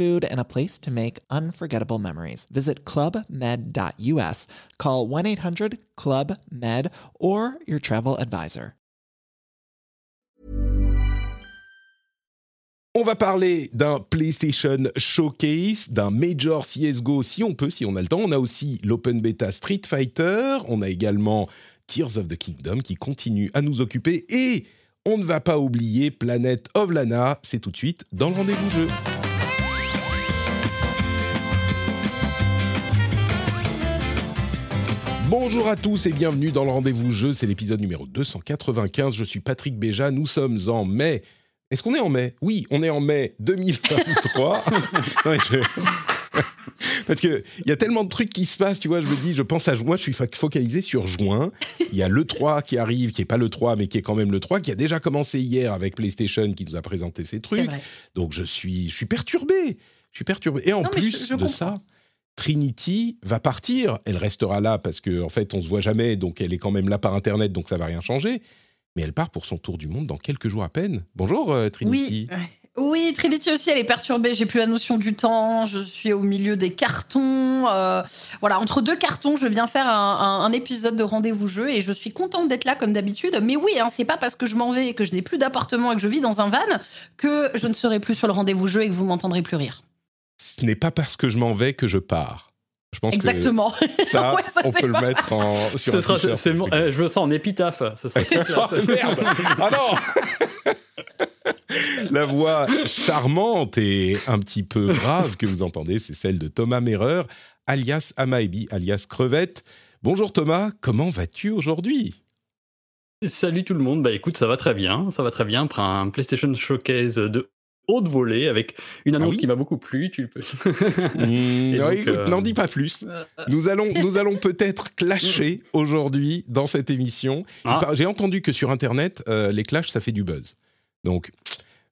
food, and a place to make unforgettable memories. Visit clubmed.us, call 1 800 Club Med, or your travel advisor. On va parler d'un PlayStation Showcase, d'un Major CSGO si on peut, si on a le temps. On a aussi l'Open Beta Street Fighter. On a également Tears of the Kingdom qui continue à nous occuper. Et on ne va pas oublier Planet of Lana. C'est tout de suite dans le rendez-vous jeu. Bonjour à tous et bienvenue dans le rendez-vous jeu, c'est l'épisode numéro 295. Je suis Patrick Béja, nous sommes en mai. Est-ce qu'on est en mai? Oui, on est en mai 2023. Non, mais je- Parce qu'il y a tellement de trucs qui se passent, tu vois, je me dis, je pense à juin, je suis focalisé sur juin. Il y a le 3 qui arrive, qui est pas le 3, mais qui est quand même le 3, qui a déjà commencé hier avec PlayStation qui nous a présenté ses trucs. Donc je suis, je suis perturbé. Je suis perturbé. Et en Non, plus je- je de comprends. ça, Trinity va partir. Elle restera là parce qu'en en fait, on se voit jamais, donc elle est quand même là par Internet, donc ça va rien changer. Mais elle part pour son tour du monde dans quelques jours à peine. Bonjour euh, Trinity. Oui, Trinity aussi, elle est perturbée. J'ai plus la notion du temps. Je suis au milieu des cartons. euh, voilà, entre deux cartons, je viens faire un épisode de rendez-vous jeu et je suis contente d'être là comme d'habitude. Mais oui, hein, c'est pas parce que je m'en vais et que je n'ai plus d'appartement et que je vis dans un van que je ne serai plus sur le rendez-vous jeu et que vous m'entendrez plus rire. Ce n'est pas parce que je m'en vais que je pars. Je pense Exactement. que ça, Ouais, ça, on peut le mettre en, sur Ce un sera, c'est euh, je veux ça en épitaphe. Ce sera Oh merde Ah non La voix charmante et un petit peu grave que vous entendez, c'est celle de Thomas Merreur, alias Amaebi, alias Crevette. Bonjour Thomas, comment vas-tu aujourd'hui? Salut tout le monde. Bah écoute, ça va très bien. Ça va très bien. Après un PlayStation Showcase de haute volée avec une annonce Ah oui qui m'a beaucoup plu. Tu peux. Hmm, euh, N'en dis pas plus. Nous allons, nous allons peut-être clasher aujourd'hui dans cette émission. Ah. J'ai entendu que sur Internet, euh, les clashs, ça fait du buzz. Donc,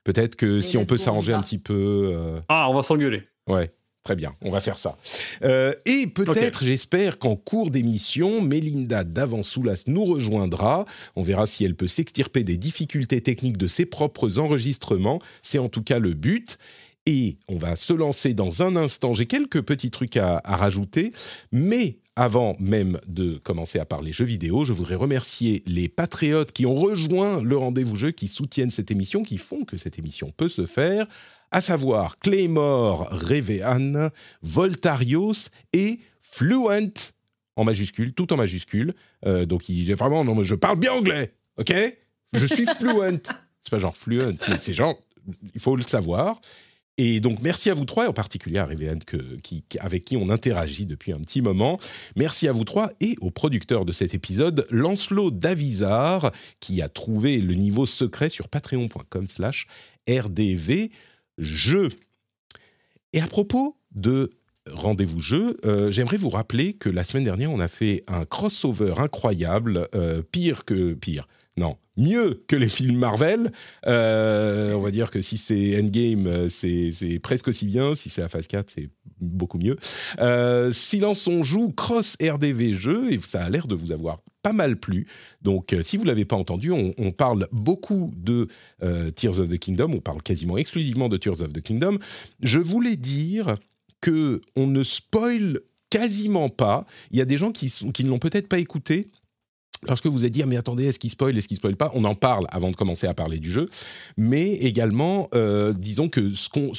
peut-être que si on peut s'arranger un petit peu... euh, Ah, on va s'engueuler. Ouais, très bien, on va faire ça. Euh, et peut-être, j'espère qu'en cours d'émission, Mélinda d'Avansoulas nous rejoindra. On verra si elle peut s'extirper des difficultés techniques de ses propres enregistrements. C'est en tout cas le but. Et on va se lancer dans un instant. J'ai quelques petits trucs à, à rajouter, mais avant même de commencer à parler jeux vidéo, je voudrais remercier les patriotes qui ont rejoint le rendez-vous jeu, qui soutiennent cette émission, qui font que cette émission peut se faire, à savoir Claymore Revean, Voltarios et Fluent en majuscule, tout en majuscule. Euh, donc il est vraiment non, mais je parle bien anglais, ok? Je suis fluent. c'est pas genre fluent, mais c'est genre il faut le savoir. Et donc, merci à vous trois, et en particulier à Revean, que, qui, avec qui on interagit depuis un petit moment. Merci à vous trois et au producteur de cet épisode, Lancelot Davizard, qui a trouvé le niveau secret sur patreon.com slash rdvjeux. Et à propos de rendez-vous jeu, euh, j'aimerais vous rappeler que la semaine dernière, on a fait un crossover incroyable, euh, pire que pire. Non, mieux que les films Marvel. Euh, on va dire que si c'est Endgame, euh, c'est presque aussi bien. Si c'est la phase 4, c'est beaucoup mieux. Euh, Silence on joue cross RDV jeu et ça a l'air de vous avoir pas mal plu. Donc, si vous l'avez pas entendu, on, parle beaucoup de Tears of the Kingdom. On parle quasiment exclusivement de Tears of the Kingdom. Je voulais dire que on ne spoil quasiment pas. Il y a des gens qui ne l'ont peut-être pas écouté. Parce que vous allez dire, mais attendez, est-ce qu'il spoil, est-ce qu'il spoil pas? On en parle avant de commencer à parler du jeu. Mais également, euh, disons que ce, que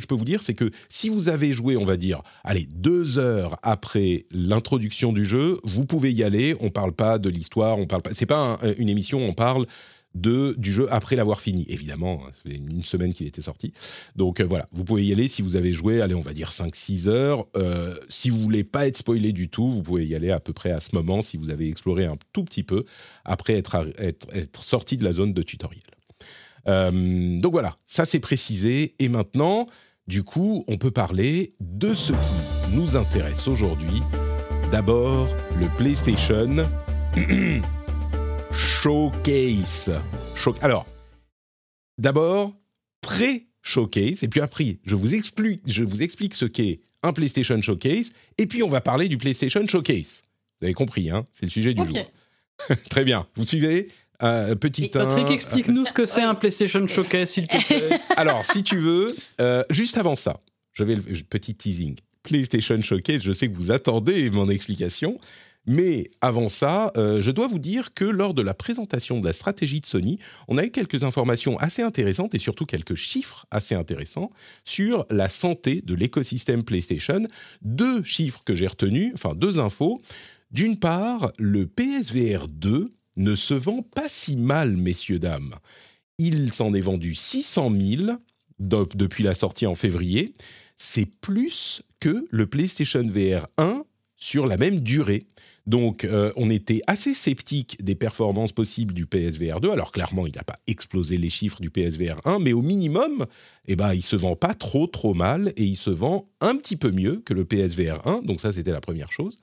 je peux vous dire, c'est que si vous avez joué, on va dire, allez, deux heures après l'introduction du jeu, vous pouvez y aller. On parle pas de l'histoire, on parle pas. C'est pas un- une émission, on parle du jeu après l'avoir fini. Évidemment, hein, c'est une semaine qu'il était sorti. Donc euh, voilà, vous pouvez y aller si vous avez joué, allez, on va dire 5-6 heures. Euh, si vous voulez pas être spoilé du tout, vous pouvez y aller à peu près à ce moment si vous avez exploré un tout petit peu après être sorti de la zone de tutoriel. Euh, donc voilà, ça c'est précisé. Et maintenant, Du coup, on peut parler de ce qui nous intéresse aujourd'hui. D'abord, le PlayStation Showcase. Alors, d'abord, pré-showcase, et puis après, je vous explique, je vous explique ce qu'est un PlayStation Showcase, et puis on va parler du PlayStation Showcase. Vous avez compris, hein C'est le sujet du jour. Très bien. Vous suivez euh, petit Patrick, explique-nous ce que c'est un PlayStation Showcase, s'il te plaît. Alors, si tu veux, euh, juste avant ça, je vais le petit teasing. PlayStation Showcase, je sais que vous attendez mon explication. Mais avant ça, euh, je dois vous dire que lors de la présentation de la stratégie de Sony, on a eu quelques informations assez intéressantes et surtout quelques chiffres assez intéressants sur la santé de l'écosystème PlayStation. Deux chiffres que j'ai retenus, enfin deux infos. D'une part, le PSVR 2 ne se vend pas si mal, messieurs, dames. Il s'en est vendu 600 000 depuis la sortie en février. C'est plus que le PlayStation VR 1 sur la même durée. Donc, euh, on était assez sceptique des performances possibles du PSVR 2. Alors, clairement, il n'a pas explosé les chiffres du PSVR 1, mais au minimum, eh ben, il se vend pas trop, trop mal et il se vend un petit peu mieux que le PSVR 1. Donc, ça, c'était la première chose.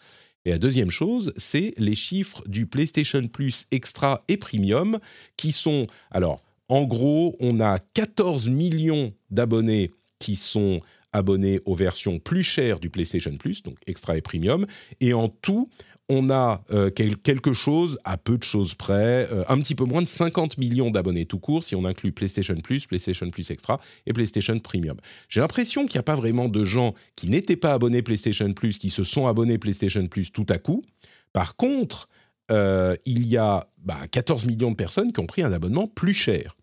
Et la deuxième chose, c'est les chiffres du PlayStation Plus Extra et Premium qui sont. Alors, en gros, on a 14 millions d'abonnés qui sont abonnés aux versions plus chères du PlayStation Plus, donc Extra et Premium. Et en tout, on a euh, quelque chose, à peu de choses près, euh, un petit peu moins de 50 millions d'abonnés tout court si on inclut PlayStation Plus, PlayStation Plus Extra et PlayStation Premium. J'ai l'impression qu'il n'y a pas vraiment de gens qui n'étaient pas abonnés PlayStation Plus qui se sont abonnés PlayStation Plus tout à coup. Par contre, euh, il y a 14 bah, millions de personnes qui ont pris un abonnement plus cher.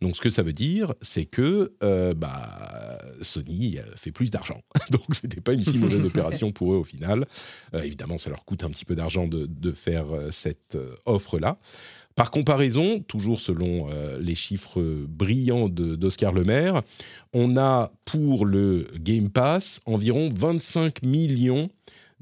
Donc, ce que ça veut dire, c'est que euh, bah, Sony fait plus d'argent. Donc, ce n'était pas une si mauvaise opération pour eux au final. Euh, évidemment, ça leur coûte un petit peu d'argent de, faire euh, cette offre-là. Par comparaison, toujours selon les chiffres brillants d'Oscar Lemaire, on a pour le Game Pass environ 25 millions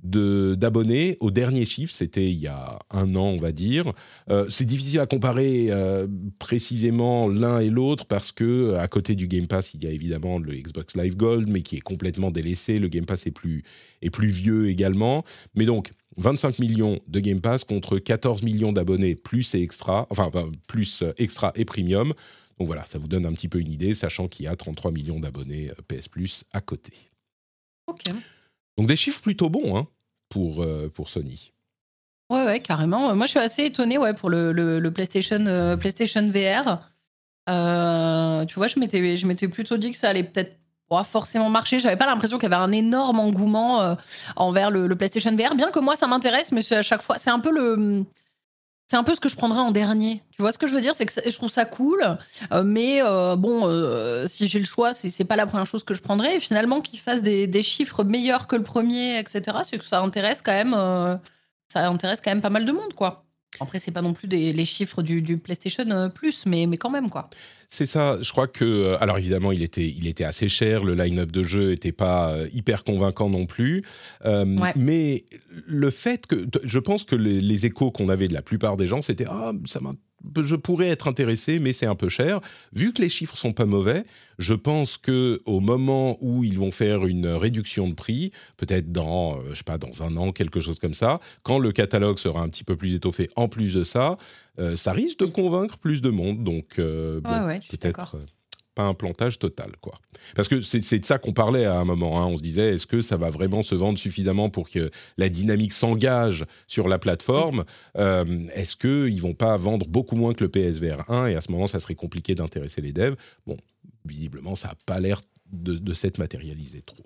d'abonnés. Au dernier chiffre, c'était il y a un an, on va dire. Euh, c'est difficile à comparer euh, précisément l'un et l'autre parce que à côté du Game Pass, il y a évidemment le Xbox Live Gold, mais qui est complètement délaissé. Le Game Pass est plus, est plus vieux également. Mais donc, 25 millions de Game Pass contre 14 millions d'abonnés plus et extra, enfin plus euh, extra et premium. Donc voilà, ça vous donne un petit peu une idée, sachant qu'il y a 33 millions d'abonnés PS Plus à côté. Ok. Donc des chiffres plutôt bons hein, pour, euh, pour Sony. Ouais, ouais, carrément. Moi, je suis assez étonné ouais, pour le, le, PlayStation, euh, PlayStation VR. Euh, tu vois, je m'étais, je m'étais plutôt dit que ça allait peut-être pas forcément marcher. J'avais pas l'impression qu'il y avait un énorme engouement envers le, le, PlayStation VR, bien que moi, ça m'intéresse, mais c'est à chaque fois, c'est un peu le c'est un peu ce que je prendrais en dernier. Tu vois ce que je veux dire? C'est que je trouve ça cool, euh, mais euh, bon, euh, si j'ai le choix, c'est pas la première chose que je prendrais. Et finalement, qu'ils fassent des, des, chiffres meilleurs que le premier, etc., c'est que ça intéresse quand même, ça intéresse quand même pas mal de monde, quoi. Après, c'est pas non plus des, les chiffres du, du PlayStation Plus, mais, mais quand même, quoi. C'est ça. Je crois que, euh, alors évidemment, il était, il était assez cher. Le line-up de jeu n'était pas euh, hyper convaincant non plus. Euh, mais le fait que, je pense que les, échos qu'on avait de la plupart des gens, c'était ah ça je pourrais être intéressé, mais c'est un peu cher. Vu que les chiffres sont pas mauvais, je pense que au moment où ils vont faire une réduction de prix, peut-être dans, je sais pas, dans un an, quelque chose comme ça, quand le catalogue sera un petit peu plus étoffé, en plus de ça, ça risque de convaincre plus de monde. Donc, peut-être euh, pas un plantage total, quoi. Parce que c'est de ça qu'on parlait à un moment. Hein. On se disait, est-ce que ça va vraiment se vendre suffisamment pour que la dynamique s'engage sur la plateforme? Euh, Est-ce qu'ils vont pas vendre beaucoup moins que le PSVR 1 et à ce moment, ça serait compliqué d'intéresser les devs? Bon, visiblement, ça n'a pas l'air de, s'être matérialisé trop.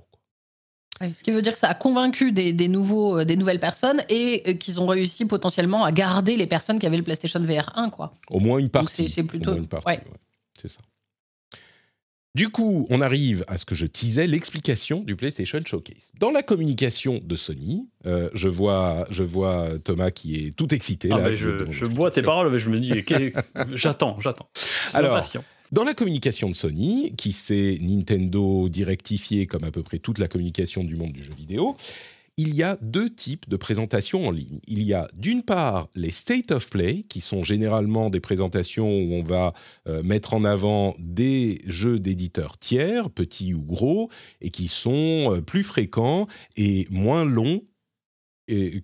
ce qui veut dire que ça a convaincu des, nouveaux, euh, des nouvelles personnes et qu'ils ont réussi potentiellement à garder les personnes qui avaient le PlayStation VR 1. Quoi. Au moins une partie. C'est plutôt. une partie, c'est ça. Du coup, on arrive à ce que je teasais, l'explication du PlayStation Showcase. Dans la communication de Sony, euh, je, vois, je vois Thomas qui est tout excité. Ah je, je vois tes paroles, mais je me dis, j'attends, j'attends. Alors, dans la communication de Sony, qui s'est Nintendo directifié comme à peu près toute la communication du monde du jeu vidéo, il y a deux types de présentations en ligne. Il y a d'une part les State of Play, qui sont généralement des présentations où on va euh, mettre en avant des jeux d'éditeurs tiers, petits ou gros, et qui sont euh, plus fréquents et moins longs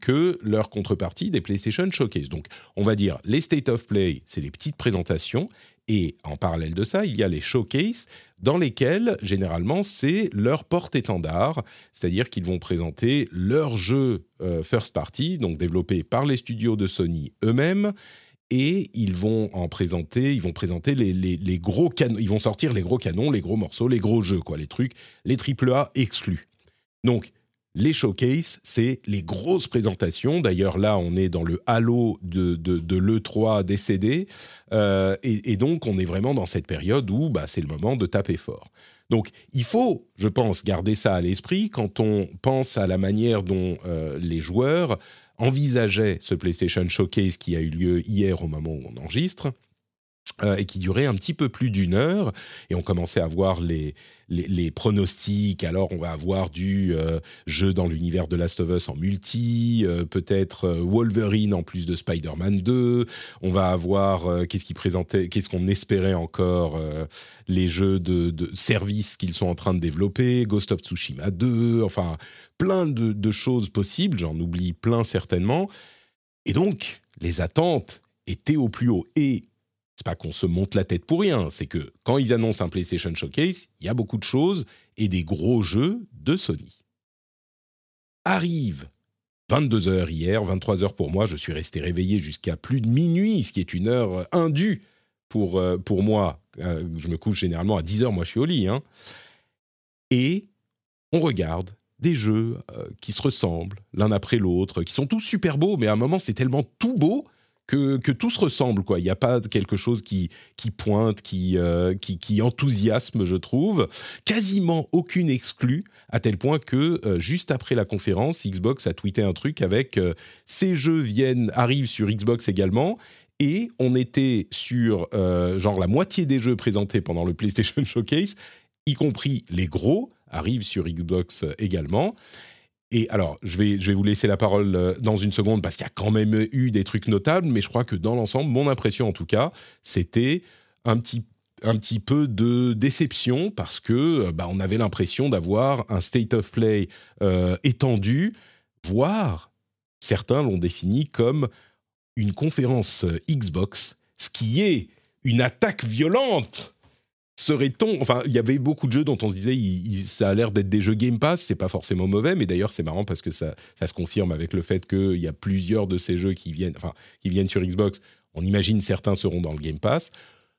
que leur contrepartie des PlayStation Showcase. Donc, on va dire les State of Play, c'est les petites présentations, et en parallèle de ça, il y a les showcases dans lesquels, généralement, c'est leur porte-étendard, c'est-à-dire qu'ils vont présenter leurs jeux euh, first party, donc développés par les studios de Sony eux-mêmes, et ils vont en présenter, ils vont présenter les, gros canons, ils vont sortir les gros canons, les gros morceaux, les gros jeux, quoi, les trucs, les AAA exclus. Donc, les showcases, c'est les grosses présentations. D'ailleurs, là, on est dans le halo de, de, l'E3 décédé. Euh, et, donc, on est vraiment dans cette période où bah, c'est le moment de taper fort. Donc, il faut, je pense, garder ça à l'esprit quand on pense à la manière dont euh, les joueurs envisageaient ce PlayStation Showcase qui a eu lieu hier au moment où on enregistre. Euh, et qui durait un petit peu plus d'une heure. Et on commençait à voir les, les, pronostics. Alors, on va avoir du euh, jeu dans l'univers de Last of Us en multi, euh, peut-être Wolverine en plus de Spider-Man 2. On va avoir, qu'est-ce qui présentait, qu'est-ce qu'on espérait encore, les jeux de, de services qu'ils sont en train de développer, Ghost of Tsushima 2, enfin, plein de, de choses possibles. J'en oublie plein certainement. Et donc, les attentes étaient au plus haut. Et c'est pas qu'on se monte la tête pour rien, c'est que quand ils annoncent un PlayStation Showcase, il y a beaucoup de choses et des gros jeux de Sony. Arrive 22h hier, 23h pour moi, je suis resté réveillé jusqu'à plus de minuit, ce qui est une heure indue pour, euh, pour moi. Euh, je me couche généralement à 10h, moi je suis au lit. Hein. Et on regarde des jeux euh, qui se ressemblent l'un après l'autre, qui sont tous super beaux, mais à un moment c'est tellement tout beau que, que, tout se ressemble. Quoi. Il n'y a pas quelque chose qui, pointe, qui, euh, qui, qui, enthousiasme, je trouve. Quasiment aucune exclue, à tel point que euh, juste après la conférence, Xbox a tweeté un truc avec euh, ces jeux viennent, arrivent sur Xbox également. Et on était sur genre la moitié des jeux présentés pendant le PlayStation Showcase, y compris les gros, arrivent sur Xbox également. Et alors, je vais, je vais vous laisser la parole euh, dans une seconde parce qu'il y a quand même eu des trucs notables, mais je crois que dans l'ensemble, mon impression en tout cas, c'était un petit un petit peu de déception parce que euh, bah, on avait l'impression d'avoir un state of play euh, étendu, voire certains l'ont défini comme une conférence Xbox, ce qui est une attaque violente serait-on enfin il y avait beaucoup de jeux dont on se disait ça a l'air d'être des jeux Game Pass. C'est pas forcément mauvais mais d'ailleurs c'est marrant parce que ça, ça se confirme avec le fait qu'il y a plusieurs de ces jeux qui viennent enfin qui viennent sur Xbox. On imagine certains seront dans le Game Pass.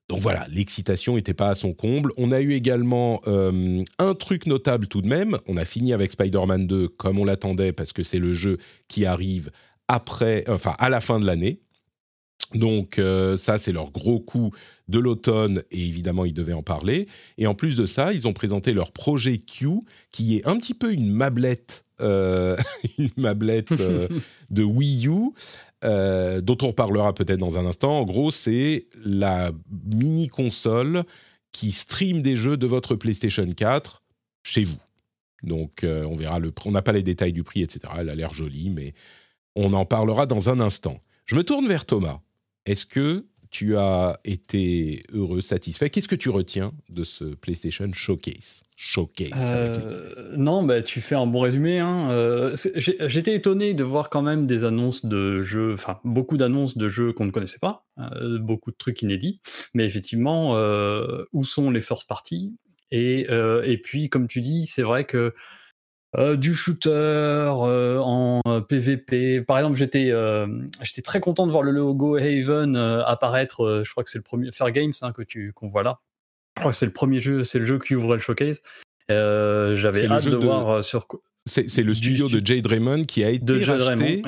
Donc voilà l'excitation n'était pas à son comble. On a eu également euh, un truc notable tout de même. On a fini avec Spider-Man 2 comme on l'attendait parce que c'est le jeu qui arrive après enfin à la fin de l'année donc euh, ça, c'est leur gros coup de l'automne et évidemment, ils devaient en parler. Et en plus de ça, ils ont présenté leur projet Q, qui est un petit peu une mablette, euh, une mablette euh, de Wii U. dont on reparlera peut-être dans un instant. En gros, c'est la mini console qui stream des jeux de votre PlayStation 4 chez vous. Donc, on verra le. On n'a pas les détails du prix, etc. Elle a l'air jolie, mais on en parlera dans un instant. Je me tourne vers Thomas. Est-ce que tu as été heureux, satisfait? Qu'est-ce que tu retiens de ce PlayStation Showcase? Showcase. Euh, non, bah, tu fais un bon résumé. Hein. Euh, j'étais étonné de voir quand même des annonces de jeux, enfin beaucoup d'annonces de jeux qu'on ne connaissait pas, euh, beaucoup de trucs inédits. Mais effectivement, où sont les first parties? Et, et puis, comme tu dis, c'est vrai que euh, du shooter euh, en PVP. Euh, Par exemple, j'étais j'étais très content de voir le logo Haven apparaître. je crois que c'est le premier Fair Games hein, que tu qu'on voit là. c'est le premier jeu, c'est le jeu qui ouvrait le showcase. J'avais hâte de, voir sur. C'est le studio de Jade Raymond qui a été racheté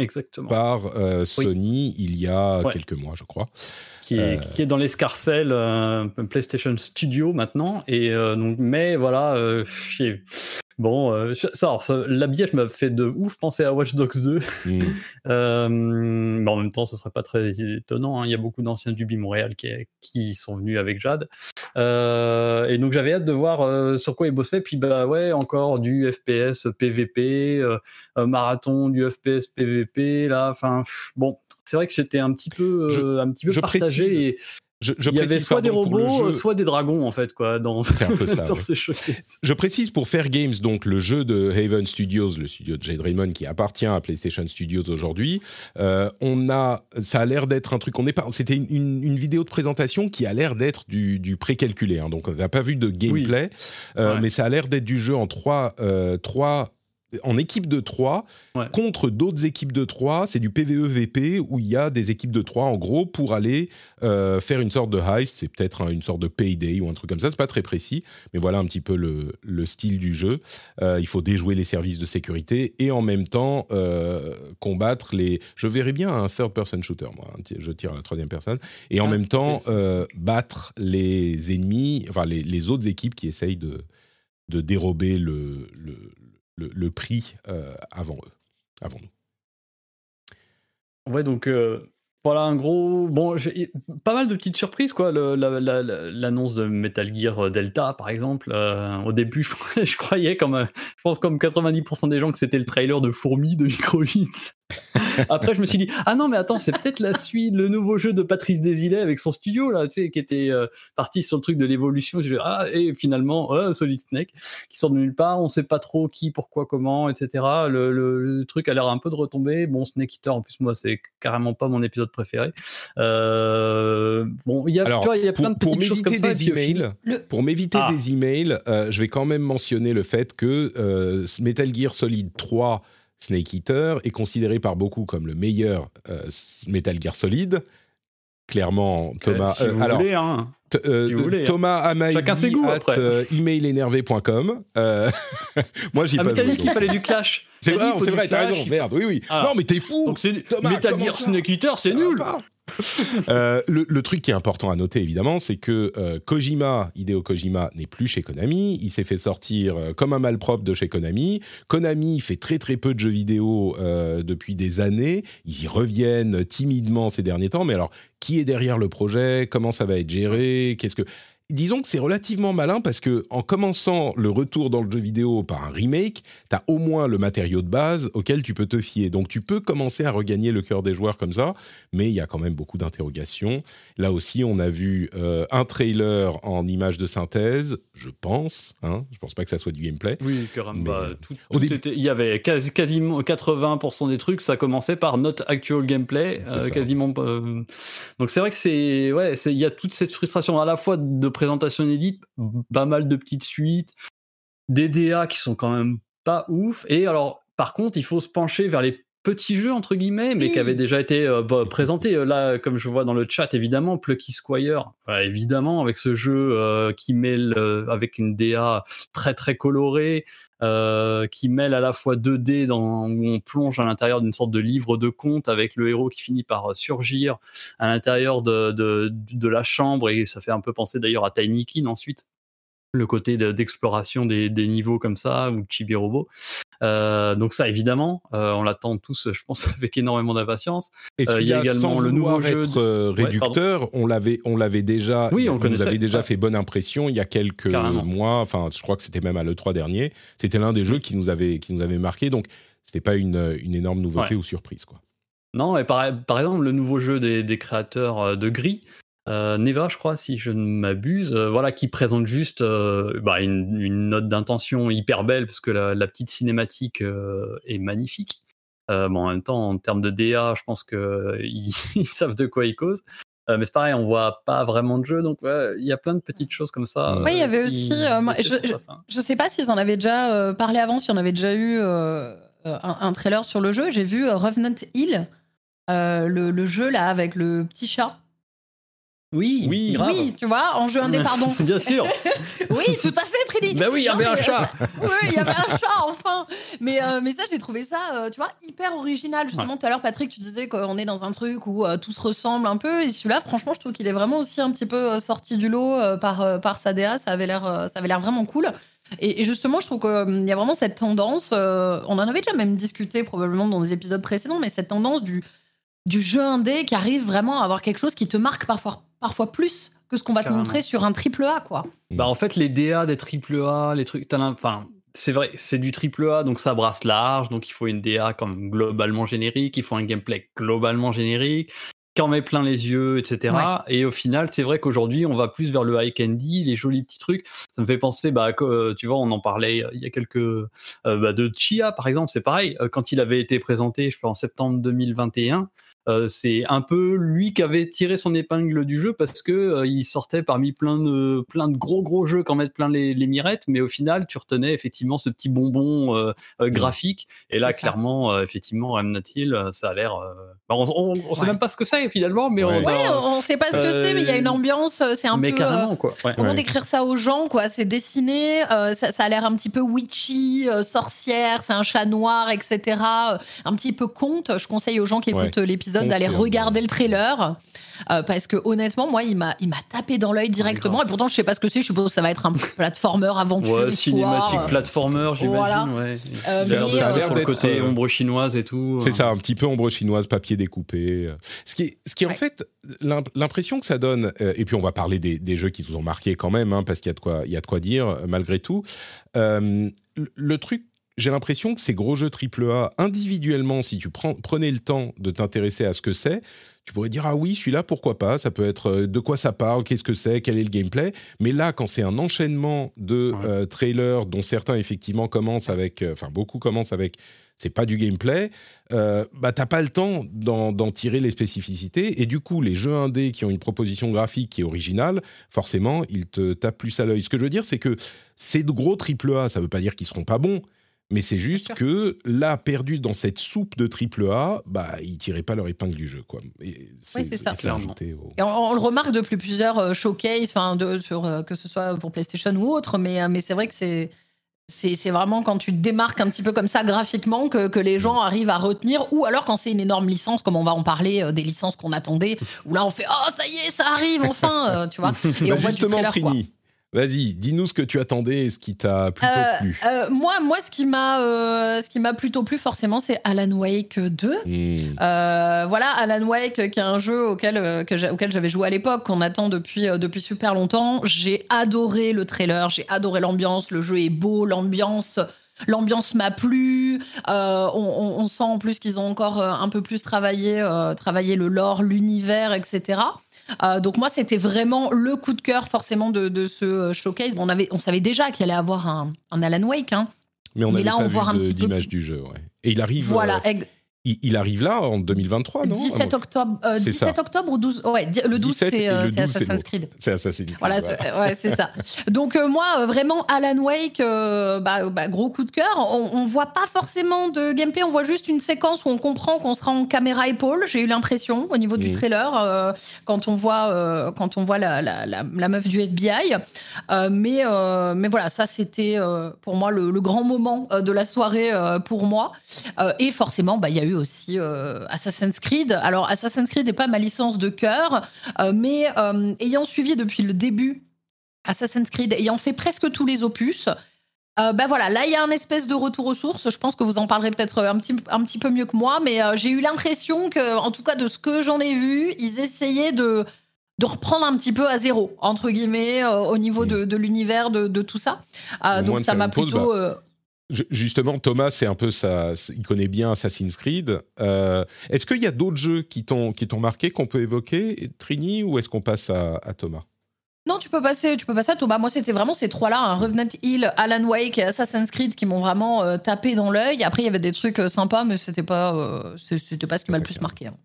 par Sony il y a quelques mois, je crois. Qui est, qui est dans l'escarcelle PlayStation Studio maintenant. Et donc, mais voilà, Bon, euh, ça, alors, ça, l'habillage m'a fait de ouf penser à Watch Dogs 2. Mm. Euh, mais en même temps, ce serait pas très étonnant. hein. Il y a beaucoup d'anciens d'Ubi Montréal qui, qui sont venus avec Jade. Euh, et donc, j'avais hâte de voir sur quoi ils bossaient. Puis, bah ouais, encore du FPS PVP, marathon du FPS PVP. Là, enfin, bon, c'est vrai que j'étais un petit peu, Je- un petit peu partagé. précise, et Je, je il y avait précise, soit des pardon, robots, soit des dragons, en fait, quoi, dans, un peu ça, dans ouais. ces showcases. Je précise pour Fair Games, donc le jeu de Haven Studios, le studio de Jade Raymond qui appartient à PlayStation Studios aujourd'hui, euh, on a, ça a l'air d'être un truc. On est pas, c'était une, une- une vidéo de présentation qui a l'air d'être du, du précalculé. hein, donc on n'a pas vu de gameplay, euh, Ouais. mais ça a l'air d'être du jeu en trois, euh, trois en équipe de 3 Ouais. contre d'autres équipes de 3. C'est du PVE-VP où il y a des équipes de 3 en gros pour aller euh, faire une sorte de heist. C'est peut-être un- une sorte de payday ou un truc comme ça. C'est pas très précis, mais voilà un petit peu le, le style du jeu. Euh, il faut déjouer les services de sécurité et en même temps euh, combattre les. Je verrais bien un third-person shooter, moi. ti- Je tire à la troisième personne. Et en Ah, même temps battre les ennemis, enfin les, les autres équipes qui essayent de, de dérober le, le, le, prix euh, avant eux, avant nous. Ouais, donc euh, voilà, un gros. Bon, pas mal de petites surprises, quoi. L'annonce de Metal Gear Delta, par exemple. euh, au début, je, croyais, comme, euh, je pense, comme 90% des gens, que c'était le trailer de Fourmi de Microhits. Après, je me suis dit, ah non, mais attends, c'est peut-être la suite, le nouveau jeu de Patrice Desilets avec son studio, là, tu sais, qui était euh, parti sur le truc de l'évolution. Ah, et finalement, euh, Solid Snake, qui sort de nulle part, on sait pas trop qui, pourquoi, comment, etc. Le, le- le truc a l'air un peu de retomber. Bon, Snake Eater, en plus, moi, c'est carrément pas mon épisode préféré. Euh, bon, il y a, Alors, tu vois, il y a pour, plein de petites choses comme ça. des emails, Le- pour m'éviter Ah. des emails, je vais quand même mentionner le fait que Metal Gear Solid 3 Snake Eater est considéré par beaucoup comme le meilleur euh, Metal Gear Solid. Clairement, Thomas. si euh, vous alors, voulez, hein. Euh, Si vous voulez, hein. Thomas Amaidi Chacun ses goûts, après. euh, emailénervé.com. Euh, moi, j'y Ah, pas mais t'as joué, dit qu'il fallait du clash. C'est vrai, c'est vrai, t'as raison. Merde, oui, oui. Ah. Non, mais t'es fou. Donc c'est Thomas, Metal Gear Snake Eater, c'est nul. Euh, le, truc qui est important à noter, évidemment, c'est que euh, Kojima, Hideo Kojima, n'est plus chez Konami. Il s'est fait sortir euh, comme un malpropre de chez Konami. Konami fait très très peu de jeux vidéo depuis des années. Ils y reviennent timidement ces derniers temps. Mais alors, qui est derrière le projet? Comment ça va être géré? Qu'est-ce que Disons que c'est relativement malin parce que en commençant le retour dans le jeu vidéo par un remake, tu as au moins le matériau de base auquel tu peux te fier. Donc tu peux commencer à regagner le cœur des joueurs comme ça, mais il y a quand même beaucoup d'interrogations. Là aussi, on a vu euh, un trailer en image de synthèse, je pense. Hein, je pense pas que ça soit du gameplay. Oui, caramba. Mais, tout, tout début- était- il y avait quasi- quasiment 80% des trucs, ça commençait par not actual gameplay, euh, quasiment. euh, Donc c'est vrai que c'est, ouais, il y a toute cette frustration à la fois de présentation inédite, pas mal de petites suites, des DA qui sont quand même pas ouf. Et alors, par contre, il faut se pencher vers les petits jeux entre guillemets, mais qui avaient déjà été euh, bah, présentés. Euh, Là, comme je vois dans le chat, évidemment, Plucky Squire, ouais, évidemment, avec ce jeu euh, qui mêle avec une DA très très colorée, euh, qui mêle à la fois 2D dans, où on plonge à l'intérieur d'une sorte de livre de conte avec le héros qui finit par euh, surgir à l'intérieur de, de, de la chambre. Et ça fait un peu penser d'ailleurs à Tiny Kin ensuite le côté de- d'exploration des, des niveaux comme ça ou de Chibi Robo. Euh, donc ça évidemment euh, on l'attend tous je pense avec énormément d'impatience Et Euh, il y a également sans le nouveau jeu de- euh, Ouais, réducteur, on l'avait, on l'avait déjà, Oui, on connaissait, avait déjà ouais. fait bonne impression il y a quelques Carrément. mois. Enfin, je crois que c'était même à l'E3 dernier. C'était l'un des jeux qui nous avait, qui nous avait marqué. Donc, c'était pas une, une énorme nouveauté Ouais. ou surprise, quoi. Non, et par, par exemple, le nouveau jeu des, des créateurs de Gris, euh, Neva, je crois, si je ne m'abuse, euh, voilà, qui présente juste euh, bah, une, une note d'intention hyper belle, parce que la, la petite cinématique est magnifique. Bon, en même temps, en termes de DA, je pense qu'ils ils savent de quoi ils causent. Mais c'est pareil, on voit pas vraiment de jeu, donc il y a plein de petites choses comme ça. Ouais, il y avait aussi, moi, je- fin. Je sais pas s'ils en avaient déjà parlé avant, s'il y en avait déjà eu un, un trailer sur le jeu. J'ai vu Revenant Hill, le, le jeu là avec le petit chat. Oui, Oui. grave. Oui, tu vois, en jeu indé, pardon. Bien sûr. oui, tout à fait, Trini. bah oui, il y avait un mais, chat. Oui, il y avait un chat, enfin. Mais, euh, mais ça, j'ai trouvé ça, euh, tu vois, hyper original. Justement, tout à l'heure, Patrick, tu disais qu'on est dans un truc où euh, tout se ressemble un peu. Et celui-là, franchement, je trouve qu'il est vraiment aussi un petit peu euh, sorti du lot euh, par, euh, par sa DA. Ça avait l'air euh, ça avait l'air vraiment cool. Et, justement, je trouve qu'il y a vraiment cette tendance, on en avait déjà même discuté probablement dans des épisodes précédents, mais cette tendance du, du jeu indé qui arrive vraiment à avoir quelque chose qui te marque parfois, parfois plus que ce qu'on va te montrer sur un triple A, quoi. Bah en fait, les DA des triple A, les trucs, enfin, c'est vrai, c'est du triple A, donc ça brasse large, donc il faut une DA comme globalement générique, il faut un gameplay globalement générique, qui en met plein les yeux, etc. Et au final, c'est vrai qu'aujourd'hui, on va plus vers le high candy, les jolis petits trucs. Ça me fait penser, bah, que, tu vois, on en parlait il y a quelques, euh, bah, de Chia par exemple, c'est pareil. Euh, quand il avait été présenté, je crois en septembre 2021, euh, c'est un peu lui qui avait tiré son épingle du jeu parce que euh, il sortait parmi plein de plein de gros gros jeux qu'en mettent plein les, mirettes, mais au final tu retenais effectivement ce petit bonbon euh, mmh. graphique. Et là clairement effectivement M ça a l'air. Bah, on, ne sait même pas ce que c'est finalement, mais on, on sait pas ce que c'est, mais il y a une ambiance. C'est un mais peu. carrément quoi. Comment décrire ça aux gens quoi? C'est dessiné, ça, ça, a l'air un petit peu witchy, sorcière, c'est un chat noir, etc. Un petit peu conte. Je conseille aux gens qui écoutent l'épisode d'aller regarder le trailer. Euh, parce que honnêtement, moi, il m'a, il m'a tapé dans l'œil directement. Et pourtant, je sais pas ce que c'est. Je suppose que ça va être un platformer aventure. Ouais, cinématique platformer, j'imagine. Voilà. Ouais. Euh, ça, a l'air sur le côté euh, ombre chinoise et tout. C'est ça, un petit peu ombre chinoise, papier découpé. Ce qui, ce qui en fait, l'impression que ça donne. et puis, on va parler des, des, jeux qui vous ont marqué quand même, hein, parce qu'il y a de quoi, il y a de quoi dire malgré tout. le truc j'ai l'impression que ces gros jeux AAA, individuellement, si tu prends, prenais le temps de t'intéresser à ce que c'est, tu pourrais dire ah oui celui-là pourquoi pas ça peut être euh, de quoi ça parle qu'est-ce que c'est quel est le gameplay. Mais là quand c'est un enchaînement de euh, trailers dont certains effectivement commencent avec euh, enfin beaucoup commencent avec c'est pas du gameplay euh, bah t'as pas le temps d'en tirer les spécificités. Et du coup les jeux indés qui ont une proposition graphique qui est originale forcément ils te tapent plus à l'œil. Ce que je veux dire c'est que ces gros AAA ça veut pas dire qu'ils seront pas bons mais c'est juste que là, perdu dans cette soupe de triple A, bah, ils tiraient pas leur épingle du jeu. Quoi. Et c'est, oui, c'est ça. Et on, le remarque depuis plusieurs euh, showcases, de, sur, euh, que ce soit pour PlayStation ou autre, mais, euh, mais c'est vrai que c'est, c'est, vraiment quand tu te démarques un petit peu comme ça graphiquement que, que, les gens arrivent à retenir, ou alors quand c'est une énorme licence, comme on va en parler, des licences qu'on attendait, où là on fait Oh, ça y est, ça arrive enfin, tu vois. Et on bah, justement, voit du Trini, Vas-y, dis-nous ce que tu attendais et ce qui t'a plutôt euh, plu. Euh, moi, moi, ce qui m'a, euh, ce qui m'a plutôt plu forcément, c'est Alan Wake 2. Hmm. voilà, Alan Wake, qui est un jeu auquel, auquel j'avais joué à l'époque, qu'on attend depuis, depuis super longtemps. J'ai adoré le trailer, j'ai adoré l'ambiance. Le jeu est beau, l'ambiance. L'ambiance m'a plu. On, sent en plus qu'ils ont encore un peu plus travaillé, travaillé le lore, l'univers, etc. Euh, donc moi, c'était vraiment le coup de cœur forcément de, ce euh, showcase. on, avait, on savait déjà qu'il allait avoir un, Alan Wake. Hein. Mais on n'avait pas vu d'image du jeu. Et il arrive. Voilà, euh, il, arrive là en 2023, non? 17 ah octobre, 17 euh, octobre ou 12 Ouais, le 12 c'est euh, Assassin's Creed. C'est Assassin's Creed. Voilà, c'est ça. Donc euh, moi vraiment Alan Wake, bah, bah, gros coup de cœur. On, ne voit pas forcément de gameplay, on voit juste une séquence où on comprend qu'on sera en caméra épaule. J'ai eu l'impression au niveau du mm. trailer quand on voit quand on voit la, la, la, meuf du FBI. mais mais voilà, ça c'était pour moi le, le, grand moment de la soirée pour moi. et forcément, bah il y a eu aussi euh, Assassin's Creed. Alors, Assassin's Creed n'est pas ma licence de cœur, euh, mais euh, ayant suivi depuis le début Assassin's Creed, ayant fait presque tous les opus, ben voilà, là il y a un espèce de retour aux sources. Je pense que vous en parlerez peut-être un petit, un petit peu mieux que moi, mais j'ai eu l'impression que, en tout cas de ce que j'en ai vu, ils essayaient de, de reprendre un petit peu à zéro, entre guillemets, au niveau mm. de, l'univers, de, tout ça. donc ça m'a plutôt. Bah, Justement, Thomas, c'est un peu ça. Il connaît bien Assassin's Creed. Euh, est-ce qu'il y a d'autres jeux qui t'ont qui t'ont marqué qu'on peut évoquer, Trini, ou est-ce qu'on passe à, Thomas? Non, tu peux passer, tu peux passer à Thomas. Moi, c'était vraiment ces trois-là, hein. Revenant Hill, Alan Wake et Assassin's Creed, qui m'ont vraiment euh, tapé dans l'œil. Après, il y avait des trucs euh, sympas, mais c'était pas, c'était pas ce qui m'a le plus marqué. Hein.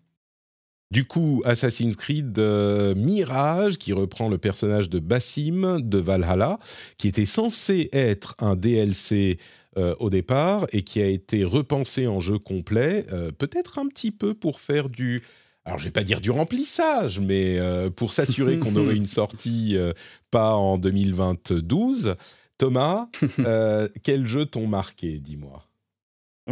Du coup, Assassin's Creed Mirage, qui reprend le personnage de Bassim de Valhalla, qui était censé être un DLC euh, au départ et qui a été repensé en jeu complet, euh, peut-être un petit peu pour faire du... Alors je vais pas dire du remplissage, mais euh, pour s'assurer qu'on aurait une sortie pas en 2022. Thomas, quel jeu t'ont marqué, dis-moi?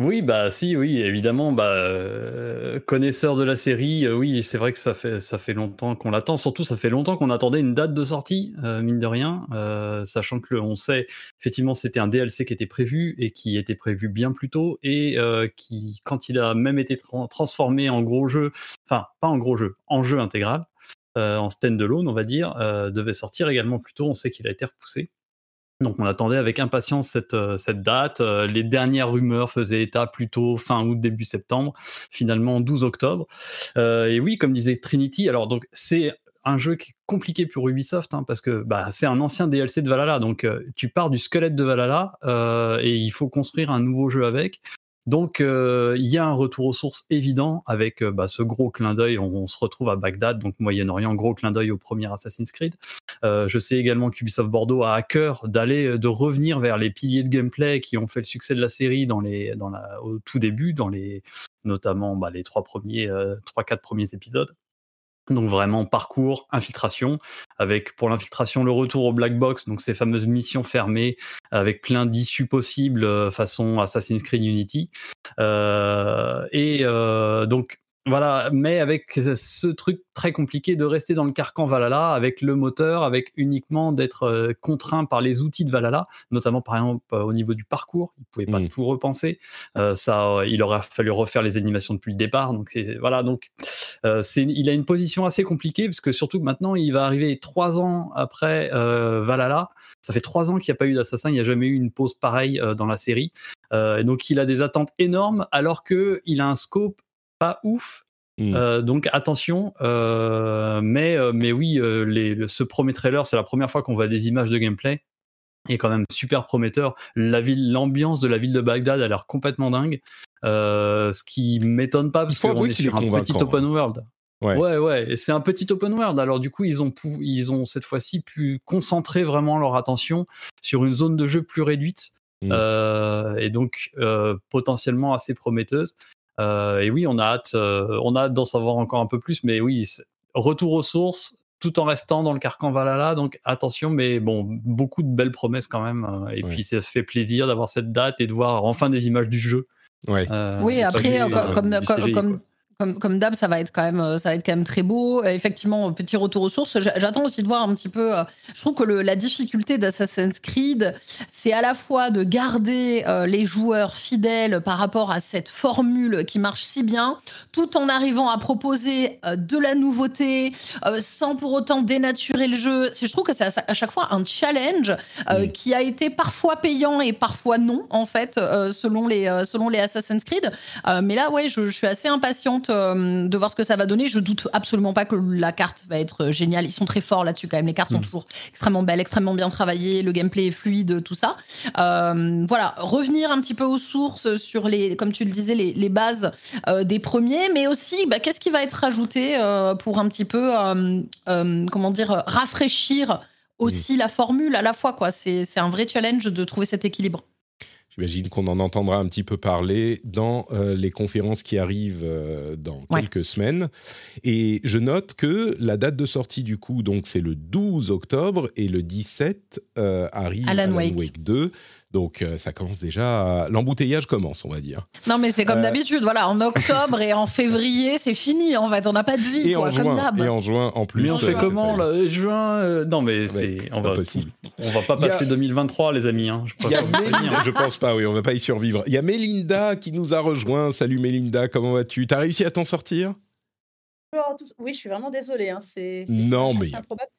Oui, bah si, oui, évidemment, bah euh, connaisseur de la série, euh, oui, c'est vrai que ça fait ça fait longtemps qu'on l'attend. Surtout, ça fait longtemps qu'on attendait une date de sortie, euh, mine de rien, sachant que on sait effectivement c'était un DLC qui était prévu et qui était prévu bien plus tôt et qui, quand il a même été transformé en gros jeu, enfin pas en gros jeu, en jeu intégral, en stand-alone, on va dire, devait sortir également plus tôt. On sait qu'il a été repoussé. Donc on attendait avec impatience cette, euh, cette date. Euh, les dernières rumeurs faisaient état plutôt fin août, début septembre, finalement 12 octobre. Euh, et oui, comme disait Trinity, alors donc c'est un jeu qui est compliqué pour Ubisoft hein, parce que bah, c'est un ancien DLC de Valhalla. Donc tu pars du squelette de Valhalla et il faut construire un nouveau jeu avec. Donc, euh, il y a un retour aux sources évident avec euh, bah, ce gros clin d'œil. On, se retrouve à Bagdad, donc Moyen-Orient, gros clin d'œil au premier Assassin's Creed. Euh, je sais également qu'Ubisoft Bordeaux a à cœur d'aller, de revenir vers les piliers de gameplay qui ont fait le succès de la série au tout début, notamment bah, les trois premiers, trois quatre premiers épisodes. Donc vraiment parcours, infiltration, avec pour l'infiltration le retour au black box, donc ces fameuses missions fermées avec plein d'issues possibles euh, façon Assassin's Creed Unity. Euh, et euh, donc voilà, mais avec ce truc très compliqué de rester dans le carcan Valhalla, avec le moteur, avec uniquement d'être euh, contraint par les outils de Valhalla, notamment par exemple euh, au niveau du parcours, il pouvait pas mmh. tout repenser. Euh, ça, il aurait fallu refaire les animations depuis le départ. Donc voilà, donc il a une position assez compliquée parce que surtout que maintenant il va arriver trois ans après Valhalla. Ça fait trois ans qu'il n'y a pas eu d'assassin, il n'y a jamais eu une pause pareille dans la série. donc il a des attentes énormes alors que il a un scope pas ouf. Mmh. Euh, donc attention, euh, mais, euh, mais oui, les, ce premier trailer, c'est la première fois qu'on voit des images de gameplay. Et quand même super prometteur. La ville, l'ambiance de la ville de Bagdad a l'air complètement dingue. ce qui m'étonne pas parce qu'on est sur un petit open world. Ouais, ouais, ouais. c'est un petit open world. Alors du coup, ils ont, ils ont cette fois-ci pu concentrer vraiment leur attention sur une zone de jeu plus réduite. Mmh. et donc potentiellement assez prometteuse. Euh, et oui, on a hâte, euh, on a hâte d'en savoir encore un peu plus, mais oui, retour aux sources, tout en restant dans le carcan Valhalla. Donc attention, mais bon, beaucoup de belles promesses quand même. Euh, et puis ça se fait plaisir d'avoir cette date et de voir enfin des images du jeu. oui, après, comme, comme, comme, comme d'hab, ça va être quand même, euh, ça va être quand même très beau. Euh, effectivement, petit retour aux sources. J'attends aussi de voir un petit peu. Euh, je trouve que le, la difficulté d'Assassin's Creed, c'est à la fois de garder les joueurs fidèles par rapport à cette formule qui marche si bien, tout en arrivant à proposer de la nouveauté, sans pour autant dénaturer le jeu. Je trouve que c'est à, chaque fois un challenge qui a été parfois payant et parfois non, en fait, selon les selon les Assassin's Creed. mais là, ouais, je, je suis assez impatiente euh, de voir ce que ça va donner. Je doute absolument pas que la carte va être géniale. Ils sont très forts là-dessus quand même. Les cartes sont mm. toujours extrêmement belles, extrêmement bien travaillées. Le gameplay est fluide, tout ça. Euh, voilà, revenir un petit peu aux sources sur les, comme tu le disais, les, bases euh, des premiers, mais aussi bah, qu'est-ce qui va être rajouté pour un petit peu, comment dire, rafraîchir aussi la formule à la fois. quoi. C'est un vrai challenge de trouver cet équilibre. J'imagine qu'on en entendra un petit peu parler dans euh, les conférences qui arrivent euh, dans quelques semaines. Et je note que la date de sortie du coup, donc c'est le 12 octobre et le 17 euh, arrive Alan, Wake 2. Donc euh, ça commence déjà, l'embouteillage commence, on va dire. Non mais c'est comme euh, d'habitude, voilà, en octobre et en février, c'est fini en fait, on n'a pas de vie, et en juin, Et en juin en plus. Mais on fait euh, comment là Juin Non mais c'est, on va, possible. on va pas passer 2023 les amis. Hein. Je, pense je pense pas, oui, on va pas y survivre. Il y a Mélinda qui nous a rejoint. Salut Mélinda, comment vas-tu? T'as réussi à t'en sortir? Oui, je suis vraiment désolée. Hein. C'est non, mais improbable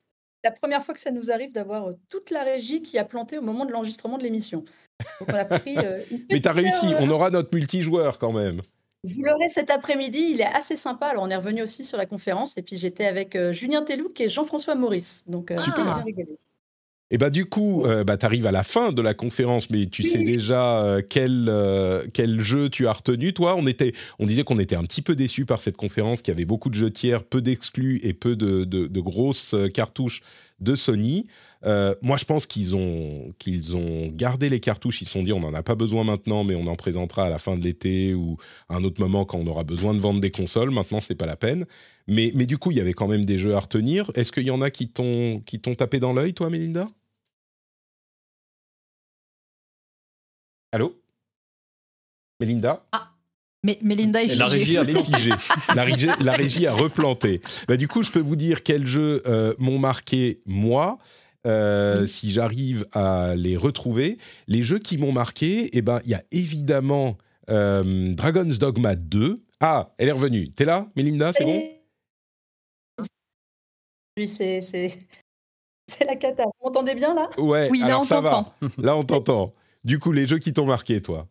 la première fois que ça nous arrive d'avoir toute la régie qui a planté au moment de l'enregistrement de l'émission. Donc on a pris. Mais t'as réussi, on aura notre multijoueur quand même. Vous l'aurez cet après-midi, il est assez sympa. Alors on est revenu aussi sur la conférence et puis j'étais avec Julien Tellouk et Jean-François Maurice. Donc super. Et bah du coup, euh, bah, tu arrives à la fin de la conférence, mais tu sais déjà euh, quel, euh, quel jeu tu as retenu, toi. On, était, on disait qu'on était un petit peu déçus par cette conférence, qu'il y avait beaucoup de jeux tiers, peu d'exclus et peu de, de, grosses cartouches de Sony. moi, je pense qu'ils ont, qu'ils ont gardé les cartouches. Ils se sont dit, on n'en a pas besoin maintenant, mais on en présentera à la fin de l'été ou à un autre moment quand on aura besoin de vendre des consoles. Maintenant, c'est pas la peine. Mais, mais du coup, il y avait quand même des jeux à retenir. Est-ce qu'il y en a qui t'ont tapé dans l'œil, toi, Melinda? Allô? Melinda? Mais Melinda est Et la figée. régie a figée. La, régie, la régie a replanté. Bah, du coup, je peux vous dire quels jeux euh, m'ont marqué moi. euh, Oui. Si j'arrive à les retrouver, les jeux qui m'ont marqué, eh ben, il y a évidemment euh, Dragon's Dogma 2. Ah, elle est revenue. T'es là, Melinda? C'est bon? Lui, c'est la cata. Vous m'entendez bien là? Ouais. Oui, là, alors on ça va. t'entend. Là, on t'entend. Du coup, les jeux qui t'ont marqué, toi.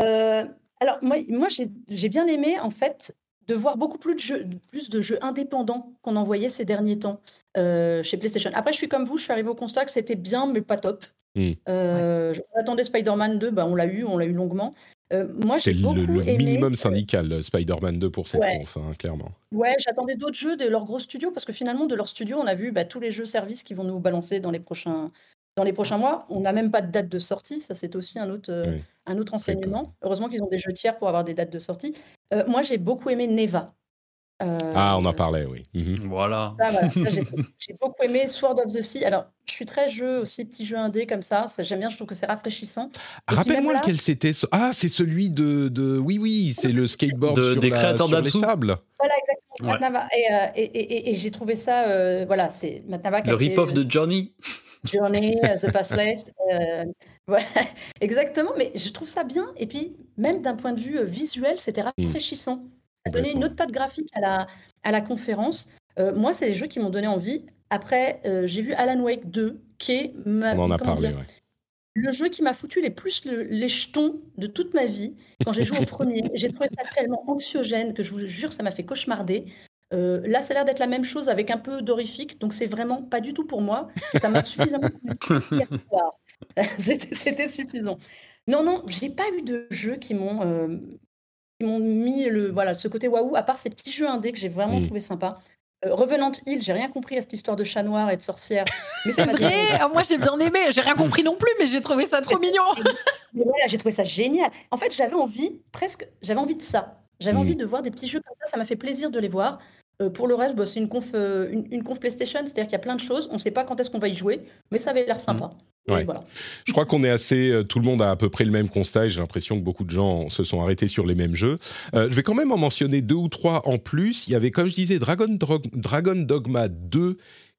Euh, alors, moi, moi j'ai bien aimé, en fait, de voir beaucoup plus de jeux, plus de jeux indépendants qu'on envoyait ces derniers temps euh, chez PlayStation. Après, je suis comme vous, je suis arrivé au constat que c'était bien, mais pas top. Hmm. Euh, On attendait Spider-Man 2, bah, on l'a eu, on l'a eu longuement. Euh, moi, beaucoup le, le aimé. minimum syndical, Spider-Man 2 pour cette Ouais. conf, hein, clairement. Ouais, j'attendais d'autres jeux de leur gros studio parce que finalement, de leur studio, on a vu bah, tous les jeux services qui vont nous balancer dans les prochains, dans les prochains mois. On n'a même pas de date de sortie, ça c'est aussi un autre, euh, Oui. un autre enseignement. Heureusement qu'ils ont des jeux tiers pour avoir des dates de sortie. Euh, moi, j'ai beaucoup aimé Neva. Euh, Ah, on en parlait, oui. Mhm. Voilà. ça, voilà, ça, j'ai j'ai beaucoup aimé Sword of the Sea. Alors, je suis très jeu aussi, petit jeu indé comme ça. ça J'aime bien, je trouve que c'est rafraîchissant. Rappelle-moi là- lequel c'était. ce- Ah, c'est celui de, de. Oui, oui, c'est le skateboard De- sur, des la- créateurs sur les sables. Voilà, exactement. Ouais. Et, euh, et, et- et- et j'ai trouvé ça, euh, voilà, c'est Matt Nava qui Le rip-off de Johnny. Journey, euh, The Passless. euh, voilà, exactement, mais je trouve ça bien. Et puis, même d'un point de vue euh, visuel, c'était rafraîchissant. Ça donnait une autre patte graphique à la, à la conférence. Euh, moi, c'est les jeux qui m'ont donné envie. Après, euh, j'ai vu Alan Wake 2, qui est ma- On en a parlé, ouais. le jeu qui m'a foutu les plus le- les jetons de toute ma vie quand j'ai joué au premier. J'ai trouvé ça tellement anxiogène que je vous jure, ça m'a fait cauchemarder. Euh, là, ça a l'air d'être la même chose avec un peu d'horrifique, donc c'est vraiment pas du tout pour moi. Ça m'a suffisamment. C'était suffisant. Non, non, j'ai pas eu de jeux qui m'ont euh, m'ont mis le voilà ce côté waouh. À part ces petits jeux indés que j'ai vraiment Mm. trouvé sympa. Euh, Revenant Hill, j'ai rien compris à cette histoire de chat noir et de sorcière, mais donné Vrai Ah, Moi, j'ai bien aimé. J'ai rien compris non plus, mais j'ai trouvé ça trop mignon. Mais voilà, j'ai trouvé ça génial. En fait, j'avais envie, presque, j'avais envie de ça. J'avais envie de voir des petits jeux comme ça. Ça m'a fait plaisir de les voir. Euh, pour le reste, bah, c'est une conf, euh, une, une conf PlayStation, c'est-à-dire qu'il y a plein de choses. On ne sait pas quand est-ce qu'on va y jouer, mais ça avait l'air sympa. Ouais. voilà. Je crois qu'on est assez. euh, Tout le monde a à peu près le même constat et j'ai l'impression que beaucoup de gens se sont arrêtés sur les mêmes jeux. Je vais quand même en mentionner deux ou trois en plus. Il y avait, comme je disais, Dragon Dogma 2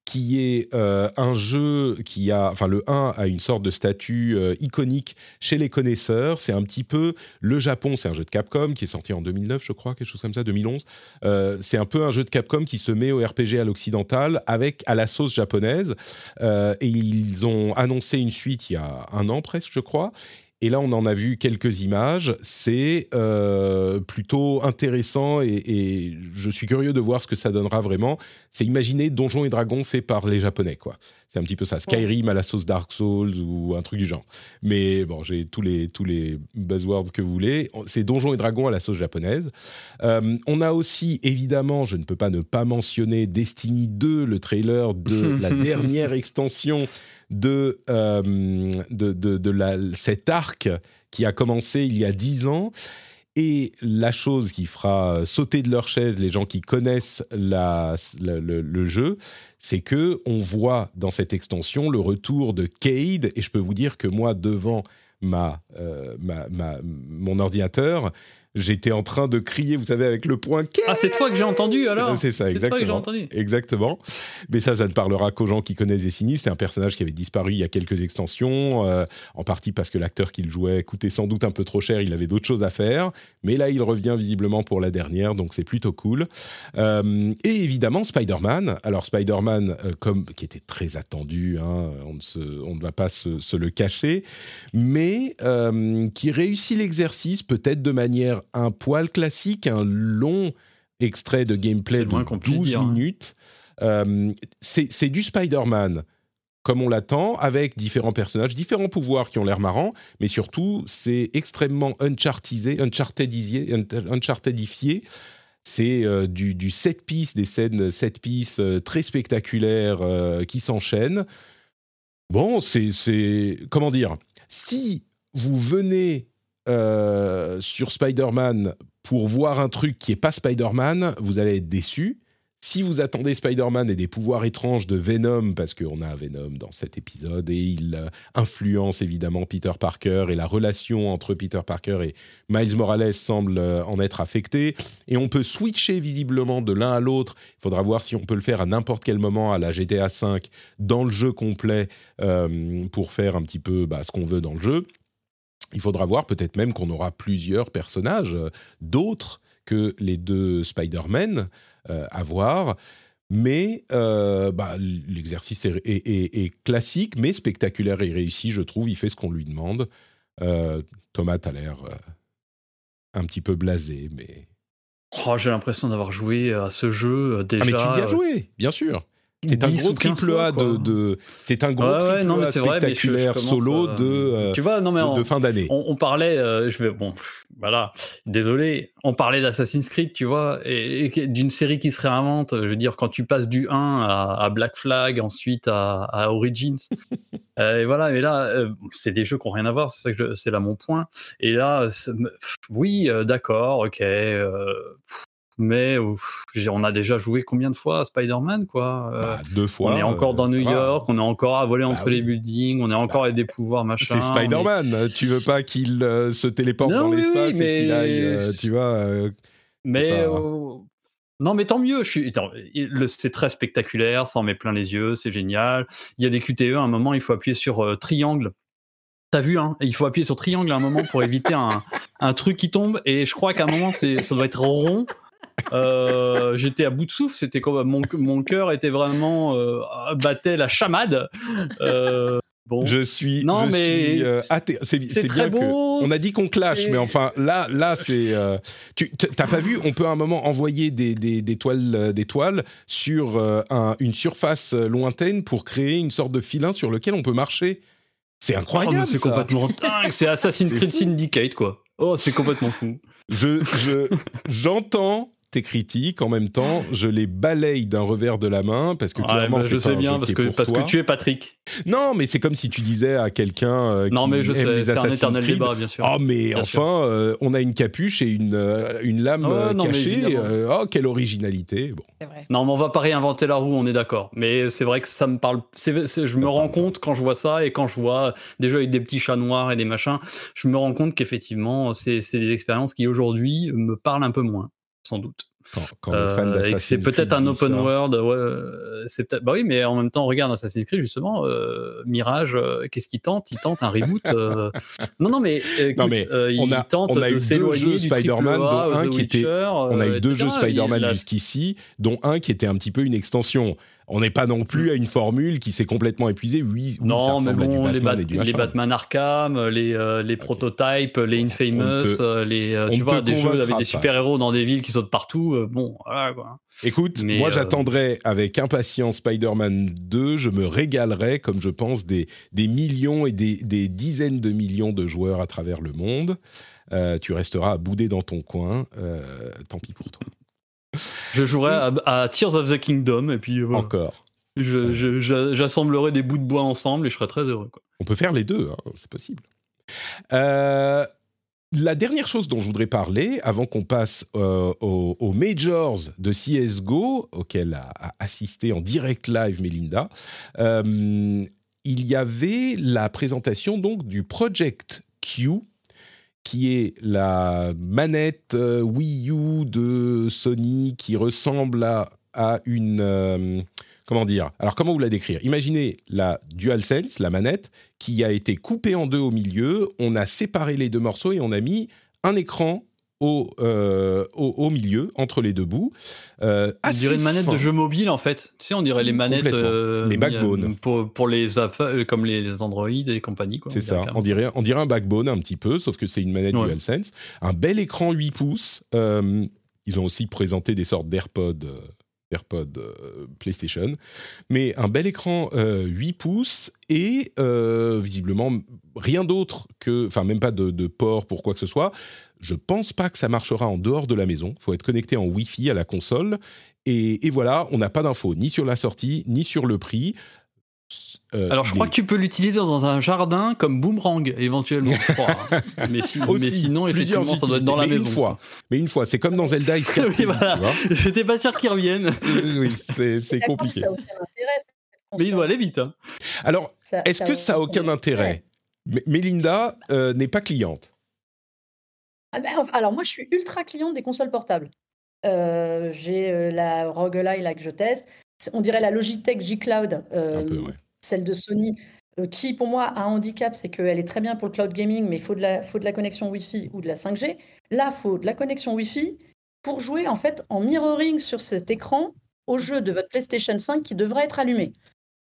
qui est euh, un jeu qui a, enfin le 1 a une sorte de statut euh, iconique chez les connaisseurs. C'est un petit peu le Japon, c'est un jeu de Capcom qui est sorti en 2009, je crois, quelque chose comme ça, 2011. Euh, c'est un peu un jeu de Capcom qui se met au RPG à l'occidental avec à la sauce japonaise. Et ils ont annoncé une suite il y a un an presque, je crois. Et là, on en a vu quelques images. C'est euh, plutôt intéressant et, et je suis curieux de voir ce que ça donnera vraiment. C'est imaginer Donjons et Dragons fait par les Japonais, quoi. C'est un petit peu ça. Skyrim à la sauce Dark Souls ou un truc du genre. Mais bon, j'ai tous les, tous les buzzwords que vous voulez. C'est Donjons et Dragons à la sauce japonaise. Euh, on a aussi, évidemment, je ne peux pas ne pas mentionner Destiny 2, le trailer de la dernière extension de, euh, de, de, de la, cet arc qui a commencé il y a dix ans. Et la chose qui fera sauter de leur chaise les gens qui connaissent le, jeu, c'est que on voit dans cette extension le retour de Cade. Et je peux vous dire que moi, devant euh, mon ordinateur, j'étais en train de crier, vous savez, avec le point. Ah, c'est toi que j'ai entendu alors C'est ça, C'est toi que j'ai exactement. entendu. Exactement. Mais ça, ça ne parlera qu'aux gens qui connaissent Destiny. C'était un personnage qui avait disparu il y a quelques extensions, euh, en partie parce que l'acteur qui le jouait coûtait sans doute un peu trop cher, il avait d'autres choses à faire. Mais là, il revient visiblement pour la dernière, donc c'est plutôt cool. Euh, et évidemment, Spider-Man. Alors, Spider-Man, euh, comme, qui était très attendu, hein, on, ne se- on ne va pas se, se le cacher, mais qui réussit l'exercice peut-être de manière un poil classique, un long extrait de gameplay de qu'on puisse 12 dire, hein. minutes. Euh, c'est du Spider-Man comme on l'attend, avec différents personnages, différents pouvoirs qui ont l'air marrants, mais surtout, c'est extrêmement unchartisé, unchartedisé, un- unchartedifié. C'est euh, du, du set piece, des scènes set piece euh, très spectaculaires euh, qui s'enchaînent. Bon, c'est. Comment dire Si vous venez euh, sur Spider-Man pour voir un truc qui n'est pas Spider-Man, vous allez être déçu. si vous attendez Spider-Man et des pouvoirs étranges de Venom, parce qu'on a Venom dans cet épisode, et il euh, influence évidemment Peter Parker, et la relation entre Peter Parker et Miles Morales semble euh, en être affectée, et on peut switcher visiblement de l'un à l'autre, il faudra voir si on peut le faire à n'importe quel moment à la GTA V dans le jeu complet pour faire un petit peu bah, ce qu'on veut dans le jeu. Il faudra voir peut-être même qu'on aura plusieurs personnages, d'autres que les deux Spider-Man euh, à voir. Mais euh, bah, l'exercice est, classique, mais spectaculaire et réussi, je trouve. Il fait ce qu'on lui demande. Euh, Thomas a l'air un petit peu blasé, mais... Oh, J'ai l'impression d'avoir joué à ce jeu déjà. Ah, mais tu y as joué, bien sûr. C'est un gros triple A de, c'est un gros triple A spectaculaire solo de euh, tu vois non mais de, fin d'année. On, parlait euh, je vais bon voilà. Désolé on parlait d'Assassin's Creed tu vois et, d'une série qui se réinvente je veux dire quand tu passes du 1 à, Black Flag ensuite à, Origins. Euh, et voilà mais là c'est des jeux qui n'ont rien à voir c'est là mon point. Et là oui d'accord ok mais on a déjà joué combien de fois à Spider-Man, quoi euh, bah, Deux fois. On est encore dans euh, New York, on est encore à voler bah entre les buildings, on est encore avec des pouvoirs, machin. C'est Spider-Man, tu veux pas qu'il euh, se téléporte dans l'espace et qu'il aille, tu vois. mais. Non, mais tant mieux. C'est très spectaculaire, ça en met plein les yeux, c'est génial. Il y a des QTE, à un moment, il faut appuyer sur triangle. T'as vu, hein Il faut appuyer sur triangle à un moment pour éviter un, un truc qui tombe. Et je crois qu'à un moment, ça doit être rond. Euh, j'étais à bout de souffle. C'était comme mon, mon cœur était vraiment euh, battait la chamade. Euh, bon. Je suis, non mais C'est bien beau, que on a dit qu'on clash, mais enfin là, là c'est. tu t'as pas vu On peut à un moment envoyer des, des, des toiles, des toiles sur une surface lointaine pour créer une sorte de filin sur lequel on peut marcher. C'est oh, incroyable. c'est complètement dingue. C'est Assassin's Creed Syndicate quoi. Oh, c'est complètement fou. Je j'entends tes critiques, en même temps, je les balaye d'un revers de la main parce que clairement, bah, je sais bien parce que parce que tu es Patrick. Non, mais c'est comme si tu disais à quelqu'un euh, non, mais je sais, c'est un éternel débat, bien sûr. Oh, mais enfin, euh, on a une capuche et une euh, une lame cachée. oh, quelle originalité. Bon. Vrai. Non, mais on va pas réinventer la roue, on est d'accord. Mais c'est vrai que ça me parle. je me rends compte quand je vois ça et quand je vois déjà avec des petits chats noirs et des machins, je me rends compte qu'effectivement, c'est des expériences qui aujourd'hui me parlent un peu moins sans doute. Quand, euh, c'est peut-être un open world, ouais, c'est peut-être. Bah oui, mais en même temps, regarde Assassin's Creed justement, euh, Mirage, euh, qu'est-ce qu'il tente? Il tente un reboot. non, non, mais, non, mais on a, tente on a eu deux jeux Spider-Man, dont un qui était. On a eu deux jeux Spider-Man jusqu'ici, dont un qui était un petit peu une extension. On n'est pas non plus à une formule qui s'est complètement épuisée. Oui, non, mais bon, les, Batman Arkham, les, euh, les prototypes, les Infamous, euh, les, euh, tu vois, des jeux avec des super-héros dans des villes qui sautent partout. Bon, voilà quoi. Écoute, moi j'attendrai avec impatience Spider-Man 2. Je me régalerai, comme je pense, des, des millions et des, des dizaines de millions de joueurs à travers le monde. tu resteras à bouder dans ton coin. tant pis pour toi. Je jouerai à, Tears of the Kingdom et puis. Encore. J'assemblerai des bouts de bois ensemble et je serai très heureux. On peut faire les deux, hein, c'est possible. Euh, la dernière chose dont je voudrais parler, avant qu'on passe euh, aux, majors de CSGO, auquel a, assisté en direct live Melinda, euh, il y avait la présentation donc du Project Q, qui est la manette euh, Wii U de Sony qui ressemble à, une... Comment dire? Alors comment vous la décrire? Imaginez la DualSense, la manette, qui a été coupée en deux au milieu, on a séparé les deux morceaux et on a mis un écran euh, au, au, milieu, entre les deux bouts. Euh, on dirait une manette de jeu mobile en fait. Tu sais, on dirait les manettes euh, les backbone. Pour, pour, les comme les Android et compagnie. C'est ça, on dirait, on dirait un backbone un petit peu, sauf que c'est une manette DualSense. Un bel écran 8 pouces. ils ont aussi présenté des sortes d'AirPods. AirPod PlayStation, mais un bel écran 8 pouces et visiblement rien d'autre que, enfin même pas de, port pour quoi que ce soit, je pense pas que ça marchera en dehors de la maison. Il faut être connecté en Wi-Fi à la console. Et, voilà, on n'a pas d'infos ni sur la sortie, ni sur le prix. Euh, Alors, je crois que tu peux l'utiliser dans un jardin comme boomerang, éventuellement. je crois, hein. mais, si- Aussi, mais sinon, effectivement, ça doit être dans la mais maison. Une fois, mais une fois, c'est comme dans Zelda Escape, Oui, voilà. J'étais pas sûr qu'il revienne, Oui, c'est compliqué. Ça mais il doit aller vite. hein. Alors, est-ce que ça a aucun intérêt M- Mélinda euh, n'est pas cliente. Ah ben, alors moi, je suis ultra cliente des consoles portables. Euh, J'ai euh, la ROG Ally là que je teste. On dirait la Logitech G Cloud, euh, Un peu, ouais. Celle de Sony, euh, qui pour moi a un handicap, c'est qu'elle est très bien pour le cloud gaming, mais il faut de la, faut de la connexion Wi-Fi ou de la 5G. Là, il faut de la connexion Wi-Fi pour jouer en fait en mirroring sur cet écran au jeu de votre PlayStation 5 qui devrait être allumé.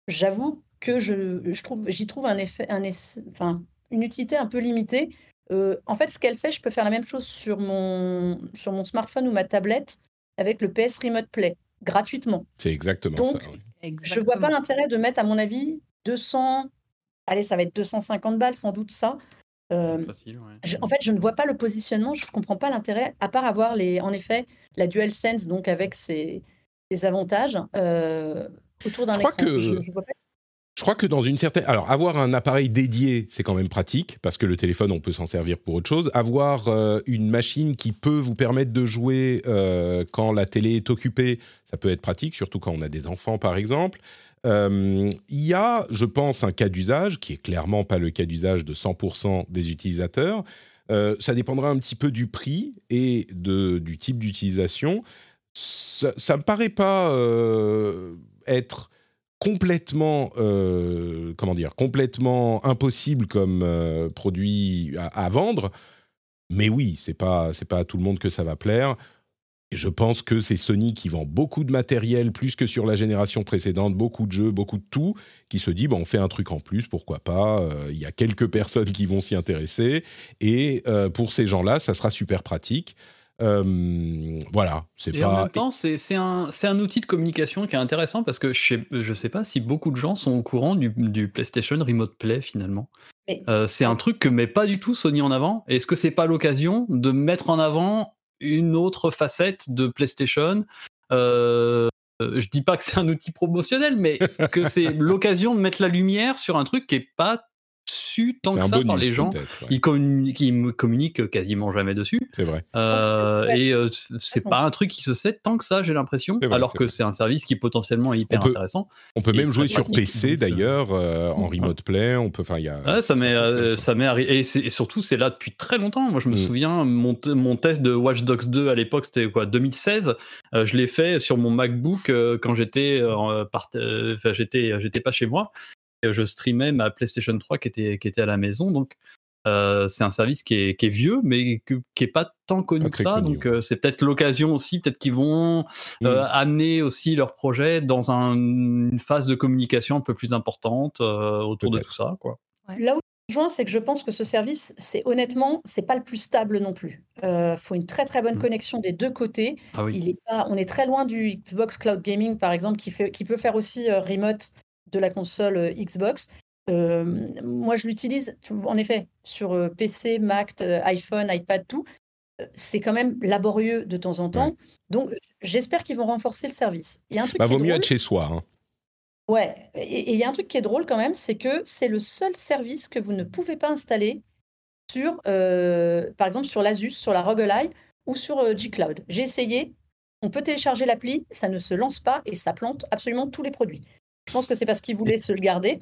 J'avoue que je, je trouve, j'y trouve un effet, un ess- enfin, une utilité un peu limitée. Euh, en fait, ce qu'elle fait, je peux faire la même chose sur mon, sur mon smartphone ou ma tablette avec le PS Remote Play, gratuitement. C'est exactement Donc, ça. oui. Je vois pas l'intérêt de mettre, à mon avis, 200, allez, ça va être 250 balles sans doute ça. Euh, Facile, ouais. je- en fait, je ne vois pas le positionnement, je ne comprends pas l'intérêt, à part avoir, les, en effet, la DualSense, donc avec ses, ses avantages euh, autour d'un Je écran. crois que- Je- je vois pas- Je crois que dans une certaine... Alors, avoir un appareil dédié, c'est quand même pratique, parce que le téléphone, on peut s'en servir pour autre chose. Avoir euh, une machine qui peut vous permettre de jouer euh, quand la télé est occupée, ça peut être pratique, surtout quand on a des enfants, par exemple. Euh, Il y a, je pense, un cas d'usage, qui est clairement pas le cas d'usage de 100% des utilisateurs. Ça dépendra un petit peu du prix et de, du type d'utilisation. Ça, ça me paraît pas être complètement, euh, comment dire, complètement impossible comme euh, produit à, vendre. Mais oui, c'est pas, c'est pas à tout le monde que ça va plaire. Et je pense que c'est Sony qui vend beaucoup de matériel, plus que sur la génération précédente, beaucoup de jeux, beaucoup de tout, qui se dit, bon, on fait un truc en plus, pourquoi pas. Euh, Il y a quelques personnes qui vont s'y intéresser. Et pour ces gens-là, ça sera super pratique. Euh, voilà, c'est Et en pas. même temps, c'est c'est un, c'est un outil de communication qui est intéressant parce que je sais, je sais pas si beaucoup de gens sont au courant du, du PlayStation Remote Play finalement. Mais- Euh, c'est un truc que met pas du tout Sony en avant. Est-ce que c'est pas l'occasion de mettre en avant une autre facette de PlayStation? Euh, Je dis pas que c'est un outil promotionnel, mais que c'est l'occasion de mettre la lumière sur un truc qui est pas su tant que ça par bonus, les gens. ouais. Ils communiquent, ils me communiquent quasiment jamais dessus. C'est vrai. Euh, et euh, c'est pas un truc qui se sait tant que ça, j'ai l'impression. Alors que c'est un service qui potentiellement est hyper On peut- intéressant. On peut même jouer sur PC d'ailleurs, euh, en remote play. On peut, enfin, il y a. Ouais, ça m'est, euh, ça m'est arrivé. Et, surtout, c'est là depuis très longtemps. Moi, je me Mm. souviens, mon, mon test de Watch Dogs 2 à l'époque, c'était quoi 2016. Euh, je l'ai fait sur mon MacBook euh, quand j'étais, euh, par- euh, j'étais, j'étais pas chez moi. Et je streamais ma PlayStation 3 qui était, qui était à la maison. Donc, euh, c'est un service qui est, qui est vieux, mais que- qui est pas tant connu Pas que ça. connu, donc, euh, c'est peut-être l'occasion aussi. Peut-être qu'ils vont Mm. euh, amener aussi leur projet dans un- une phase de communication un peu plus importante euh, autour de tout ça. Quoi. Là où je rejoins, c'est que je pense que ce service, c'est honnêtement, c'est pas le plus stable non plus. Il faut une très très bonne Mm. connexion des deux côtés. Ah oui. Il est pas, on est très loin du Xbox Cloud Gaming, par exemple, qui, fait, qui peut faire aussi euh, remote de la console euh, Xbox. Euh, moi, je l'utilise, en effet, sur euh, PC, Mac, iPhone, iPad, tout. C'est quand même laborieux de temps en temps. Donc, j'espère qu'ils vont renforcer le service. Il y a un truc Bah, qui vaut mieux drôle. être chez soi. hein. Ouais, et et il y a un truc qui est drôle quand même, c'est que c'est le seul service que vous ne pouvez pas installer sur, euh, par exemple, sur l'Asus, sur la ROG Ally ou sur euh, G-Cloud. J'ai essayé, on peut télécharger l'appli, ça ne se lance pas et ça plante absolument tous les produits. Je pense que c'est parce qu'ils voulaient se le garder,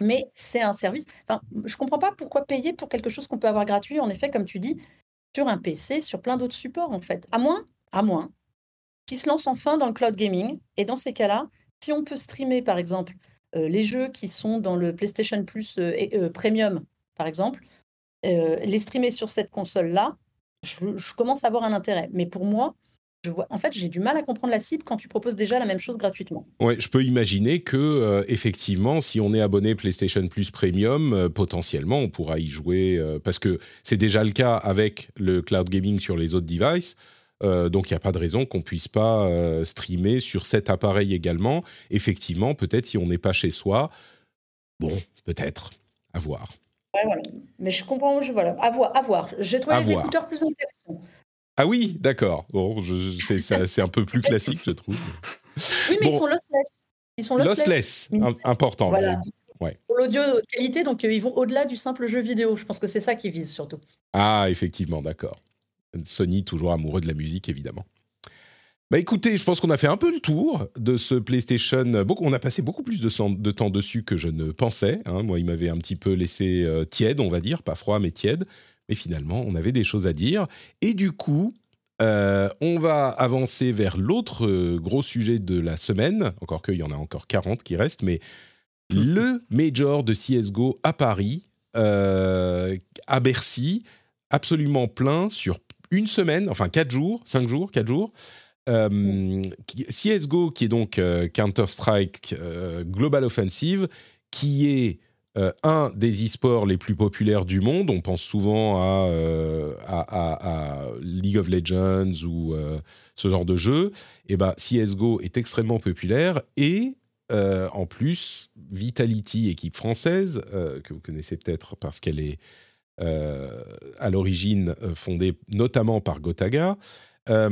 mais c'est un service. Enfin, je comprends pas pourquoi payer pour quelque chose qu'on peut avoir gratuit, en effet, comme tu dis, sur un PC, sur plein d'autres supports, en fait. À moins, à moins, qu'ils se lancent enfin dans le cloud gaming. Et dans ces cas-là, si on peut streamer, par exemple, euh, les jeux qui sont dans le PlayStation Plus euh, euh, Premium, par exemple, les streamer sur cette console-là, je, je commence à avoir un intérêt. Mais pour moi, je vois, en fait, j'ai du mal à comprendre la cible quand tu proposes déjà la même chose gratuitement. Ouais, je peux imaginer que euh, effectivement, si on est abonné PlayStation Plus Premium, euh, potentiellement, on pourra y jouer euh, parce que c'est déjà le cas avec le cloud gaming sur les autres devices. Donc il n'y a pas de raison qu'on puisse pas streamer sur cet appareil également. Effectivement, peut-être si on n'est pas chez soi, bon, peut-être, à voir. Ouais, voilà. Mais je comprends, je, voilà, à voir. À voir. J'ai trouvé À les voir. écouteurs plus intéressants. Ah oui, d'accord. Bon, c'est un peu plus classique, je trouve. Oui, mais Bon. ils sont lossless. ils sont lossless. Important. Voilà. Ouais. Pour l'audio de qualité, donc euh, ils vont au-delà du simple jeu vidéo. Je pense que c'est ça qu'ils visent surtout. Ah, effectivement, d'accord. Sony, toujours amoureux de la musique, évidemment. Bah écoutez, je pense qu'on a fait un peu le tour de ce PlayStation. Beaucoup, on a passé beaucoup plus de temps dessus que je ne pensais. hein. Moi, il m'avait un petit peu laissé euh, tiède, on va dire, pas froid, mais tiède. Mais finalement, on avait des choses à dire. Et du coup, euh, on va avancer vers l'autre euh, gros sujet de la semaine. Encore qu'il y en a encore 40 qui restent, mais le Major de CSGO à Paris, euh, à Bercy, absolument plein sur une semaine, enfin 4 jours, 5 jours, 4 jours. CSGO, qui est donc Counter-Strike Global Offensive, qui est euh, un des e-sports les plus populaires du monde. On pense souvent à, euh, League of Legends ou euh, ce genre de jeu. Et ben, CSGO est extrêmement populaire et en plus, Vitality, équipe française, que vous connaissez peut-être parce qu'elle est à l'origine fondée notamment par Gotaga, a,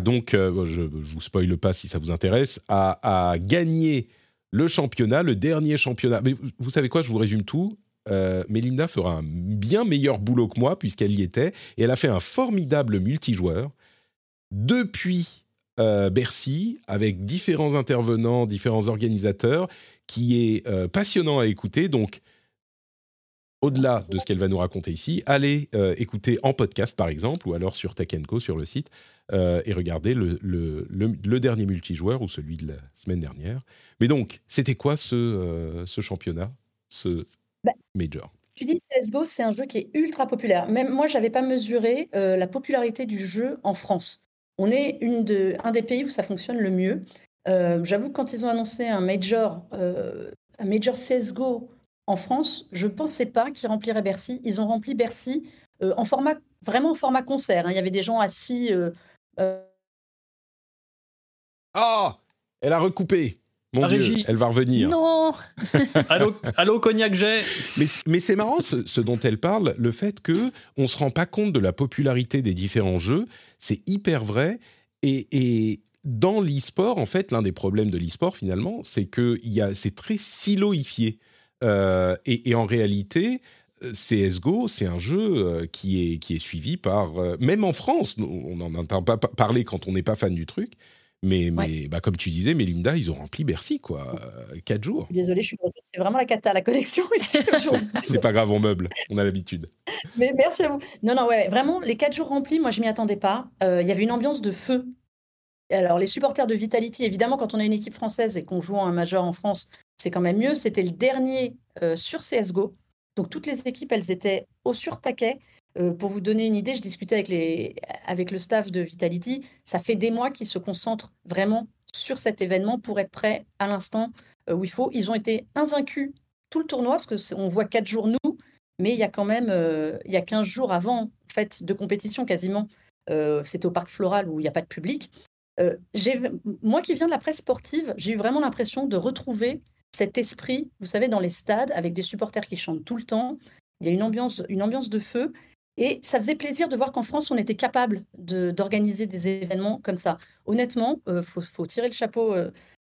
donc, je ne vous spoile pas si ça vous intéresse, a gagné le championnat, le dernier championnat. Mais vous, savez quoi, je vous résume tout. Euh, Melinda fera un bien meilleur boulot que moi puisqu'elle y était et elle a fait un formidable multijoueur depuis euh, Bercy avec différents intervenants, différents organisateurs qui est euh, passionnant à écouter. Donc, au-delà de ce qu'elle va nous raconter ici, allez euh, écouter en podcast par exemple ou alors sur Tech Co sur le site euh, et regardez le, le- le- le dernier multijoueur ou celui de la semaine dernière. Mais donc, c'était quoi ce, euh, ce championnat, ce Bah, major? Tu dis CSGO, c'est un jeu qui est ultra populaire. Même moi, je n'avais pas mesuré la popularité du jeu en France. On est une de, un des pays où ça fonctionne le mieux. J'avoue que quand ils ont annoncé un major, un major CSGO en France, je ne pensais pas qu'ils rempliraient Bercy. Ils ont rempli Bercy euh, en format, vraiment en format concert. hein. Il y avait des gens assis. euh, euh, Ah Elle a recoupé Mon Dieu, elle va revenir. Non allô, allô, cognac j'ai. Mais, mais c'est marrant ce, ce dont elle parle, le fait que on se rend pas compte de la popularité des différents jeux, c'est hyper vrai. Et, et dans l'e-sport, en fait, l'un des problèmes de l'e-sport finalement, c'est que il y a, c'est très siloifié. Euh, et, et en réalité, euh, CS:GO, c'est un jeu euh, qui est qui est suivi par euh, même en France, on n'en entend pas pa- parler quand on n'est pas fan du truc. Mais, mais bah, comme tu disais, Melinda, ils ont rempli Bercy, quoi. Euh, Quatre jours. Désolée, je suis. C'est vraiment la cata, la aujourd'hui. C'est pas grave, on meuble. On a l'habitude. Mais merci à vous. Non, non, ouais, vraiment, les quatre jours remplis, moi, je m'y attendais pas. Euh, Il y avait une ambiance de feu. Alors, les supporters de Vitality, évidemment, quand on a une équipe française et qu'on joue un majeur en France, c'est quand même mieux. C'était le dernier euh, sur CSGO. Donc, toutes les équipes, elles étaient au sur-taquet. Euh, pour vous donner une idée, je discutais avec, les, avec le staff de Vitality. Ça fait des mois qu'ils se concentrent vraiment sur cet événement pour être prêts à l'instant euh, où il faut. Ils ont été invaincus tout le tournoi, parce qu'on voit quatre jours nous, mais il y a quand même euh, il y a 15 jours avant en fait, de compétition quasiment. euh, C'était au Parc Floral où il n'y a pas de public. Moi qui viens de la presse sportive, j'ai eu vraiment l'impression de retrouver cet esprit, vous savez, dans les stades, avec des supporters qui chantent tout le temps. Il y a une ambiance, une ambiance de feu. Et ça faisait plaisir de voir qu'en France, on était capable d'organiser des événements comme ça. Honnêtement, il faut, faut tirer le chapeau euh,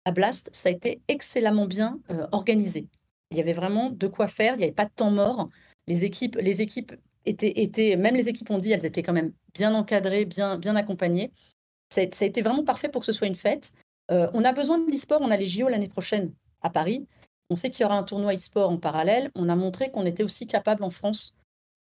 à Blast. Ça a été excellemment bien euh, organisé. Il y avait vraiment de quoi faire. Il n'y avait pas de temps mort. Les équipes, les équipes étaient, étaient, même les équipes ont dit, elles étaient quand même bien encadrées, bien, bien accompagnées. Ça a, ça a été vraiment parfait pour que ce soit une fête. Euh, on a besoin de l'e-sport. On a les JO l'année prochaine à Paris. On sait qu'il y aura un tournoi e-sport en parallèle. On a montré qu'on était aussi capable en France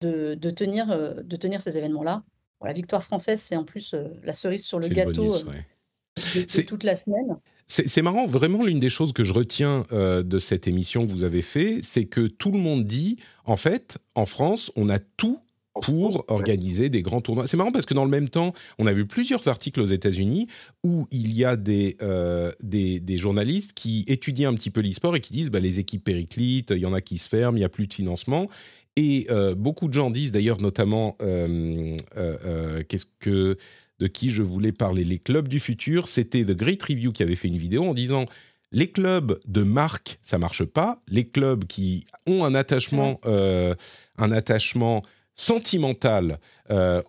de, de tenir, euh, de tenir ces événements-là. Bon, la victoire française, c'est en plus euh, la cerise sur le le gâteau bonus, euh, ouais. de- toute la semaine. C'est c'est marrant, vraiment l'une des choses que je retiens euh, de cette émission que vous avez fait, c'est que tout le monde dit, en fait, en France, on a tout pour organiser des grands tournois. C'est marrant parce que dans le même temps, on a vu plusieurs articles aux États-Unis où il y a des, euh, des, des journalistes qui étudient un petit peu l'e-sport et qui disent bah, les équipes périclites, il y en a qui se ferment, il n'y a plus de financement. Et euh, beaucoup de gens disent d'ailleurs, notamment, euh, qu'est-ce que de qui je voulais parler, les clubs du futur, c'était The Great Review qui avait fait une vidéo en disant les clubs de marque, ça marche pas. Les clubs qui ont un attachement, un attachement sentimentale euh,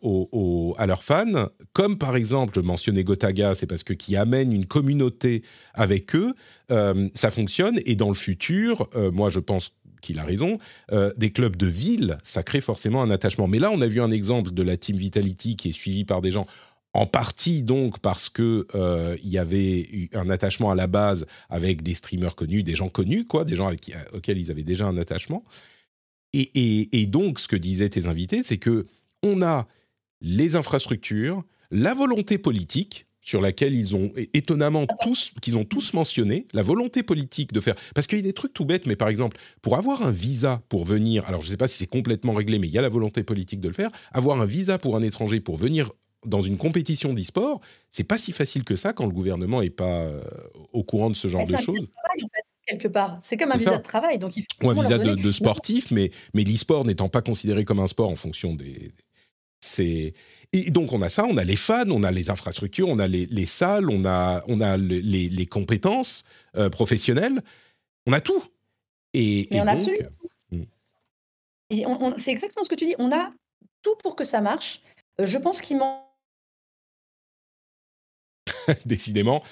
à leurs fans, comme par exemple, je mentionnais Gotaga, c'est parce que qui amène une communauté avec eux, euh, ça fonctionne. Et dans le futur, euh, moi je pense qu'il a raison, des clubs de ville, ça crée forcément un attachement. Mais là, on a vu un exemple de la Team Vitality qui est suivi par des gens en partie donc parce que il y avait eu un attachement à la base avec des streamers connus, des gens connus, quoi, des gens auxquels ils avaient déjà un attachement. Et, donc, ce que disaient tes invités, c'est que on a les infrastructures, la volonté politique sur laquelle ils ont étonnamment tous, qu'ils ont tous mentionné, la volonté politique de faire. Parce qu'il y a des trucs tout bêtes, mais par exemple, pour avoir un visa pour venir, alors je ne sais pas si c'est complètement réglé, mais il y a la volonté politique de le faire, avoir un visa pour un étranger pour venir dans une compétition d'e-sport, c'est pas si facile que ça quand le gouvernement est pas euh, au courant de ce genre de choses quelque part. C'est comme un visa de travail. Donc il Ou un visa de, sportif, mais, mais l'e-sport n'étant pas considéré comme un sport en fonction des. C'est. Et donc on a ça, on a les fans, on a les infrastructures, on a les, les salles, on a, on a les, les, compétences euh, professionnelles, on a tout. Et, on a absolument hmm. C'est exactement ce que tu dis. On a tout pour que ça marche. Euh, je pense qu'il manque. Décidément.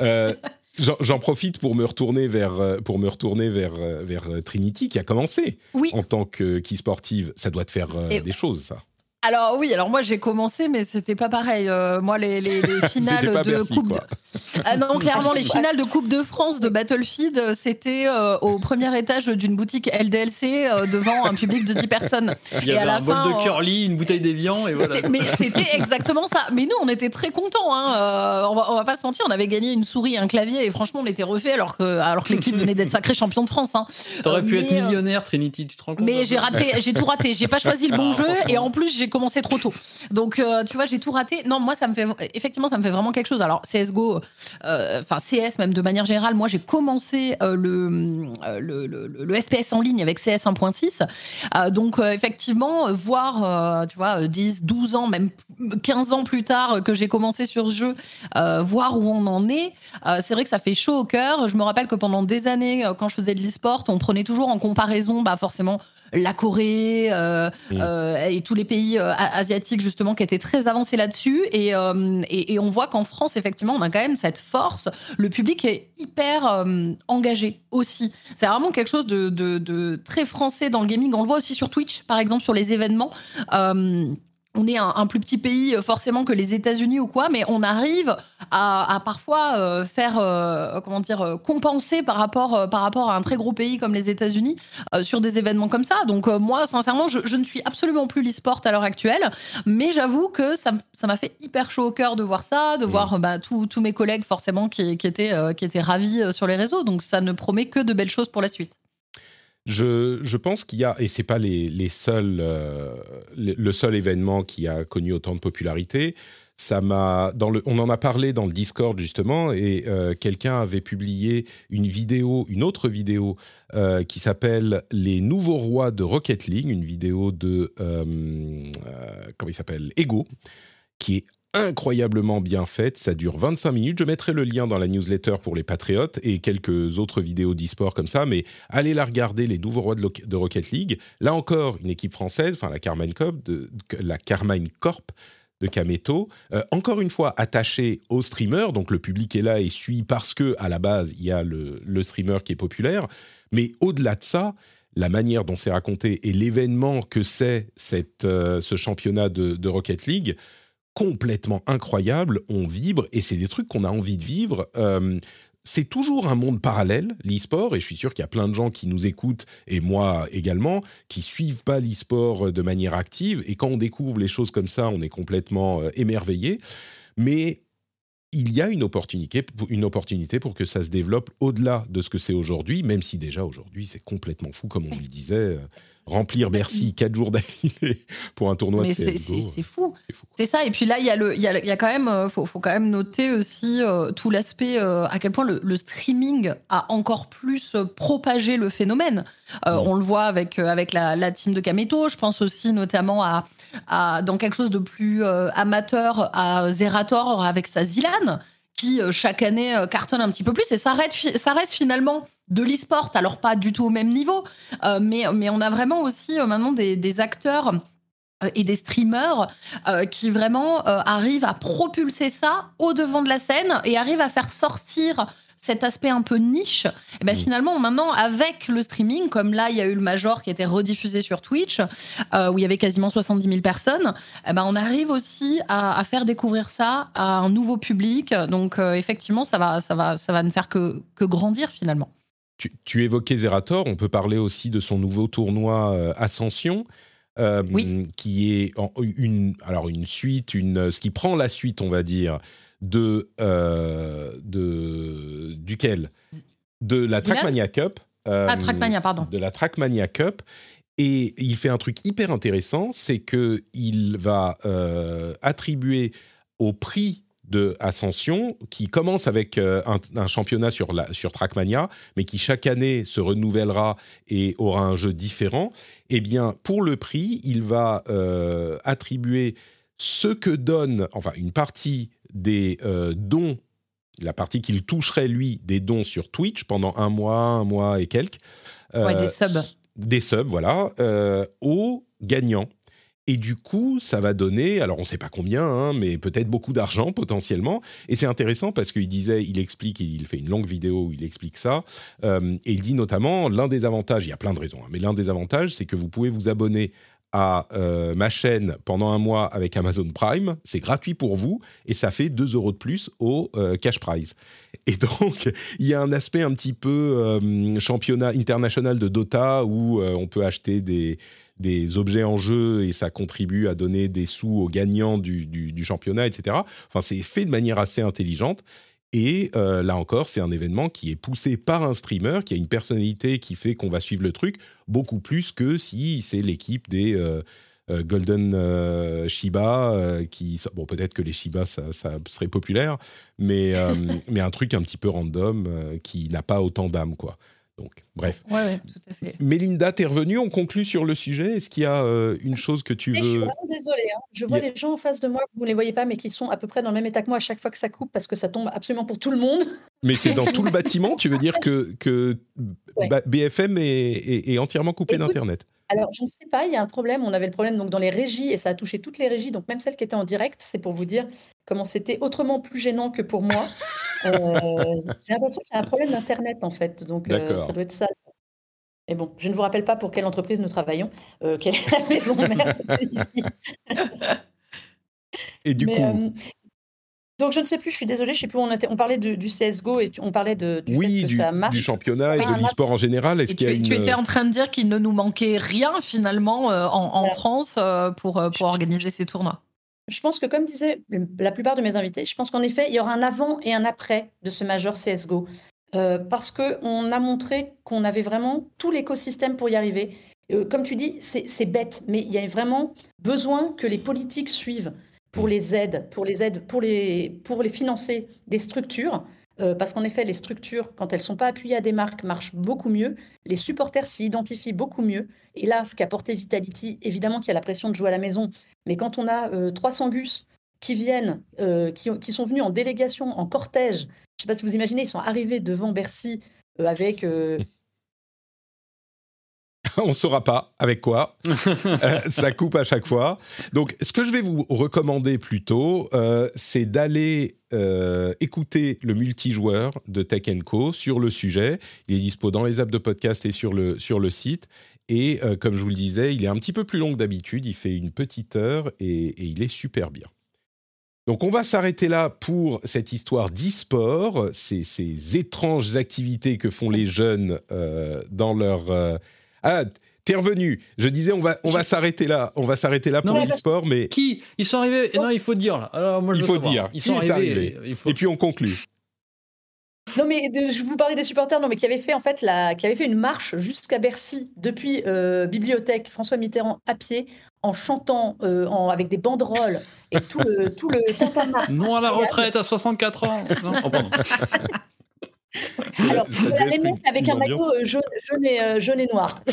Euh, J'en profite pour me retourner vers, euh, pour me retourner vers, euh, vers euh, Trinity qui a commencé en tant que qui sportive. Ça doit te faire des choses, ça. Alors oui, alors moi j'ai commencé, mais c'était pas pareil. Euh, moi les, les, finales de coupe, de... Ah non clairement les finales de Coupe de France de Battlefield, euh, c'était euh, au premier étage d'une boutique LDLC devant un public de 10 personnes. Il y avait un bol de curly, une bouteille d'évian et voilà. Mais c'était exactement ça. Mais nous on était très contents. Hein. On, va, on, va, pas se mentir, on avait gagné une souris, un clavier et franchement on était refait alors que alors que l'équipe venait d'être sacré champion de France. Hein. T'aurais pu être millionnaire Trinity, tu te rends compte Mais j'ai raté, j'ai tout raté. J'ai pas choisi le bon jeu et en plus j'ai commencé trop tôt. Donc, euh, tu vois, j'ai tout raté. Non, moi, ça me fait effectivement, ça me fait vraiment quelque chose. Alors, CS:GO, euh, enfin CS même de manière générale, moi, j'ai commencé euh, le, le, le, FPS en ligne avec CS 1.6. donc, effectivement, voir, tu vois, 10, 12 ans, même 15 ans plus tard que j'ai commencé sur ce jeu, voir où on en est, c'est vrai que ça fait chaud au cœur. Je me rappelle que pendant des années, quand je faisais de l'e-sport, on prenait toujours en comparaison, bah, forcément, la Corée euh, mm. euh, et tous les pays euh, asiatiques justement qui étaient très avancés là-dessus. Et, et, on voit qu'en France, effectivement, on a quand même cette force. Le public est hyper engagé aussi. C'est vraiment quelque chose de, de, très français dans le gaming. On le voit aussi sur Twitch, par exemple, sur les événements on est un, plus petit pays euh, forcément que les États-Unis ou quoi, mais on arrive à, parfois euh, faire, euh, comment dire, compenser par rapport, par rapport à un très gros pays comme les États-Unis sur des événements comme ça. Donc moi, sincèrement, je, ne suis absolument plus l'e-sport à l'heure actuelle, mais j'avoue que ça m'a fait hyper chaud au cœur de voir ça, de mmh. voir bah, tous mes collègues forcément qui, étaient, qui étaient ravis sur les réseaux. Donc ça ne promet que de belles choses pour la suite. Je, pense qu'il y a, et c'est pas les, seuls, euh, le, seul événement qui a connu autant de popularité. Ça m'a, dans le, on en a parlé dans le Discord justement, et euh, quelqu'un avait publié une vidéo, une autre vidéo euh, qui s'appelle Les nouveaux rois de Rocket League, une vidéo de comment il s'appelle, Ego, qui est incroyablement bien faite. Ça dure 25 minutes. Je mettrai le lien dans la newsletter pour les patriotes et quelques autres vidéos d'e-sport comme ça. Mais allez la regarder, les nouveaux rois de, Rocket League. Là encore, une équipe française, enfin la Carmine Corp de, la Corp de Kameto, euh, encore une fois attaché au streamer, donc le public est là et suit parce que à la base il y a le, streamer qui est populaire, mais au-delà de ça, la manière dont c'est raconté et l'événement que c'est euh, ce championnat de Rocket League, complètement incroyable, on vibre et c'est des trucs qu'on a envie de vivre. Euh, c'est toujours un monde parallèle, l'e-sport, et je suis sûr qu'il y a plein de gens qui nous écoutent, et moi également, qui suivent pas l'e-sport de manière active, et quand on découvre les choses comme ça, on est complètement euh, émerveillé. Mais il y a une opportunité, une opportunité pour que ça se développe au-delà de ce que c'est aujourd'hui, même si déjà aujourd'hui c'est complètement fou, comme on le disait. Euh, remplir Bercy quatre jours d'affilée pour un tournoi de CSGO. C'est fou. C'est ça. Et puis là, il y a le, il y a, y a quand même, euh, faut, faut, quand même noter aussi euh, tout l'aspect euh, à quel point le, streaming a encore plus propagé le phénomène. On le voit avec avec la, la, team de Kameto. Je pense aussi notamment à, dans quelque chose de plus amateur à Zerator avec sa Zilan qui chaque année cartonne un petit peu plus. Et ça reste, finalement de l'e-sport, alors pas du tout au même niveau, euh, mais, mais on a vraiment aussi euh, maintenant des, acteurs et des streamers qui vraiment arrivent à propulser ça au devant de la scène et arrivent à faire sortir cet aspect un peu niche, et eh ben mm. finalement, maintenant, avec le streaming, comme là, il y a eu le Major qui était rediffusé sur Twitch, euh, où il y avait quasiment 70 000 personnes, eh ben on arrive aussi à, faire découvrir ça à un nouveau public. Donc, euh, effectivement, ça va, ça, va, ça va ne faire que, que grandir finalement. Tu, évoquais Zerator, on peut parler aussi de son nouveau tournoi euh, Ascension. qui est une, alors une suite, une, ce qui prend la suite, on va dire, de, euh, de duquel De la Trackmania Cup. Euh, ah, Trackmania, pardon. De la Trackmania Cup. Et il fait un truc hyper intéressant, c'est que il va euh, attribuer au prix de Ascension, qui commence avec un, championnat sur, la, sur Trackmania, mais qui chaque année se renouvellera et aura un jeu différent, eh bien, pour le prix, il va attribuer ce que donne, enfin, une partie des euh, dons, la partie qu'il toucherait lui, des dons sur Twitch pendant un mois, un mois et quelques. Euh, des subs. Des subs, voilà, euh, aux gagnants. Et du coup, ça va donner, alors on ne sait pas combien, hein, mais peut-être beaucoup d'argent potentiellement. Et c'est intéressant parce qu'il disait, il explique, il fait une longue vidéo où il explique ça. et il dit notamment, l'un des avantages, il y a plein de raisons, hein, mais l'un des avantages, c'est que vous pouvez vous abonner à euh, ma chaîne pendant un mois avec Amazon Prime, c'est gratuit pour vous et ça fait 2 euros de plus au euh, cash prize. Et donc, il y a un aspect un petit peu euh, championnat international de Dota où on peut acheter des, des objets en jeu et ça contribue à donner des sous aux gagnants du, du championnat, etc. Enfin, c'est fait de manière assez intelligente. Et euh, là encore, c'est un événement qui est poussé par un streamer, qui a une personnalité qui fait qu'on va suivre le truc, beaucoup plus que si c'est l'équipe des euh, euh, Golden Shiba, qui... Bon, peut-être que les Shiba, ça, ça serait populaire, mais, mais un truc un petit peu random qui n'a pas autant d'âme, quoi. Donc, bref. Ouais, tout à fait. Mélinda, t'es revenue, on conclut sur le sujet. Est-ce qu'il y a euh, une chose que tu veux. Je suis vraiment désolée. Hein. Je vois les gens en face de moi, vous ne les voyez pas, mais qui sont à peu près dans le même état que moi à chaque fois que ça coupe parce que ça tombe absolument pour tout le monde. Mais c'est dans tout le bâtiment Tu veux dire que, que BFM est, entièrement coupé d'Internet alors, je ne sais pas, il y a un problème. On avait le problème donc dans les régies et ça a touché toutes les régies, donc même celles qui étaient en direct. C'est pour vous dire comment c'était autrement plus gênant que pour moi. Euh, j'ai l'impression qu'il y a un problème d'internet en fait, donc euh, ça doit être ça. Mais bon, je ne vous rappelle pas pour quelle entreprise nous travaillons, euh, quelle est la maison mère Et du coup, donc je ne sais plus, je suis désolée, je sais plus où on était. On parlait du CSGO et on parlait de, du fait que ça marche. du championnat et de l'e-sport en général. Est-ce qu'il y a tu, tu étais en train de dire qu'il ne nous manquait rien finalement euh, en, France euh, pour, euh, pour organiser ces tournois? Je pense que comme disaient la plupart de mes invités, je pense qu'en effet, il y aura un avant et un après de ce major CSGO. parce qu'on a montré qu'on avait vraiment tout l'écosystème pour y arriver. comme tu dis, c'est bête, mais il y a vraiment besoin que les politiques suivent pour les aides, pour les aides, pour les, pour les financer des structures. Euh, parce qu'en effet, les structures, quand elles ne sont pas appuyées à des marques, marchent beaucoup mieux. Les supporters s'y identifient beaucoup mieux. Et là, ce qu'a porté Vitality, évidemment qu'il y a la pression de jouer à la maison, mais quand on a 300 euh, gus qui viennent, euh, qui, qui, sont venus en délégation, en cortège, je ne sais pas si vous imaginez, ils sont arrivés devant Bercy avec on ne saura pas avec quoi. Euh, ça coupe à chaque fois. Donc, ce que je vais vous recommander plutôt, euh, c'est d'aller euh, écouter le multijoueur de Tech Co sur le sujet. Il est dispo dans les apps de podcast et sur le, sur le site. Et comme je vous le disais, il est un petit peu plus long que d'habitude. Il fait une petite heure et, il est super bien. Donc on va s'arrêter là pour cette histoire d'e-sport, ces, ces, étranges activités que font les jeunes dans leur ah, t'es revenu. Je disais, on va, on va s'arrêter là. On va s'arrêter là pour l'e-sport, mais. Qui Ils sont arrivés. Non, il faut dire là. Alors, moi, je il faut dire. Ils sont arrivés. Et puis on conclut. Non, mais je vous parlais des supporters, non, mais qui avaient fait en fait la, qui avait fait une marche jusqu'à Bercy depuis euh, bibliothèque François Mitterrand à pied en chantant euh, en, avec des banderoles et tout le tout le Non à la retraite à 64 ans. Non, oh, pardon. Alors, les mecs avec un maillot euh, jaune, et, euh, jaune, et, noir.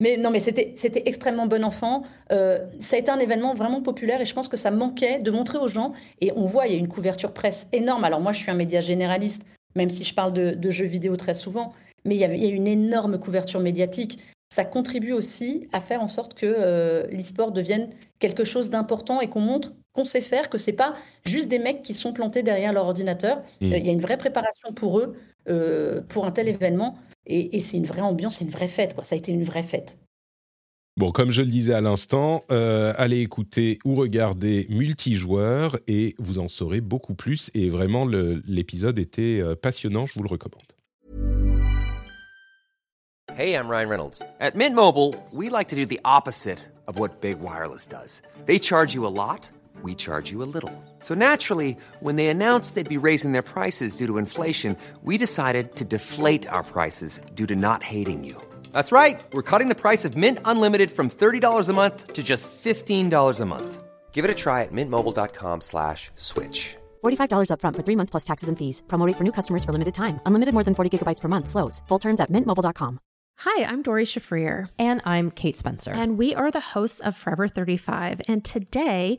Mais non, mais c'était extrêmement bon enfant. Euh, ça a été un événement vraiment populaire et je pense que ça manquait de montrer aux gens. Et on voit, il y a une couverture presse énorme. Alors moi, je suis un média généraliste, même si je parle de, jeux vidéo très souvent. Mais il y, a, il y a une énorme couverture médiatique. ça contribue aussi à faire en sorte que euh, l'e-sport devienne quelque chose d'important et qu'on montre qu'on sait faire, que c'est pas juste des mecs qui sont plantés derrière leur ordinateur. Mm. Euh, Il y a une vraie préparation pour eux, euh, pour un tel événement. Et, et c'est une vraie ambiance, c'est une vraie fête. Quoi. Ça a été une vraie fête. Bon, comme je le disais à l'instant, euh, allez écouter ou regarder multijoueur et vous en saurez beaucoup plus. Et vraiment, l'épisode était passionnant, je vous le recommande. Hey, I'm Ryan Reynolds. At Mint Mobile, we like to do the opposite of what Big Wireless does. They charge you a lot, we charge you a little. So naturally, when they announced they'd be raising their prices due to inflation, we decided to deflate our prices due to not hating you. That's right. We're cutting the price of Mint Unlimited from $30 a month to just $15 a month. Give it a try at mintmobile.com slash switch. $45 upfront for three months plus taxes and fees. Promote rate for new customers for limited time. Unlimited more than 40 gigabytes per month. Slows. Full terms at mintmobile.com. Hi, I'm Dory Shafrir, And I'm Kate Spencer. and we are the hosts of Forever 35. And today,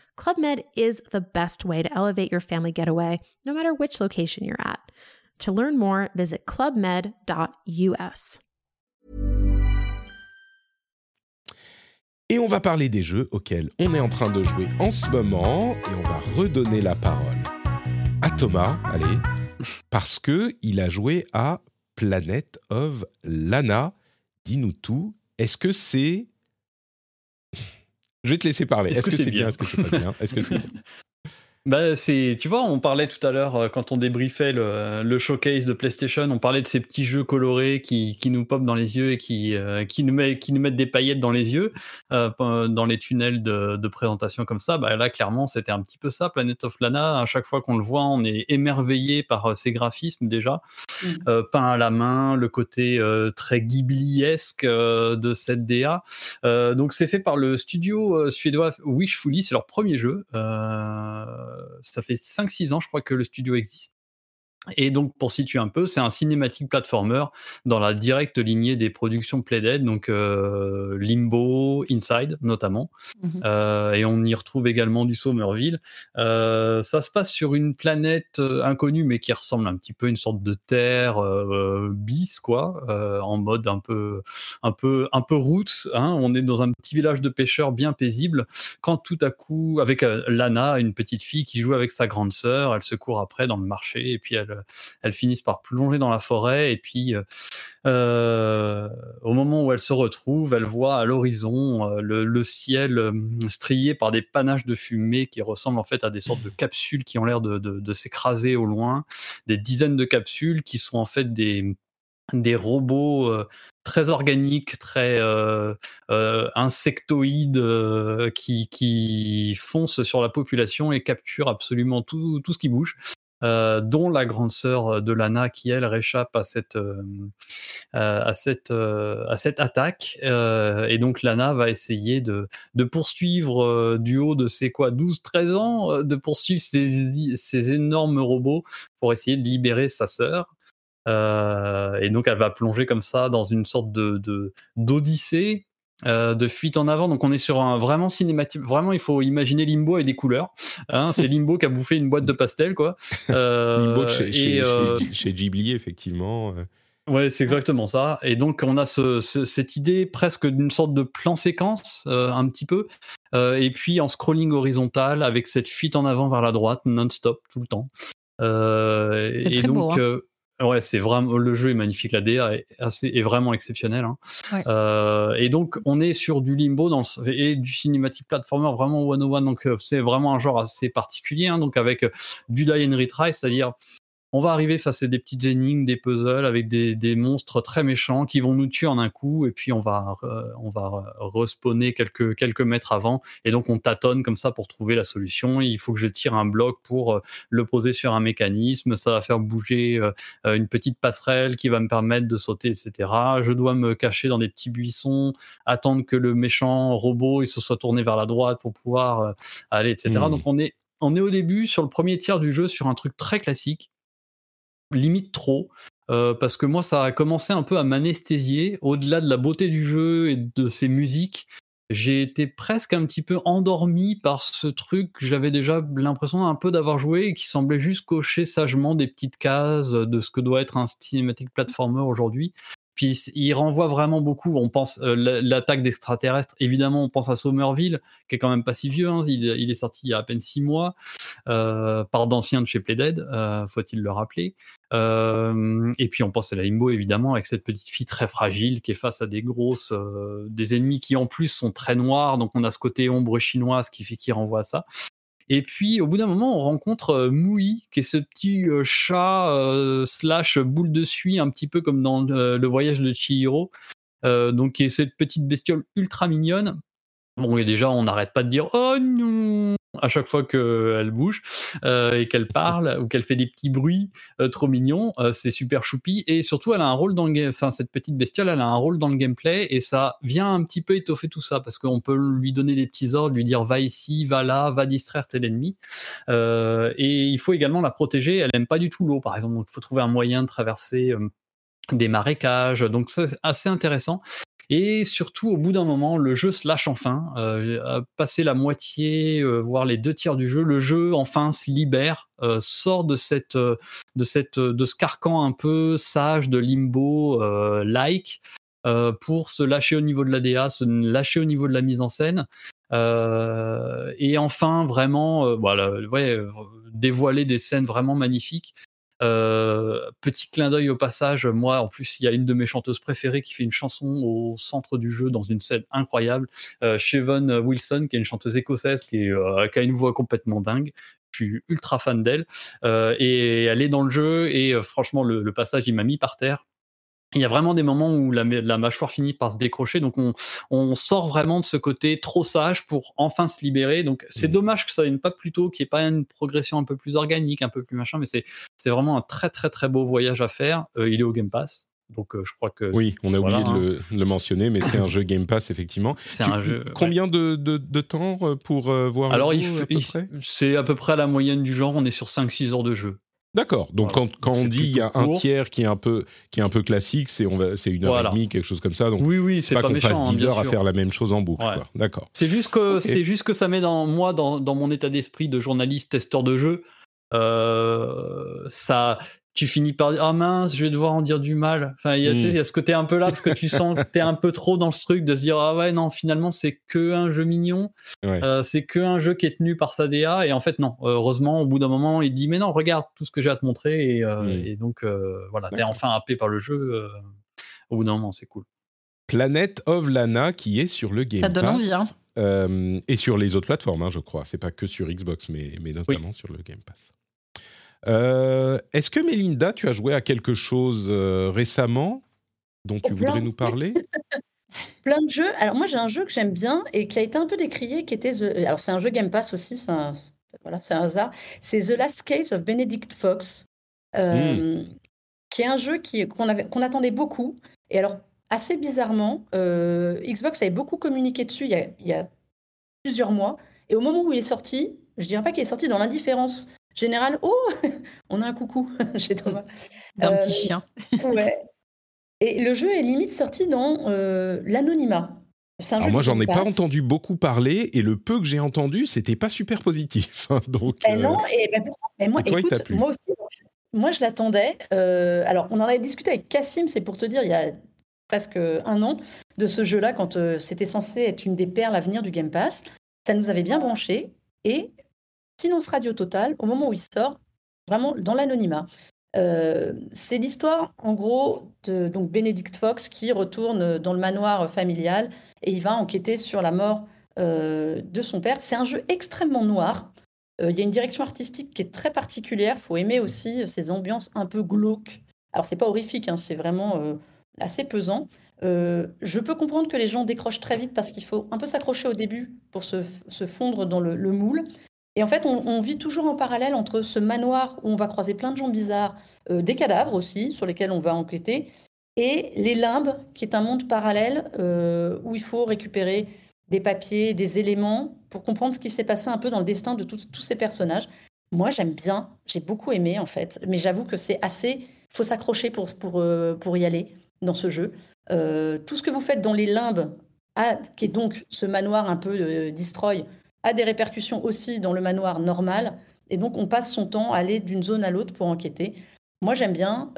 Club Med is the best way to elevate your family getaway, no matter which location you're at. To learn more, visit clubmed.us. Et on va parler des jeux auxquels on est en train de jouer en ce moment. Et on va redonner la parole à Thomas, allez, parce que il a joué à Planet of Lana. Dis-nous tout. Est-ce que c'est. Je vais te laisser parler. Est-ce que, c'est bien Est-ce que c'est pas bien? Est-ce que c'est bien? Bah, c'est, tu vois, on parlait tout à l'heure euh, quand on débriefait le, le showcase de PlayStation, on parlait de ces petits jeux colorés qui, qui nous popent dans les yeux et qui, euh, qui, nous met, qui nous mettent des paillettes dans les yeux euh, dans les tunnels de, de présentation comme ça. Bah, là, clairement, c'était un petit peu ça, Planet of Lana. À chaque fois qu'on le voit, on est émerveillé par ses graphismes déjà, Mm. euh, peint à la main, le côté très Ghibli-esque de cette DA. Donc c'est fait par le studio suédois Wishfully, c'est leur premier jeu. Euh, ça fait 5-6 ans, je crois, que le studio existe. Et donc, pour situer un peu, c'est un cinématique platformer dans la directe lignée des productions Playdead, donc euh, Limbo, Inside notamment. Mhm. Euh, et on y retrouve également du Somerville. Euh, ça se passe sur une planète inconnue, mais qui ressemble un petit peu à une sorte de terre bis, quoi, en mode un peu, un peu, un peu roots. Hein. On est dans un petit village de pêcheurs bien paisible, quand tout à coup, avec Lana, une petite fille qui joue avec sa grande sœur, elle se court après dans le marché, et puis elle, elles finissent par plonger dans la forêt, et puis euh, euh, au moment où elle se retrouve, elle voit à l'horizon euh, le, ciel euh, strié par des panaches de fumée qui ressemblent en fait à des sortes de capsules qui ont l'air de, s'écraser au loin, des dizaines de capsules qui sont en fait des, des robots euh, très organiques, très euh, euh, insectoïdes, euh, qui, qui foncent sur la population et capturent absolument tout, tout ce qui bouge. Euh, dont la grande sœur de Lana qui elle réchappe à cette euh, euh, à cette euh, à cette attaque. Euh, et donc Lana va essayer de de poursuivre euh, du haut de ses quoi 12 13 ans euh, de poursuivre ces ces énormes robots pour essayer de libérer sa sœur. Euh, et donc elle va plonger comme ça dans une sorte de- d'odyssée euh, de fuite en avant. Donc on est sur un vraiment cinématique. Vraiment, il faut imaginer Limbo et des couleurs. Hein, c'est Limbo qui a bouffé une boîte de pastel, quoi. Euh, Limbo chez, et, chez, euh, chez- chez Ghibli, effectivement. euh. Ouais, c'est exactement ça. Et donc, on a ce- ce- cette idée presque d'une sorte de plan séquence, euh, un petit peu, Euh, et puis en scrolling horizontal avec cette fuite en avant vers la droite, non-stop, tout le temps. Euh, et très donc, beau, hein. Euh, ouais, c'est vraiment le jeu est magnifique, la DA est, assez, est vraiment exceptionnelle. hein. Ouais. Euh, et donc, on est sur du limbo dans et du cinématique platformer vraiment 101. Donc, euh, c'est vraiment un genre assez particulier. hein, donc, avec du die and retry, c'est-à-dire on va arriver face à des petites énigmes, des puzzles avec des, des monstres très méchants qui vont nous tuer en un coup et puis on va euh, on va respawner quelques quelques mètres avant et donc on tâtonne comme ça pour trouver la solution. Il faut que je tire un bloc pour euh, le poser sur un mécanisme, ça va faire bouger euh, une petite passerelle qui va me permettre de sauter, etc. Je dois me cacher dans des petits buissons, attendre que le méchant robot il se soit tourné vers la droite pour pouvoir aller, etc. Mmh. Donc on est on est au début sur le premier tiers du jeu sur un truc très classique limite trop. euh, parce que moi, ça a commencé un peu à m'anesthésier. Au-delà de la beauté du jeu et de ses musiques, j'ai été presque un petit peu endormi par ce truc que j'avais déjà l'impression un peu d'avoir joué et qui semblait juste cocher sagement des petites cases de ce que doit être un cinématique platformer aujourd'hui. Puis il renvoie vraiment beaucoup. On pense euh, la- l'attaque d'extraterrestres. Évidemment, on pense à Somerville, qui est quand même pas si vieux. hein. Il, il est sorti il y a à peine six mois euh, par d'anciens de chez Playdead, euh, faut-il le rappeler. Euh, et puis on pense à la Limbo évidemment avec cette petite fille très fragile qui est face à des grosses, euh, des ennemis qui en plus sont très noirs. Donc on a ce côté ombre chinoise qui fait qui renvoie à ça. Et puis, au bout d'un moment, on rencontre euh, Moui, qui est ce petit euh, chat euh, slash boule de suie, un petit peu comme dans le voyage de Chihiro. Donc, qui est cette petite bestiole ultra mignonne. Bon, et déjà, on n'arrête pas de dire Oh non à chaque fois qu'elle bouge euh, et qu'elle parle ou qu'elle fait des petits bruits euh, trop mignons. Euh, c'est super choupi. Et surtout, elle a un rôle dans cette petite bestiole, elle a un rôle dans le gameplay et ça vient un petit peu étoffer tout ça parce qu'on peut lui donner des petits ordres, lui dire va ici, va là, va distraire tel ennemi. Et il faut également la protéger. Elle aime pas du tout l'eau, par exemple. Donc, il faut trouver un moyen de traverser des marécages. Donc, c'est assez intéressant. Et surtout, au bout d'un moment, le jeu se lâche enfin. Euh, à passer la moitié, euh, voire les deux tiers du jeu, le jeu enfin se libère, euh, sort de cette, euh, de ce carcan un peu sage de limbo like pour se lâcher au niveau de l'ADA, se lâcher au niveau de la mise en scène. Et enfin, vraiment, voilà, dévoiler des scènes vraiment magnifiques. Euh, petit clin d'œil au passage, moi en plus il y a une de mes chanteuses préférées qui fait une chanson au centre du jeu dans une scène incroyable, euh, Siobhan Wilson qui est une chanteuse écossaise euh, qui a une voix complètement dingue. Je suis ultra fan d'elle euh, et elle est dans le jeu et euh, franchement le, le passage il m'a mis par terre. Il y a vraiment des moments où la, la mâchoire finit par se décrocher, donc on, on sort vraiment de ce côté trop sage pour enfin se libérer. Donc c'est Mhm. dommage que ça vienne pas plus tôt, qu'il n'y ait pas une progression un peu plus organique, un peu plus machin, mais c'est vraiment un très très très beau voyage à faire. Euh, il est au Game Pass, donc euh, je crois que Oui, on a Voilà, oublié de le, de le mentionner, mais c'est un jeu Game Pass, effectivement. c'est Tu- un jeu. Combien de, de, de temps euh, pour euh, voir Alors c'est à peu près la moyenne du genre. On est sur 5-6 heures de jeu. D'accord. Donc Voilà. quand, quand Donc, on dit il y a un tiers qui est un peu qui est un peu classique, c'est on va c'est une heure Voilà. et demie, quelque chose comme ça. Donc Oui oui, c'est pas, pas, qu'on passe hein, 10 bien heures à faire la même chose en boucle. Ouais. D'accord. C'est juste que c'est juste que ça met dans moi dans, dans mon état d'esprit de journaliste testeur de jeu. euh, ça, tu finis par dire ah mince, je vais devoir en dire du mal. Enfin, il y a, tu sais, Mm. il y a ce côté un peu là parce que tu sens que t'es un peu trop dans ce truc de se dire ah ouais non finalement c'est que un jeu mignon, Ouais. Euh, c'est que un jeu qui est tenu par sa DA et en fait non. Heureusement au bout d'un moment il dit mais non regarde tout ce que j'ai à te montrer et, euh, Mm. et donc euh, voilà t'es enfin happé par le jeu. euh, au bout d'un moment c'est cool. Planet of Lana qui est sur le Game Ça donne Pass. envie, hein. Euh, et sur les autres plateformes, hein, je crois. C'est pas que sur Xbox, mais, mais notamment sur le Game Pass. Euh, Est-ce que Mélinda, tu as joué à quelque chose euh, récemment dont tu Oh, voudrais plein. nous parler? Plein de jeux. Alors moi j'ai un jeu que j'aime bien et qui a été un peu décrié, qui était The- Alors c'est un jeu Game Pass aussi, c'est un... Voilà, c'est un hasard. C'est The Last Case of Benedict Fox, euh, qui est un jeu qui qu'on avait qu'on attendait beaucoup. Et alors assez bizarrement, Xbox avait beaucoup communiqué dessus il y a, il y a plusieurs mois. Et au moment où il est sorti, je dirais pas qu'il est sorti dans l'indifférence générale. Oh, on a un coucou chez Thomas. Un Euh, petit chien. Ouais. Et le jeu est limite sorti dans euh, l'anonymat. Alors moi, j'en ai pas entendu beaucoup parler, et le peu que j'ai entendu, c'était pas super positif. hein, Donc, Ben euh, non, et ben pourtant, moi, et toi, écoute, moi aussi, moi je l'attendais. Euh, alors, on en avait discuté avec Cassim, c'est pour te dire, il y a presque un an, de ce jeu-là, quand euh, c'était censé être une des perles à venir du Game Pass. Ça nous avait bien branché. Et silence radio total, au moment où il sort, vraiment dans l'anonymat. Euh, c'est l'histoire, en gros, de donc Benedict Fox qui retourne dans le manoir familial et il va enquêter sur la mort euh, de son père. C'est un jeu extrêmement noir. Il y a une direction artistique qui est très particulière. Il faut aimer aussi ces ambiances un peu glauques. Alors, c'est pas horrifique, hein, c'est vraiment assez pesant. je peux comprendre que les gens décrochent très vite parce qu'il faut un peu s'accrocher au début pour se, fondre dans le, moule. Et en fait, on, vit toujours en parallèle entre ce manoir où on va croiser plein de gens bizarres, des cadavres aussi, sur lesquels on va enquêter, et les limbes, qui est un monde parallèle où il faut récupérer des papiers, des éléments pour comprendre ce qui s'est passé un peu dans le destin de tous ces personnages. Moi, j'aime bien, j'ai beaucoup aimé en fait, mais j'avoue que c'est assez. faut s'accrocher pour, pour, euh, pour y aller dans ce jeu. Euh, tout ce que vous faites dans les limbes, qui est donc ce manoir un peu euh, destroy, a des répercussions aussi dans le manoir normal. Et donc, on passe son temps à aller d'une zone à l'autre pour enquêter. Moi, j'aime bien.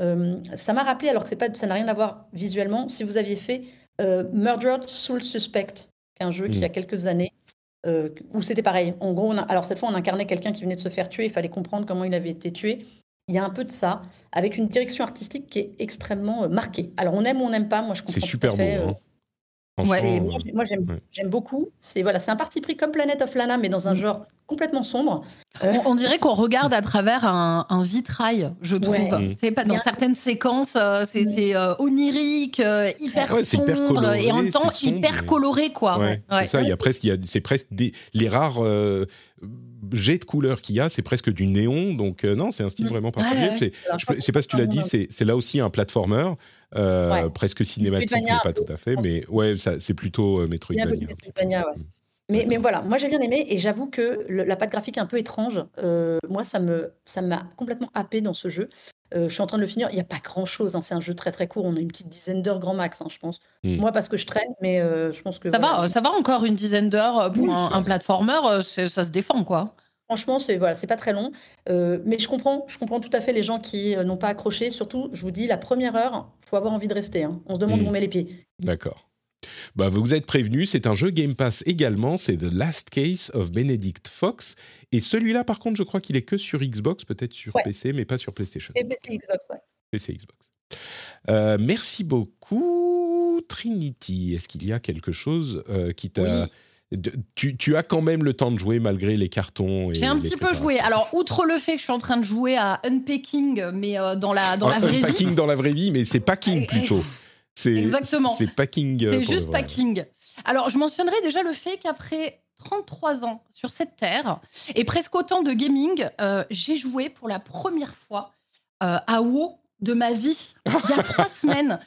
ça m'a rappelé, alors que pas, ça n'a rien à voir visuellement, si vous aviez fait Murdered Soul Suspect qu'un jeu qui, il y a mm. quelques années, euh, où c'était pareil. En gros, alors cette fois, on incarnait quelqu'un qui venait de se faire tuer, il fallait comprendre comment il avait été tué. Il y a un peu de ça, avec une direction artistique qui est extrêmement euh, marquée. Alors, on aime ou on n'aime pas, moi je comprends. C'est super beau. Euh, hein. moi, j'aime beaucoup. C'est voilà, un parti pris comme Planet of Lana, mais dans un mm. genre complètement sombre. Euh, on, dirait qu'on regarde à travers un, vitrail, je trouve. C'est pas dans certaines séquences, euh, c'est euh, onirique, hyper sombre et en même temps hyper coloré, quoi. C'est ça. Il y a presque, c'est presque des, les rares jets de couleurs qu'il y a, c'est presque du néon. Donc non, c'est un style mm. vraiment particulier. Je ne sais pas si tu l'as dit, c'est là aussi un platformer. presque cinématique, mais pas tout à fait. Mais ouais, c'est plutôt Metroidvania. Mais, mais, voilà, moi j'ai bien aimé et j'avoue que la patte graphique est un peu étrange. Euh, moi, ça me ça m'a complètement happé dans ce jeu. Euh, je suis en train de le finir. Il n'y a pas grand chose. Hein, c'est un jeu très très court. On a une petite dizaine d'heures grand max, hein, je pense. Moi, parce que je traîne, mais euh, je pense que ça va. Ça va encore une dizaine d'heures pour un, un, platformer. Ça se défend quoi. Franchement, c'est voilà, c'est pas très long, mais je comprends, je comprends tout à fait les gens qui n'ont pas accroché. Surtout, je vous dis, la première heure, faut avoir envie de rester. Hein. On se demande où hmm. on met les pieds. D'accord. Bah, vous êtes prévenus, c'est un jeu Game Pass également, c'est The Last Case of Benedict Fox. Et celui-là, par contre, je crois qu'il est que sur Xbox, peut-être sur PC, mais pas sur PlayStation. Et PC Xbox, ouais. PC Xbox. Euh, merci beaucoup, Trinity. Est-ce qu'il y a quelque chose euh, qui t'a... Tu, as quand même le temps de jouer malgré les cartons. J'ai un petit peu joué. Alors, outre le fait que je suis en train de jouer à Unpacking, mais euh, dans la, dans la vraie vie. Unpacking dans la vraie vie, mais c'est Packing plutôt. Exactement. C'est packing. Euh, c'est juste packing. Alors, je mentionnerai déjà le fait qu'après 33 ans sur cette terre et presque autant de gaming, euh, j'ai joué pour la première fois euh, à WoW de ma vie il y a trois semaines.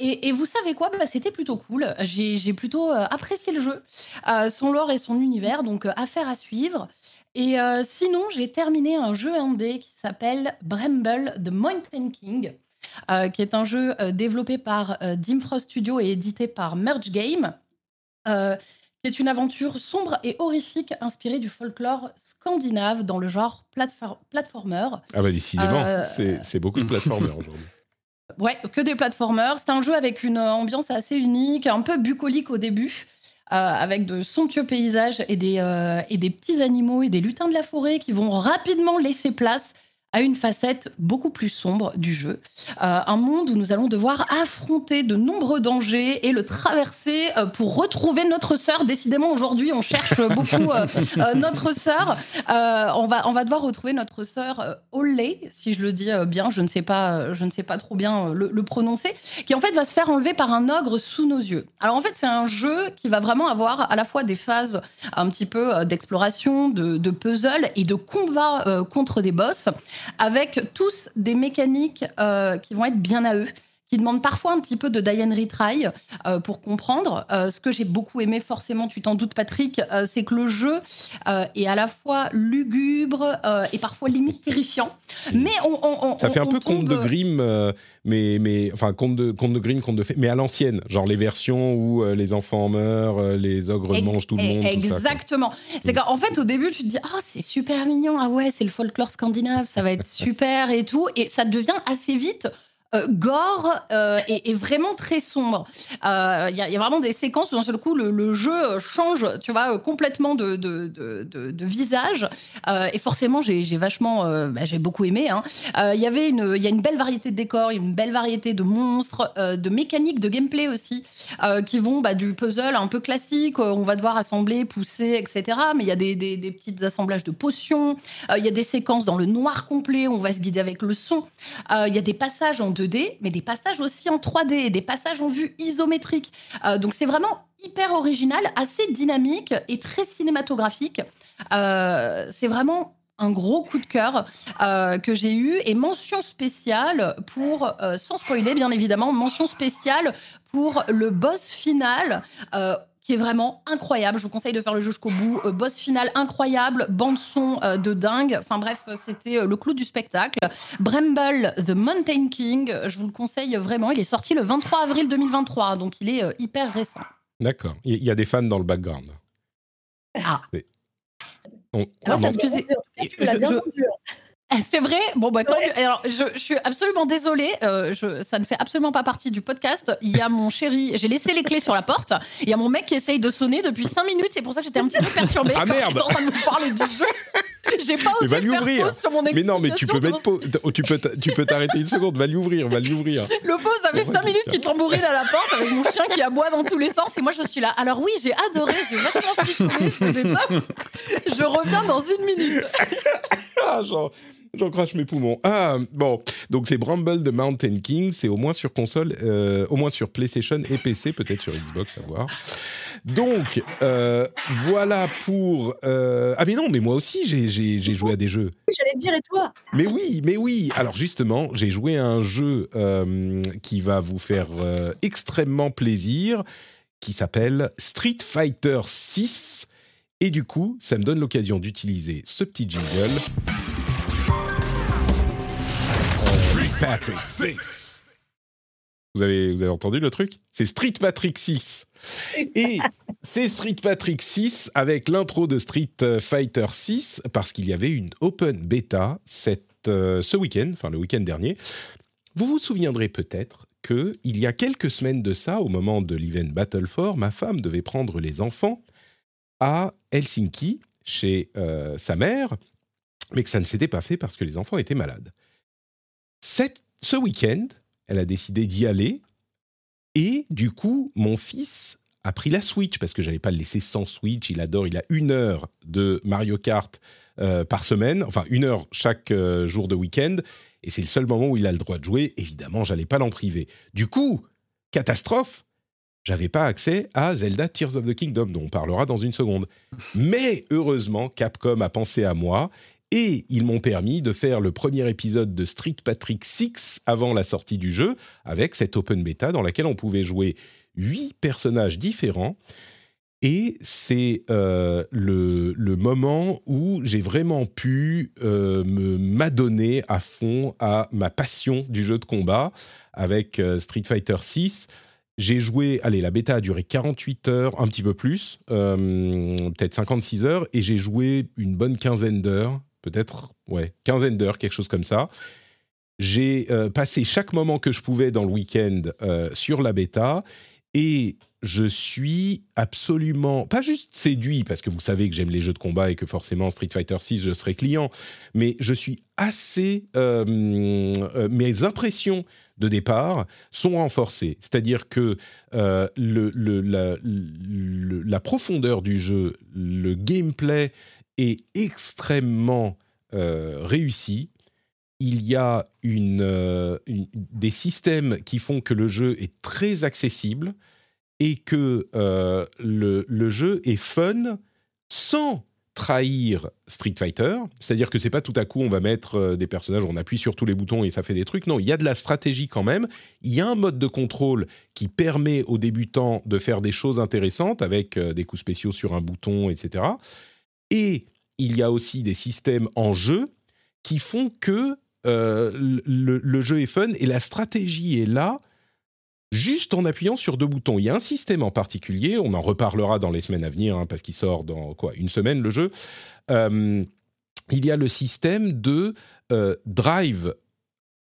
Et, vous savez quoi? Bah, C'était plutôt cool. J'ai plutôt apprécié le jeu, son lore et son univers, donc affaire à suivre. Et sinon, j'ai terminé un jeu indé qui s'appelle Bramble The Mountain King. Euh, qui est un jeu euh, développé par euh, Dimfrost Studio et édité par Merge Game, qui est une aventure sombre et horrifique inspirée du folklore scandinave dans le genre platformer. Ah bah décidément, c'est beaucoup de platformers aujourd'hui. Ouais, que des platformers. C'est un jeu avec une ambiance assez unique, un peu bucolique au début. avec de somptueux paysages et des, et des petits animaux et des lutins de la forêt qui vont rapidement laisser place à une facette beaucoup plus sombre du jeu. Euh, un monde où nous allons devoir affronter de nombreux dangers et le traverser euh, pour retrouver notre sœur. Décidément, aujourd'hui, on cherche beaucoup euh, notre sœur. on, va, on va devoir retrouver notre sœur Olé, si je le dis bien, je ne sais pas, je ne sais pas trop bien le, prononcer, qui en fait va se faire enlever par un ogre sous nos yeux. Alors en fait, c'est un jeu qui va vraiment avoir à la fois des phases un petit peu d'exploration, de, de puzzle et de combat contre des boss avec tous des mécaniques euh, qui vont être bien à eux qui demandent parfois un petit peu de Diane Retry euh, pour comprendre. Euh, ce que j'ai beaucoup aimé, forcément, tu t'en doutes, Patrick, c'est que le jeu est à la fois lugubre et parfois limite terrifiant. Mais on, ça fait un peu conte de Grimm, mais, mais enfin conte de conte de Grimm, conte de fées, mais à l'ancienne, genre les versions où les enfants meurent, les ogres mangent tout le monde. Exactement. C'est mm. qu'en fait, au début, tu te dis, ah, c'est super mignon, ah ouais, c'est le folklore scandinave, ça va être super et tout, et ça devient assez vite euh, gore euh, et, vraiment très sombre. Euh, Il il y a vraiment des séquences où d'un seul coup le, jeu change, tu vois, euh, complètement de, visage. Euh, et forcément, j'ai vachement, euh, bah, j'ai beaucoup aimé. hein. Euh, Il y avait une, il y a une belle variété de décors, une belle variété de monstres, euh, de mécaniques, de gameplay aussi, euh, qui vont bah, du puzzle un peu classique. euh, on va devoir assembler, pousser, etc. Mais il y a des, des, petits assemblages de potions. Euh, Il y a des séquences dans le noir complet. On va se guider avec le son. Euh, Il y a des passages en 2D, mais des passages aussi en 3D, et des passages en vue isométrique. Euh, donc c'est vraiment hyper original, assez dynamique et très cinématographique. Euh, c'est vraiment un gros coup de cœur euh, que j'ai eu et mention spéciale pour, sans spoiler bien évidemment, mention spéciale pour le boss final. Qui est vraiment incroyable. Je vous conseille de faire le jeu jusqu'au bout. Euh, boss final incroyable, bande son euh, de dingue. Enfin bref, c'était euh, le clou du spectacle. Bramble, The Mountain King, je vous le conseille vraiment. Il est sorti le 23 avril 2023, donc il est euh, hyper récent. D'accord. Il y a des fans dans le background. Ah. C'est- On- Ah, ça, en- excusez- je- bien je- hein. Ah, C'est vrai? Bon, bah, tant Ouais. mieux. Alors, je, je suis absolument désolée. euh, je- ça ne fait absolument pas partie du podcast. Il y a mon chéri. J'ai laissé les clés sur la porte. Il y a mon mec qui essaye de sonner depuis 5 minutes. C'est pour ça que j'étais un petit peu perturbée Ah, quand merde il est en train de me parler du jeu. J'ai pas osé va lui faire ouvrir. pause sur mon Mais non, mais tu peux mettre pause. Oh, Tu peux, tu peux t'arrêter une seconde. Va lui ouvrir, va lui ouvrir. Le pauvre, ça fait Oh, 5 minutes qu'il tambourine à la porte avec mon chien qui aboie dans tous les sens. Et moi, je suis là. Alors, oui, j'ai adoré. J'ai vachement frissonné. C'était top. Je reviens dans une minute. Ah, j'en, j'en crache mes poumons. Ah, bon. Donc, c'est Bramble de Mountain King. C'est au moins sur console, euh, au moins sur PlayStation et PC, peut-être sur Xbox, à voir. Donc, euh, voilà pour. euh, Ah, mais non, mais moi aussi, j'ai, joué à des jeux. J'allais te dire, et toi? Mais oui, mais oui. Alors justement, j'ai joué à un jeu qui va vous faire extrêmement plaisir, qui s'appelle Street Fighter 6. Et du coup, ça me donne l'occasion d'utiliser ce petit jingle. Patrick 6. Vous avez, vous avez entendu le truc? C'est Street Patrick 6. Et c'est Street Patrick 6 avec l'intro de Street Fighter 6 parce qu'il y avait une open beta cette, euh, ce week-end, enfin le week-end dernier. Vous vous souviendrez peut-être que il y a quelques semaines de ça, au moment de l'event Battle for, ma femme devait prendre les enfants à Helsinki chez euh, sa mère, mais que ça ne s'était pas fait parce que les enfants étaient malades. Ce week-end, elle a décidé d'y aller et du coup, mon fils a pris la Switch parce que j'allais pas le laisser sans Switch. Il adore, il a une heure de Mario Kart euh, par semaine, enfin une heure chaque euh, jour de week-end, et c'est le seul moment où il a le droit de jouer. Évidemment, j'allais pas l'en priver. Du coup, catastrophe, j'avais pas accès à Zelda Tears of the Kingdom, dont on parlera dans une seconde. Mais heureusement, Capcom a pensé à moi et ils m'ont permis de faire le premier épisode de Street Patrick 6 avant la sortie du jeu, avec cette open beta dans laquelle on pouvait jouer huit personnages différents. Et c'est euh, le, moment où j'ai vraiment pu euh, me m'adonner à fond à ma passion du jeu de combat avec euh, Street Fighter 6. J'ai joué, allez, la bêta a duré 48 heures, un petit peu plus, peut-être 56 heures, et j'ai joué une bonne quinzaine d'heures, peut-être, ouais, quinzaine d'heures, quelque chose comme ça. J'ai euh, passé chaque moment que je pouvais dans le week-end euh, sur la bêta, et je suis absolument, pas juste séduit, parce que vous savez que j'aime les jeux de combat et que forcément Street Fighter 6, je serai client, mais je suis assez... euh, mes impressions de départ sont renforcées. C'est-à-dire que la profondeur du jeu, le gameplay est extrêmement euh, réussi. Il y a euh, une- des systèmes qui font que le jeu est très accessible et que euh, le, le jeu est fun sans trahir Street Fighter, c'est-à-dire que c'est pas tout à coup on va mettre des personnages, on appuie sur tous les boutons et ça fait des trucs. Non, il y a de la stratégie quand même. Il y a un mode de contrôle qui permet aux débutants de faire des choses intéressantes avec des coups spéciaux sur un bouton, etc. Et il y a aussi des systèmes en jeu qui font que euh, le, jeu est fun et la stratégie est là juste en appuyant sur deux boutons. Il y a un système en particulier, on en reparlera dans les semaines à venir, hein, parce qu'il sort dans quoi une semaine le jeu. Euh, il y a le système de euh, drive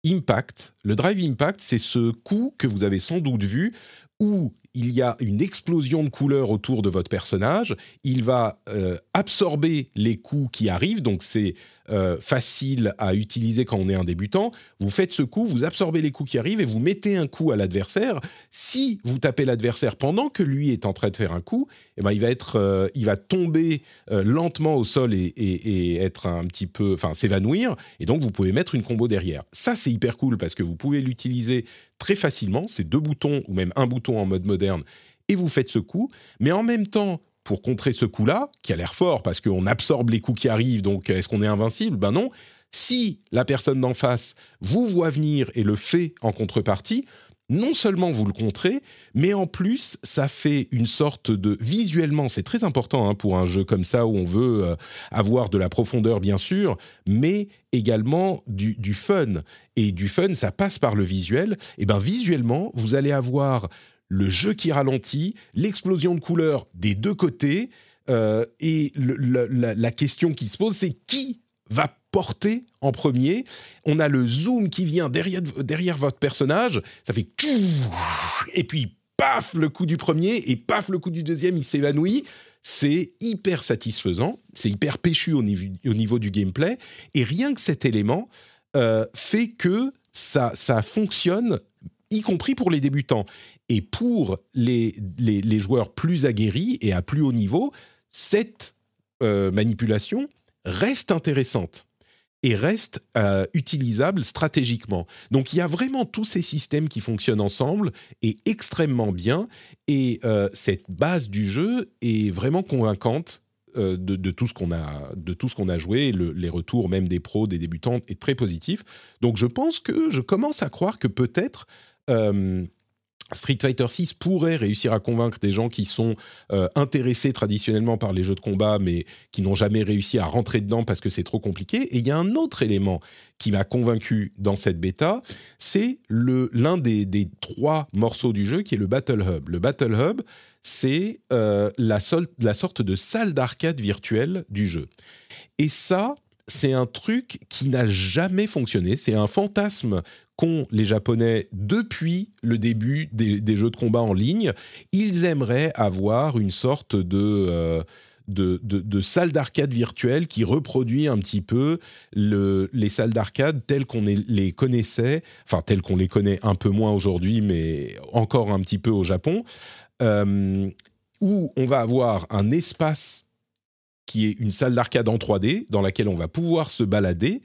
impact. Le drive impact, c'est ce coup que vous avez sans doute vu où il y a une explosion de couleurs autour de votre personnage. Il va euh, absorber les coups qui arrivent, donc c'est euh, facile à utiliser quand on est un débutant. Vous faites ce coup, vous absorbez les coups qui arrivent et vous mettez un coup à l'adversaire. Si vous tapez l'adversaire pendant que lui est en train de faire un coup, eh ben il va être, euh, il va tomber lentement au sol et, et, être un petit peu, enfin s'évanouir. Et donc vous pouvez mettre une combo derrière. Ça c'est hyper cool parce que vous pouvez l'utiliser très facilement. C'est deux boutons ou même un bouton en mode moderne et vous faites ce coup. Mais en même temps, pour contrer ce coup-là, qui a l'air fort parce qu'on absorbe les coups qui arrivent, donc est-ce qu'on est invincible? Ben non. Si la personne d'en face vous voit venir et le fait en contrepartie, non seulement vous le contrez, mais en plus, ça fait une sorte de... Visuellement, c'est très important hein, pour un jeu comme ça où on veut euh, avoir de la profondeur, bien sûr, mais également du, du, fun. Et du fun, ça passe par le visuel. Et bien visuellement, vous allez avoir le jeu qui ralentit, l'explosion de couleurs des deux côtés, euh, et la, question qui se pose, c'est qui va porter en premier? On a le zoom qui vient derrière, derrière votre personnage, ça fait et puis paf le coup du premier et paf le coup du deuxième, il s'évanouit. C'est hyper satisfaisant, c'est hyper péchu au niveau, au niveau, du gameplay, et rien que cet élément euh, fait que ça, ça fonctionne y compris pour les débutants. Et pour les, les, joueurs plus aguerris et à plus haut niveau, cette euh, manipulation reste intéressante et reste euh, utilisable stratégiquement. Donc il y a vraiment tous ces systèmes qui fonctionnent ensemble et extrêmement bien. Et euh, cette base du jeu est vraiment convaincante de, tout ce qu'on a de a joué. les retours même des pros, des débutants est très positif. Donc je pense que je commence à croire que peut-être Street Fighter 6 pourrait réussir à convaincre des gens qui sont euh, intéressés traditionnellement par les jeux de combat, mais qui n'ont jamais réussi à rentrer dedans parce que c'est trop compliqué. Et il y a un autre élément qui m'a convaincu dans cette bêta, c'est l'un des, des, trois morceaux du jeu qui est le Battle Hub. Le Battle Hub, c'est euh, la, la sorte de salle d'arcade virtuelle du jeu. Et ça, c'est un truc qui n'a jamais fonctionné. C'est un fantasme qu'ont les Japonais depuis le début des, jeux de combat en ligne. Ils aimeraient avoir une sorte de... Euh, de, salle d'arcade virtuelle qui reproduit un petit peu les salles d'arcade telles qu'on les connaissait, enfin telles qu'on les connaît un peu moins aujourd'hui, mais encore un petit peu au Japon, euh, où on va avoir un espace qui est une salle d'arcade en 3D dans laquelle on va pouvoir se balader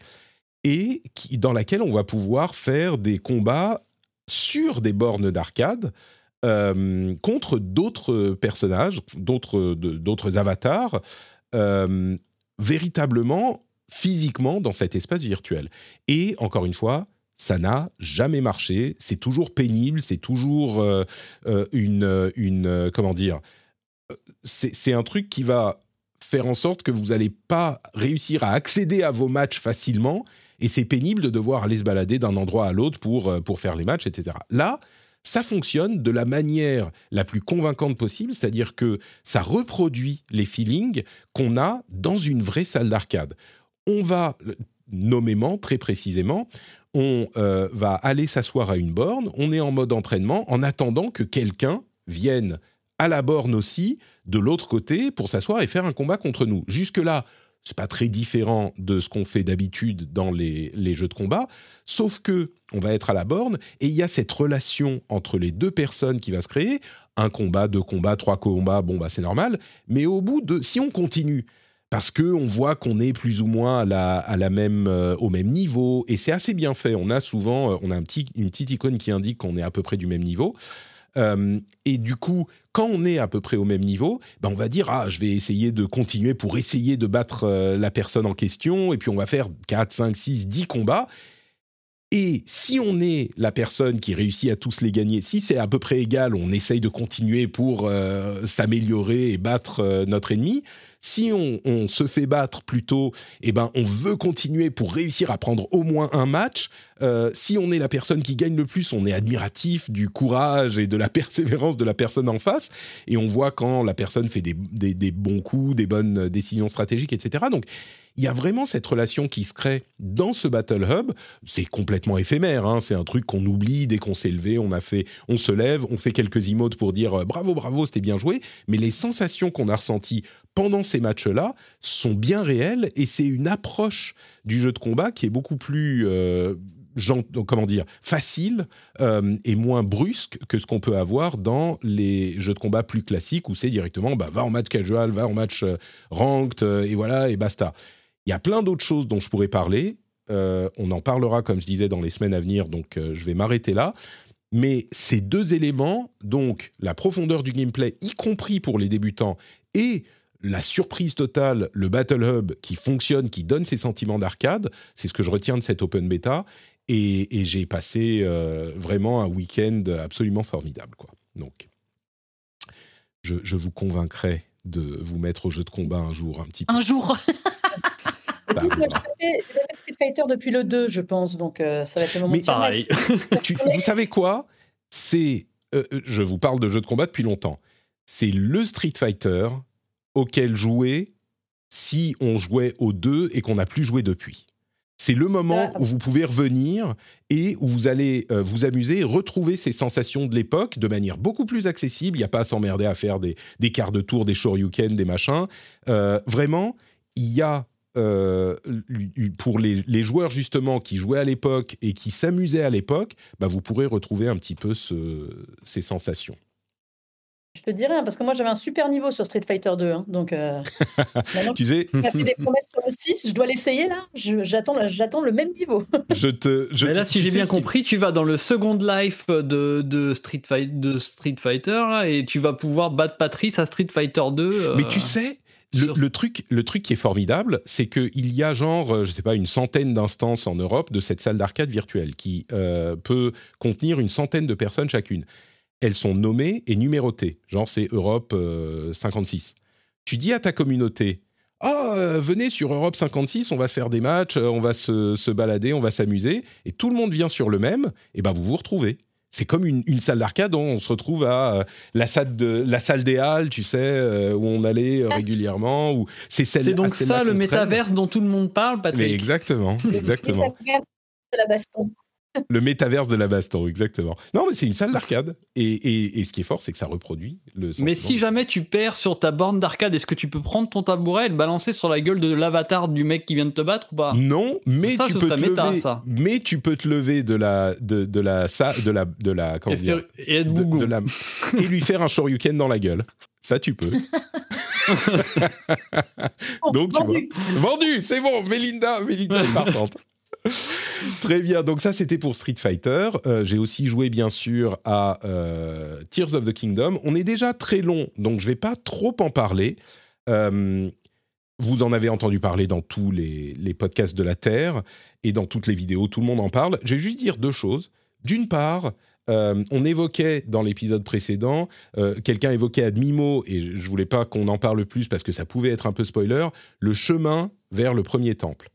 et dans laquelle on va pouvoir faire des combats sur des bornes d'arcade euh, contre d'autres personnages, d'autres avatars, euh, véritablement, physiquement, dans cet espace virtuel. Et encore une fois, ça n'a jamais marché. C'est toujours pénible, c'est toujours euh, une, une, comment dire, c'est un truc qui va faire en sorte que vous n'allez pas réussir à accéder à vos matchs facilement et c'est pénible de devoir aller se balader d'un endroit à l'autre pour, euh, pour faire les matchs, etc. Là, ça fonctionne de la manière la plus convaincante possible, c'est-à-dire que ça reproduit les feelings qu'on a dans une vraie salle d'arcade. On va, nommément, très précisément, on euh, va aller s'asseoir à une borne, on est en mode entraînement en attendant que quelqu'un vienne à la borne aussi, de l'autre côté, pour s'asseoir et faire un combat contre nous. Jusque-là, c'est pas très différent de ce qu'on fait d'habitude dans les, jeux de combat, sauf que on va être à la borne et il y a cette relation entre les deux personnes qui va se créer. Un combat, deux combats, trois combats, bon bah c'est normal. Mais au bout de, si on continue, parce que on voit qu'on est plus ou moins à la, même, euh, au même niveau et c'est assez bien fait. On a souvent, euh, on a un petit, une petite icône qui indique qu'on est à peu près du même niveau. Euh, et du coup, quand on est à peu près au même niveau, ben on va dire ah je vais essayer de continuer pour essayer de battre euh, la personne en question et puis on va faire 4, 5, 6, 10 combats. Et si on est la personne qui réussit à tous les gagner, si c'est à peu près égal, on essaye de continuer pour euh, s'améliorer et battre notre ennemi. Si on, se fait battre plutôt, eh ben, on veut continuer pour réussir à prendre au moins un match. Euh, si on est la personne qui gagne le plus, on est admiratif du courage et de la persévérance de la personne en face. Et on voit quand la personne fait des, des- des bons coups, des bonnes décisions stratégiques, etc. Donc, il y a vraiment cette relation qui se crée dans ce Battle Hub. C'est complètement éphémère, hein. c'est un truc qu'on oublie dès qu'on s'est levé, on a fait, on se lève, on fait quelques emotes pour dire euh, bravo, bravo, c'était bien joué. Mais les sensations qu'on a ressenties pendant ces matchs-là sont bien réelles et c'est une approche du jeu de combat qui est beaucoup plus euh, comment dire facile euh, et moins brusque que ce qu'on peut avoir dans les jeux de combat plus classiques où c'est directement bah, va en match casual, va en match ranked et voilà et basta. Il y a plein d'autres choses dont je pourrais parler. Euh, on en parlera, comme je disais, dans les semaines à venir, donc euh, je vais m'arrêter là. Mais ces deux éléments, donc la profondeur du gameplay, y compris pour les débutants, et la surprise totale, le Battle Hub qui fonctionne, qui donne ces sentiments d'arcade, c'est ce que je retiens de cette open beta. Et, j'ai passé euh, vraiment un week-end absolument formidable. Donc, je, je vous convaincrai de vous mettre au jeu de combat un jour, un petit peu. Un jour. Moi, fait Street Fighter depuis le 2, je pense, donc euh, ça va être le moment Mais-. Pareil. Tu- vous savez quoi? C'est, euh, euh, je vous parle de jeux de combat depuis longtemps. C'est le Street Fighter auquel jouer si on jouait au 2 et qu'on n'a plus joué depuis. C'est le moment Ah. où vous pouvez revenir et où vous allez euh, vous amuser, retrouver ces sensations de l'époque de manière beaucoup plus accessible. Il n'y a pas à s'emmerder à faire des, des quarts de tour, des shoryuken, des machins. Euh, vraiment, il y a euh, pour les, les joueurs justement qui jouaient à l'époque et qui s'amusaient à l'époque, bah, vous pourrez retrouver un petit peu ce- ces sensations. Je te dis rien, parce que moi j'avais un super niveau sur Street Fighter 2. hein, donc, euh, maintenant Tu sais, fait des promesses sur le 6, je dois l'essayer là. J'attends le même niveau. je te. Je, Mais là, si j'ai bien compris, tu vas dans le Second Life de, de, Street, Fight, de Street Fighter là, et tu vas pouvoir battre Patrice à Street Fighter 2. Mais euh, tu sais, le, truc, le truc qui est formidable, c'est qu'il y a genre, euh, je sais pas, une centaine d'instances en Europe de cette salle d'arcade virtuelle qui euh, peut contenir une centaine de personnes chacune. Elles sont nommées et numérotées, genre c'est Europe euh, 56. Tu dis à ta communauté, ah, euh, venez sur Europe 56, on va se faire des matchs, euh, on va se, se balader, on va s'amuser, et tout le monde vient sur le même, et ben vous vous retrouvez. C'est comme une, une salle d'arcade, on, on se retrouve à euh, la salle de la salle des halles, tu sais, euh, où on allait euh, régulièrement. Ou c'est celle. C'est donc celle-là ça le métaverse dont tout le monde parle, Patrick. Mais exactement, exactement. de la baston. le métaverse de la baston, exactement. Non, mais c'est une salle d'arcade, et, et, et ce qui est fort, c'est que ça reproduit le. Mais si jamais tu perds sur ta borne d'arcade, est-ce que tu peux prendre ton tabouret et le balancer sur la gueule de l'avatar du mec qui vient de te battre ou pas? Non, mais Ça, tu peux te méta, lever. ça. Mais tu peux te lever de la de, de la sa- de la de la comment et, dire, faire- et être de- la- et lui faire un shoryuken dans la gueule. Ça, tu peux. Donc. Vendu, c'est bon, Mélinda, Mélinda est partante. Très bien, donc ça c'était pour Street Fighter. Euh, J'ai aussi joué bien sûr à euh, Tears of the Kingdom. On est déjà très long, donc je vais pas trop en parler. Euh, vous en avez entendu parler dans tous les, podcasts de la Terre et dans toutes les vidéos, tout le monde en parle. Je vais juste dire deux choses. D'une part, on évoquait dans l'épisode précédent, quelqu'un évoquait à demi-mot, et je je voulais pas qu'on en parle plus parce que ça pouvait être un peu spoiler, le chemin vers le premier temple.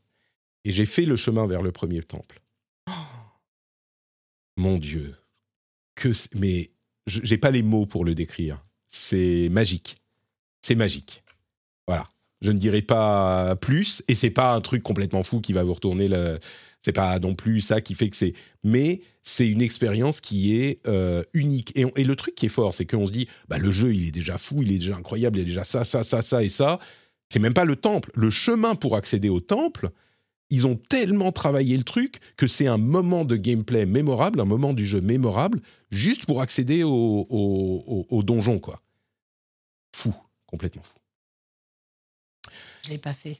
Et j'ai fait le chemin vers le premier temple. Oh mon Dieu, que mais je- j'ai pas les mots pour le décrire. C'est magique, c'est magique. Voilà. Je ne dirai pas plus, et c'est pas un truc complètement fou qui va vous retourner le. C'est pas non plus ça qui fait que c'est. Mais c'est une expérience qui est euh, unique. Et, on- et le truc qui est fort, c'est qu'on se dit, bah, le jeu, il est déjà fou, il est déjà incroyable, il y a déjà ça, ça, ça, ça et ça. C'est même pas le temple. Le chemin pour accéder au temple, ils ont tellement travaillé le truc que c'est un moment de gameplay mémorable, un moment du jeu mémorable, juste pour accéder au, au, au- au donjon, quoi. Fou, complètement fou. Je l'ai pas fait.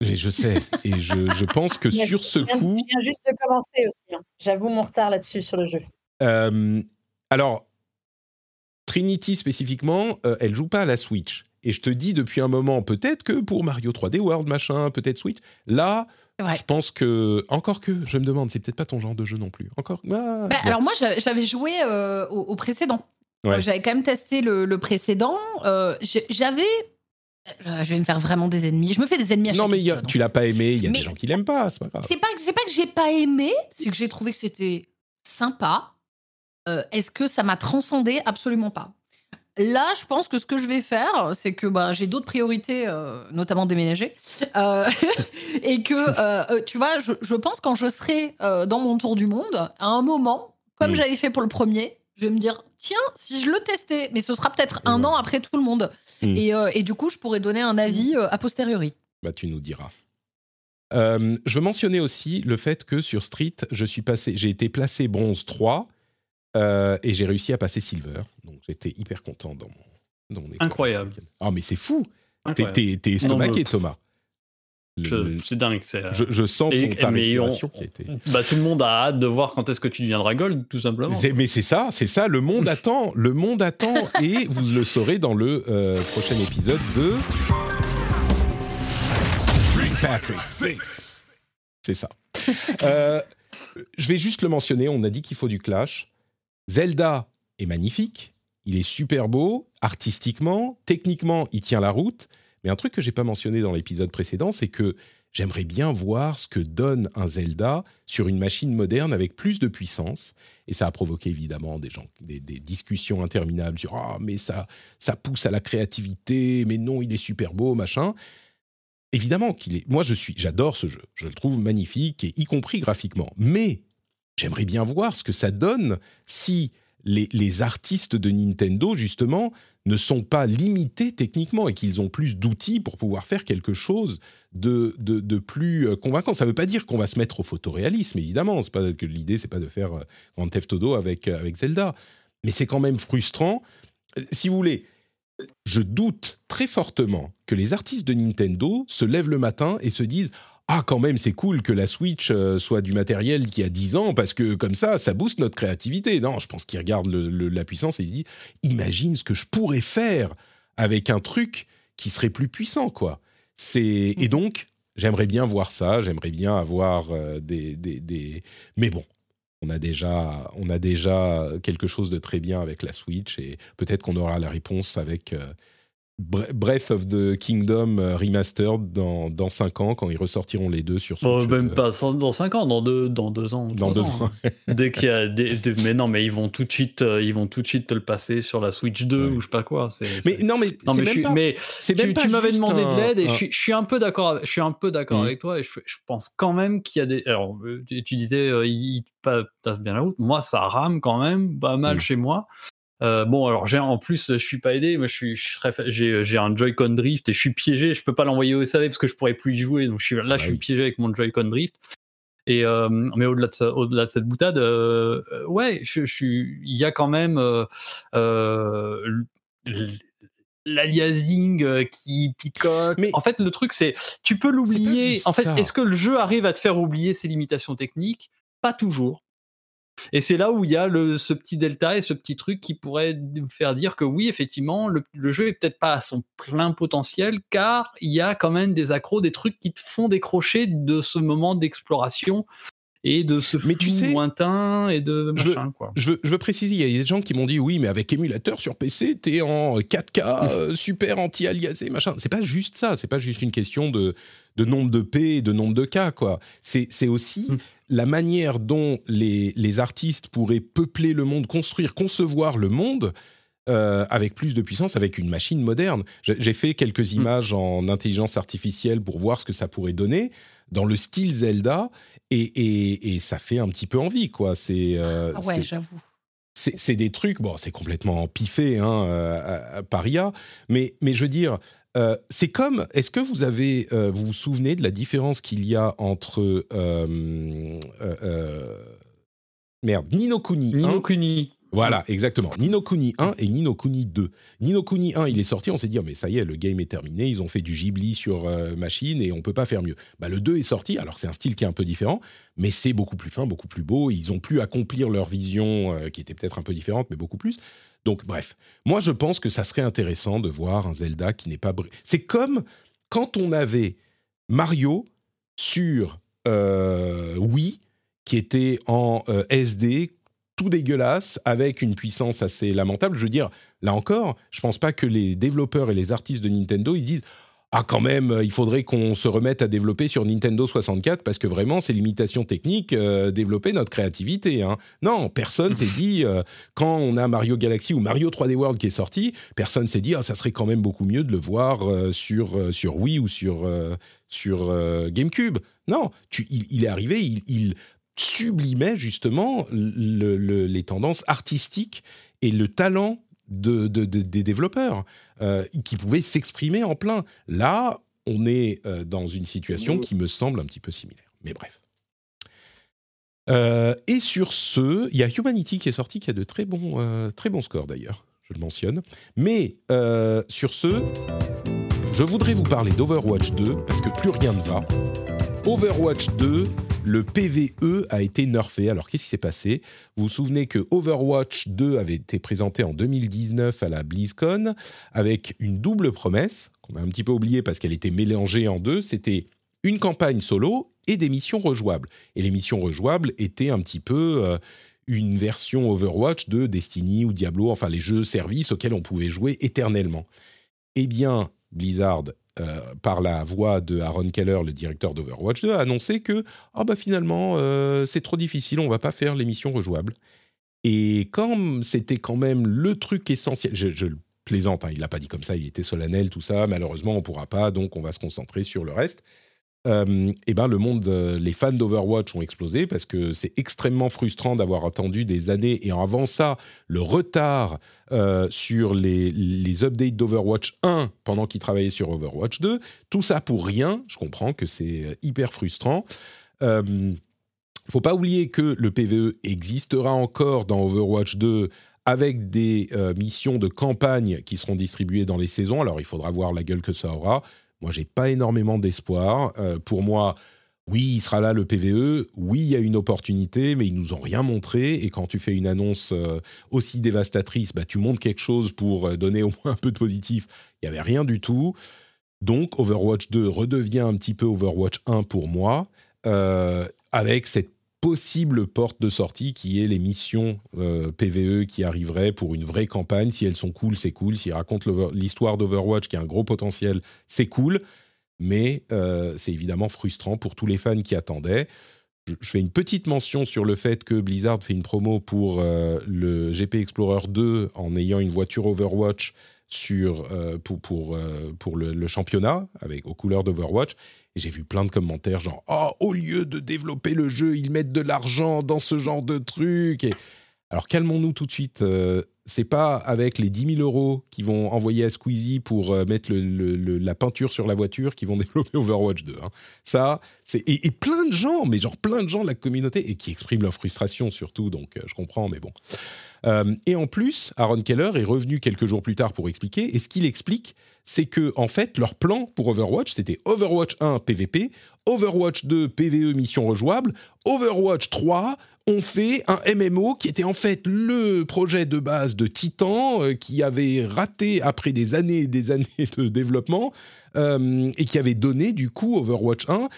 Et je sais, et je, je pense que Mais sur ce viens- coup, Je viens juste de commencer aussi. hein. J'avoue mon retard là-dessus sur le jeu. Euh, alors, Trinity spécifiquement, euh, elle joue pas à la Switch. Et je te dis depuis un moment, peut-être que pour Mario 3D World, machin, peut-être Switch. Là, Je pense que. Encore que, je me demande, c'est peut-être pas ton genre de jeu non plus. Encore. Ah, Bah, bon. Alors moi, j'a- j'avais joué euh, au, au précédent. Ouais. J'avais quand même testé le, le précédent. Euh, J'avais Je vais me faire vraiment des ennemis. Je me fais des ennemis à Non, chaque mais y a- tu l'as pas aimé, il y a Mais- des gens qui l'aiment pas, c'est pas grave. C'est pas, c'est pas que j'ai pas aimé, c'est que j'ai trouvé que c'était sympa. Euh, Est-ce que ça m'a transcendé? Absolument pas. Là, je pense que ce que je vais faire, c'est que bah, j'ai d'autres priorités, euh, notamment déménager. Euh, et que, euh, tu vois, je, je pense quand je serai dans mon tour du monde, à un moment, comme Mm. j'avais fait pour le premier, je vais me dire, tiens, si je le testais, mais ce sera peut-être un Ouais. an après tout le monde. Mm. Et, et du coup, je pourrais donner un avis a posteriori. Bah, tu nous diras. Je veux mentionner aussi le fait que sur Street, je suis passé, j'ai été placé bronze 3 euh, et j'ai réussi à passer silver. Donc j'étais hyper content dans mon, dans mon Incroyable. Ah mais c'est fou. T'es, t'es estomaqué, Non, Thomas. C'est dingue. je, je sens ton, et- ta respiration on- qui a été. Bah, tout le monde a hâte de voir quand est-ce que tu deviendras gold, tout simplement. Mais c'est ça, c'est ça. Le monde attend, le monde attend, et vous le saurez dans le euh, prochain épisode de Street Patrick 6. C'est ça. Euh, je vais juste le mentionner. On a dit qu'il faut du clash. Zelda est magnifique. Il est super beau, artistiquement, techniquement, il tient la route. Mais un truc que j'ai pas mentionné dans l'épisode précédent, c'est que j'aimerais bien voir ce que donne un Zelda sur une machine moderne avec plus de puissance. Et ça a provoqué évidemment des, gens, des, discussions interminables sur ah mais ça ça pousse à la créativité, mais non il est super beau machin. Évidemment qu'il est. Moi je suis, j'adore ce jeu, je le trouve magnifique et y compris graphiquement. Mais j'aimerais bien voir ce que ça donne si les, les artistes de Nintendo justement ne sont pas limités techniquement et qu'ils ont plus d'outils pour pouvoir faire quelque chose de, de, de plus euh, convaincant. Ça ne veut pas dire qu'on va se mettre au photoréalisme, évidemment. C'est pas que l'idée, c'est pas de faire euh, Grand Theft Auto avec, euh, avec Zelda. Mais c'est quand même frustrant. Si vous voulez, je doute très fortement que les artistes de Nintendo se lèvent le matin et se disent ah quand même c'est cool que la Switch euh, soit du matériel qui a 10 ans parce que comme ça ça booste notre créativité. Non, je pense qu'ils regardent le- le- la puissance et ils se disent imagine ce que je pourrais faire avec un truc qui serait plus puissant quoi. C'est et donc j'aimerais bien voir ça, j'aimerais bien avoir euh, des, des, des mais bon. On a, déjà, on a déjà quelque chose de très bien avec la Switch et peut-être qu'on aura la réponse avec euh, Breath of the Kingdom euh, Remastered dans, dans 5 ans quand ils ressortiront les deux sur Switch. même euh, pas dans 5 ans, dans 2 dans deux ans. dans trois deux ans. hein. Dès qu'il y a des, des- mais non, mais ils vont tout de suite, ils vont tout de suite te le passer sur la Switch 2 Ouais. ou je sais pas quoi. C'est, Mais non, mais non, mais, je même suis- pas. mais c'est tu, même pas tu m'avais demandé un- de l'aide et un- je, suis, je suis un peu d'accord. avec- Je suis un peu d'accord Mhm. avec toi et je, je pense quand même qu'il y a des. Alors, tu, disais, euh, il il pa- passe bien la route. Moi, ça rame quand même pas mal Mhm. chez moi. Euh, bon, alors j'ai en plus, je suis pas aidé. Moi, je suis, j'ai, j'ai un Joy-Con Drift et je suis piégé. Je peux pas l'envoyer au SAV parce que je pourrais plus y jouer. Donc je suis, là, Ah je suis oui. piégé avec mon Joy-Con Drift. Et euh, mais au-delà de cette boutade, euh, ouais, je, suis, il y a quand même l'aliasing qui picote. Mais- en fait, le truc c'est, tu peux l'oublier. En fait, est-ce que le jeu arrive à te faire oublier ses limitations techniques? Pas toujours. Et c'est là où il y a le, ce petit delta et ce petit truc qui pourrait nous faire dire que oui, effectivement, le, le jeu est peut-être pas à son plein potentiel, car il y a quand même des accros, des trucs qui te font décrocher de ce moment d'exploration et de ce Mais tu flou sais, lointain et de je- machin, quoi. Je veux, je veux préciser, il y a des gens qui m'ont dit oui, mais avec émulateur sur PC, t'es en 4K, euh, super anti-aliasé, machin. C'est pas juste ça, c'est pas juste une question de, de nombre de P et de nombre de K, quoi. C'est c'est aussi Mm. La manière dont les, les artistes pourraient peupler le monde, construire, concevoir le monde. euh, avec plus de puissance, avec une machine moderne. J'ai fait quelques images en intelligence artificielle pour voir ce que ça pourrait donner dans le style Zelda, et, et- et ça fait un petit peu envie, quoi. C'est euh, Ah ouais, j'avoue. c'est des trucs, bon, c'est complètement piffé hein, euh, à- à- par IA, mais, mais je veux dire, euh, c'est comme, est-ce que vous avez, euh, vous vous souvenez de la différence qu'il y a entre, euh, merde, Nino Kuni Nino 1, Kuni. voilà, exactement. Nino Kuni 1 et Nino Kuni 2. Nino Kuni 1, il est sorti, on s'est dit, oh, mais ça y est, le game est terminé, ils ont fait du Ghibli sur machine et on peut pas faire mieux. Bah, le 2 est sorti, alors c'est un style qui est un peu différent, mais c'est beaucoup plus fin, beaucoup plus beau. Ils ont pu accomplir leur vision, qui était peut-être un peu différente, mais beaucoup plus. Donc, bref, moi je pense que ça serait intéressant de voir un Zelda qui n'est pas. C'est comme quand on avait Mario sur euh, Wii, qui était en euh, SD tout dégueulasse avec une puissance assez lamentable. Je veux dire, là encore, je pense pas que les développeurs et les artistes de Nintendo ils disent ah quand même, il faudrait qu'on se remette à développer sur Nintendo 64 parce que vraiment ces limitations techniques euh, développaient notre créativité. Hein. Non, personne s'est dit euh, quand on a Mario Galaxy ou Mario 3D World qui est sorti, personne s'est dit ah ça serait quand même beaucoup mieux de le voir euh, sur euh, sur Wii ou sur euh, sur euh, GameCube. Non, il, est arrivé, il, sublimait justement le- le- les tendances artistiques et le talent de, de- de- des développeurs euh, qui pouvaient s'exprimer en plein. Là, on est euh, dans une situation qui me semble un petit peu similaire. Mais bref. Euh, et sur ce, il y a Humanity qui est sorti, qui a de très bons, très bons scores d'ailleurs, je le mentionne. Mais sur ce, je voudrais vous parler d'Overwatch 2, parce que plus rien ne va. Overwatch 2, le PVE a été nerfé. Alors qu'est-ce qui s'est passé? Vous vous souvenez que Overwatch 2 avait été présenté en 2019 à la BlizzCon avec une double promesse qu'on a un petit peu oubliée parce qu'elle était mélangée en deux. C'était une campagne solo et des missions rejouables. Et les missions rejouables étaient un petit peu euh, une version Overwatch de Destiny ou Diablo, enfin les jeux services auxquels on pouvait jouer éternellement. Eh bien, Blizzard euh, par la voix de Aaron Keller, le directeur d'Overwatch 2, a annoncé que ah bah finalement euh, c'est trop difficile, on va pas faire les missions rejouables. Et comme c'était quand même le truc essentiel, je, plaisante, hein, il l'a pas dit comme ça, il était solennel tout ça. Malheureusement on pourra pas, donc on va se concentrer sur le reste. Euh, et ben le monde, euh, les fans d'Overwatch ont explosé parce que c'est extrêmement frustrant d'avoir attendu des années et avant ça le retard euh, sur les, les updates d'Overwatch 1 pendant qu'ils travaillaient sur Overwatch 2. Tout ça pour rien. Je comprends que c'est hyper frustrant. Faut pas oublier que le PVE existera encore dans Overwatch 2 avec des missions de campagne qui seront distribuées dans les saisons. Alors il faudra voir la gueule que ça aura. Moi, j'ai pas énormément d'espoir. Euh, pour moi, oui, il sera là le PVE. Oui, il y a une opportunité, mais ils nous ont rien montré. Et quand tu fais une annonce euh, aussi dévastatrice, bah, tu montres quelque chose pour euh, donner au moins un peu de positif. Il y avait rien du tout. Donc, Overwatch 2 redevient un petit peu Overwatch 1 pour moi, avec cette possible porte de sortie qui est les missions euh, PVE qui arriveraient pour une vraie campagne. Si elles sont cool, c'est cool. S'ils racontent l'histoire d'Overwatch qui a un gros potentiel, c'est cool. Mais euh, c'est évidemment frustrant pour tous les fans qui attendaient. Je, fais une petite mention sur le fait que Blizzard fait une promo pour euh, le GP Explorer 2 en ayant une voiture Overwatch sur, pour, pour, pour le, le championnat avec, aux couleurs d'Overwatch. Et j'ai vu plein de commentaires genre Oh, au lieu de développer le jeu, ils mettent de l'argent dans ce genre de truc. Alors calmons-nous tout de suite. euh, c'est pas avec les 10 000 euros qu'ils vont envoyer à Squeezie pour euh, mettre la peinture sur la voiture qu'ils vont développer Overwatch 2. hein. Ça, c'est et, et plein de gens, mais genre plein de gens de la communauté et qui expriment leur frustration surtout. Donc euh, je comprends, mais bon. Euh, et en plus, Aaron Keller est revenu quelques jours plus tard pour expliquer. Et ce qu'il explique, c'est que en fait, leur plan pour Overwatch, c'était Overwatch 1 PVP, Overwatch 2 PVE mission rejouable, Overwatch 3 on fait un MMO qui était en fait le projet de base de Titan, euh, qui avait raté après des années et des années de développement, euh, et qui avait donné du coup Overwatch 1.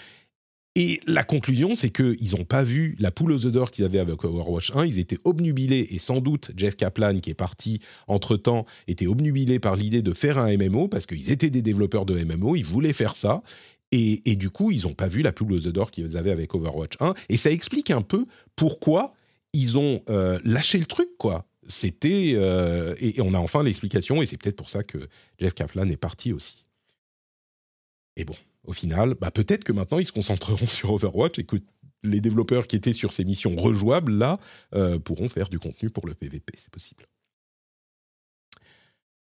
Et la conclusion, c'est qu'ils n'ont pas vu la poule aux œufs d'or qu'ils avaient avec Overwatch 1. Ils étaient obnubilés, et sans doute Jeff Kaplan, qui est parti entre-temps, était obnubilé par l'idée de faire un MMO, parce qu'ils étaient des développeurs de MMO, ils voulaient faire ça. Et, du coup, ils n'ont pas vu la poule aux œufs d'or qu'ils avaient avec Overwatch 1. Et ça explique un peu pourquoi ils ont euh, lâché le truc, quoi. C'était... euh, et, et on a enfin l'explication, et c'est peut-être pour ça que Jeff Kaplan est parti aussi. Et bon, au final, bah peut-être que maintenant ils se concentreront sur Overwatch et que les développeurs qui étaient sur ces missions rejouables là euh, pourront faire du contenu pour le PVP, c'est possible.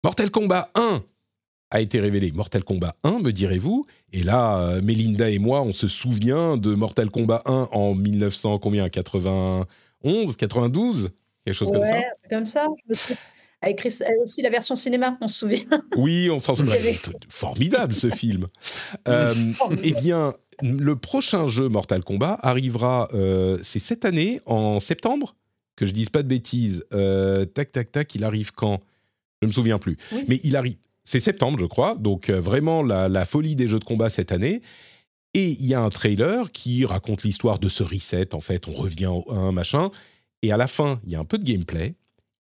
Mortal Kombat 1 a été révélé. Mortal Kombat 1, me direz-vous? Et là, euh, Melinda et moi, on se souvient de Mortal Kombat 1 en 1900 combien? 91, 92, quelque chose comme ça? Comme ça. Chris- euh, aussi la version cinéma, on se souvient. Oui, on s'en souvient. Formidable ce film. Euh, eh bien, le prochain jeu Mortal Kombat arrivera, euh, c'est cette année, en septembre, que je dise pas de bêtises. Euh, tac, tac, tac, il arrive quand? Je me souviens plus. Oui, Mais il arrive. C'est septembre, je crois. Donc euh, vraiment la, la folie des jeux de combat cette année. Et il y a un trailer qui raconte l'histoire de ce reset. En fait, on revient au 1, machin. Et à la fin, il y a un peu de gameplay.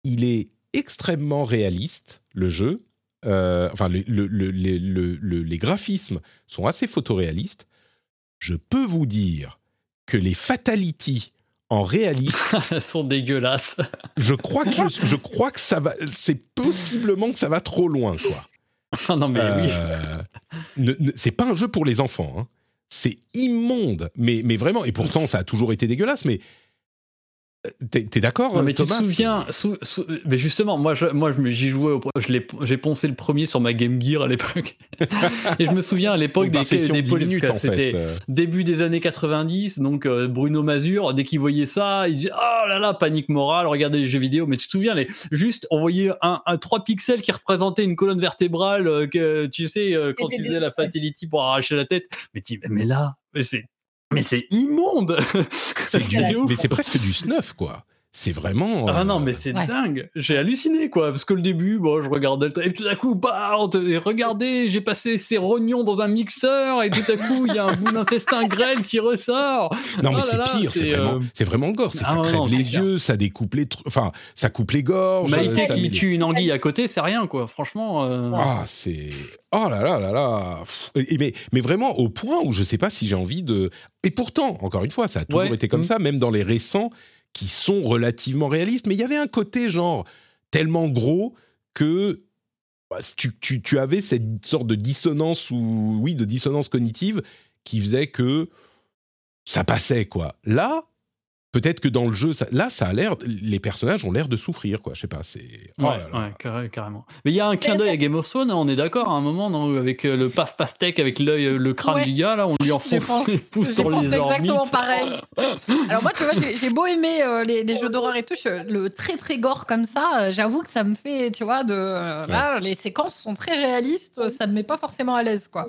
Il est extrêmement réaliste, le jeu. Euh, enfin, le- le- le- le- le- le- les graphismes sont assez photoréalistes. Je peux vous dire que les fatalities en réaliste, sont dégueulasses. je crois que je, je crois que ça va. C'est possiblement que ça va trop loin, quoi. Non, mais. Euh, c'est pas un jeu pour les enfants. hein. C'est immonde, mais, mais vraiment. Et pourtant, ça a toujours été dégueulasse. Mais t'es, t'es d'accord, Non, mais tu te souviens, sou- sou- mais justement, moi, je, moi, je me- j'y jouais, au- je l'ai, j'ai poncé le premier sur ma Game Gear à l'époque. et je me souviens à l'époque des, des 10 polémiques, minutes, en fait, c'était euh. début des années 90, donc euh, Bruno Mazur, dès qu'il voyait ça, il disait oh là là, panique morale, regardez les jeux vidéo. Mais tu te souviens, les, juste on voyait un, un 3 pixels qui représentait une colonne vertébrale, euh, que tu sais, euh, quand tu faisais la fatality pour arracher la tête. Mais, tu- mais là, mais c'est, mais c'est immonde. C'est du- mais c'est presque du snuff, quoi. C'est vraiment. Ah euh, non, mais c'est Ouais. dingue. J'ai halluciné, quoi. Parce que le début, bon, je regardais le Et tout à coup, bah, on te- et regardez, j'ai passé ces rognons dans un mixeur. Et tout à coup, il y a un bout d'intestin grêle qui ressort. Non, mais Oh là c'est pire, c'est vraiment, euh, c'est vraiment gore. Ah ça non, crève non, les clair. yeux, ça découpe les trucs. Enfin, ça coupe les gorges. Maïté ça qui tue une anguille à côté, c'est rien, quoi. Franchement. euh, Ah, c'est. Oh là là là là. Mais, mais vraiment au point où je sais pas si j'ai envie de. Et pourtant, encore une fois, ça a toujours Ouais. été comme Mm. ça, même dans les récents qui sont relativement réalistes. Mais il y avait un côté genre tellement gros que bah, tu, tu- tu avais cette sorte de dissonance ou oui de dissonance cognitive qui faisait que ça passait quoi. Là, peut-être que dans le jeu, ça- là, ça a l'air, les personnages ont l'air de souffrir quoi. Je sais pas, c'est. oh Ouais, là là. ouais, carré- carrément. Mais il y a un clin d'œil à Game of Thrones, hein, on est d'accord, à un moment, non, avec euh, le paf pastèque, avec l'œil, euh, le crâne Ouais. du gars, là, on lui enfonce les pouces dans les orbites. exactement pareil. Alors moi, tu vois, j'ai j'ai beau aimer euh, les, les jeux d'horreur et tout, je- le très très gore comme ça, euh, j'avoue que ça me fait, tu vois, de euh, là, les séquences sont très réalistes, ça me met pas forcément à l'aise, quoi.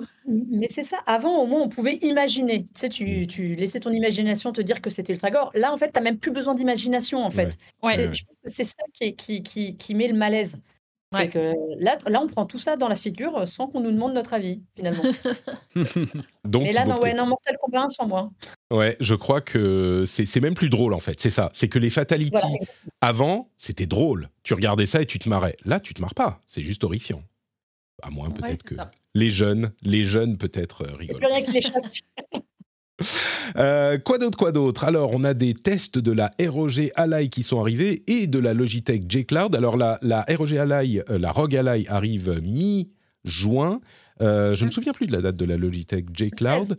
Mais c'est ça, avant au moins on pouvait imaginer. Tu sais, Mm. tu, tu laissais ton imagination te dire que c'était gore. Là en fait, t'as même plus besoin d'imagination en fait. Ouais. Et Je pense que c'est ça qui, est- qui, qui, qui met le malaise. Ouais. C'est que là, là, on prend tout ça dans la figure euh, sans qu'on nous demande notre avis, finalement. Donc, Mais il là, non, ouais, non, Mortal Kombat 1 sans moi. Ouais, je crois que c'est même plus drôle en fait. C'est ça. C'est que les fatalities Voilà, avant, c'était drôle. Tu regardais ça et tu te marrais. Là, tu te marres pas. C'est juste horrifiant. À moins peut-être que ça. les jeunes, les jeunes peut-être euh, rigolent. Euh, quoi d'autre, quoi d'autre? Alors, on a des tests de la ROG Ally qui sont arrivés et de la Logitech J Cloud. Alors, la, la ROG Ally, euh, la ROG Ally arrive mi-juin. Euh, je ne me souviens plus de la date de la Logitech J Cloud.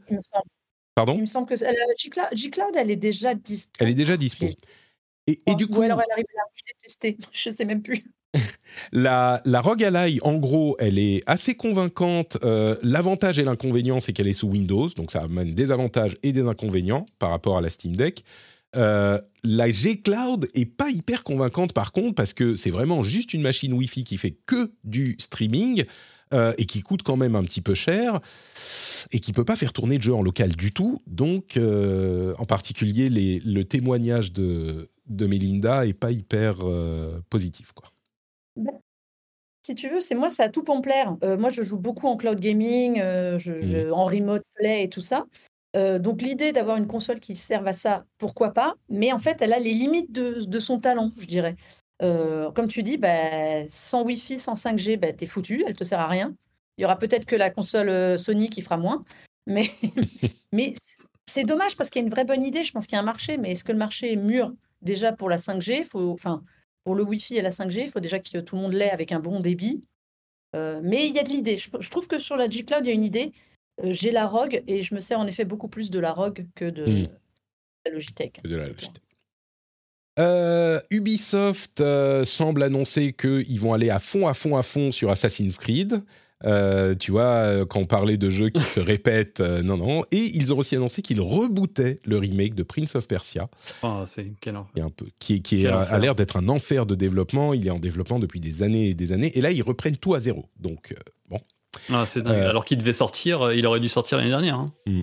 Pardon? Il me semble que la G-Cloud, G-Cloud, elle est déjà dispo. Elle est déjà dispo. Et, et du coup, Ou alors elle arrive là, je l'ai testé, je sais même plus. La, la ROG Ally, en gros, elle est assez convaincante. Euh, L'avantage et l'inconvénient, c'est qu'elle est sous Windows, donc ça amène des avantages et des inconvénients par rapport à la Steam Deck. Euh, la G Cloud est pas hyper convaincante par contre parce que c'est vraiment juste une machine Wi-Fi qui fait que du streaming euh, et qui coûte quand même un petit peu cher et qui peut pas faire tourner de jeu en local du tout. Donc, en particulier, le témoignage de, Melinda est pas hyper positif, quoi. Si tu veux, c'est moi, ça a tout pour me plaire. Euh, moi, je joue beaucoup en cloud gaming, euh, je- je- en remote play et tout ça. Euh, donc, l'idée d'avoir une console qui serve à ça, pourquoi pas Mais en fait, elle a les limites de, de son talent, je dirais. Euh, comme tu dis, bah, sans Wi-Fi, sans 5G, bah, t'es foutu, elle te sert à rien. Il y aura peut-être que la console euh, Sony qui fera moins. Mais, mais c- c'est dommage parce qu'il y a une vraie bonne idée. Je pense qu'il y a un marché, mais est-ce que le marché est mûr déjà pour la 5G faut, enfin, Pour le Wi-Fi et la 5G, il faut déjà que tout le monde l'ait avec un bon débit. Euh, mais il y a de l'idée. Je, je trouve que sur la G-Cloud, il y a une idée. Euh, J'ai la ROG et je me sers en effet beaucoup plus de la ROG que de Mm. la Logitech. de la Logitech. Euh, Ubisoft semble annoncer qu'ils vont aller à fond, à fond, à fond sur Assassin's Creed. Euh, tu vois, euh, quand on parlait de jeux qui se répètent, euh, non, non. Et ils ont aussi annoncé qu'ils rebootaient le remake de Prince of Persia, Oh, c'est quel enfer. un peu, qui, est- a, a enfer. l'air d'être un enfer de développement. Il est en développement depuis des années et des années. Et là, ils reprennent tout à zéro. Donc, euh, bon. Ah, c'est dingue. Euh, Alors qu'il devait sortir, il aurait dû sortir l'année dernière. hein. Mm.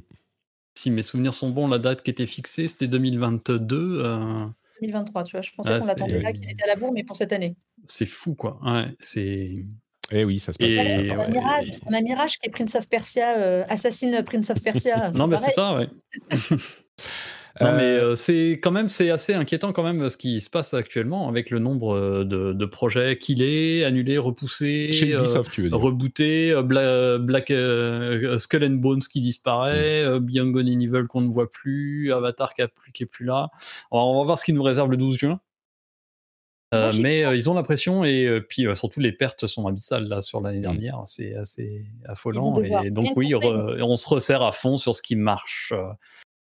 Si mes souvenirs sont bons, la date qui était fixée, c'était 2022. euh, 2023, tu vois. Je pensais Ah, qu'on l'attendait là, qu'il était à la bourre, mais pour cette année. c'est fou, quoi. Ouais, c'est. Eh oui, ça se passe Et- comme ça. On a. Mirage, on a Mirage qui est Prince of Persia, euh, Assassin Prince of Persia. Non, mais c'est ça, ouais. Non, mais Euh, euh, c'est quand même c'est assez inquiétant quand même ce qui se passe actuellement avec le nombre euh, de, de projets qu'il est annulés, repoussés, Chez euh, Ubisoft, tu veux dire. rebootés, euh, Bla- Black euh, Skull and Bones qui disparaît, Mm. euh, Beyond Good and Evil qu'on ne voit plus, Avatar qui, a plus, qui est plus là. Alors, on va voir ce qui nous réserve le 12 juin. Euh, Moi, mais euh, ils ont la pression et euh, puis euh, surtout les pertes sont abyssales là sur l'année dernière, c'est assez affolant et donc oui, re- on se resserre à fond sur ce qui marche, euh,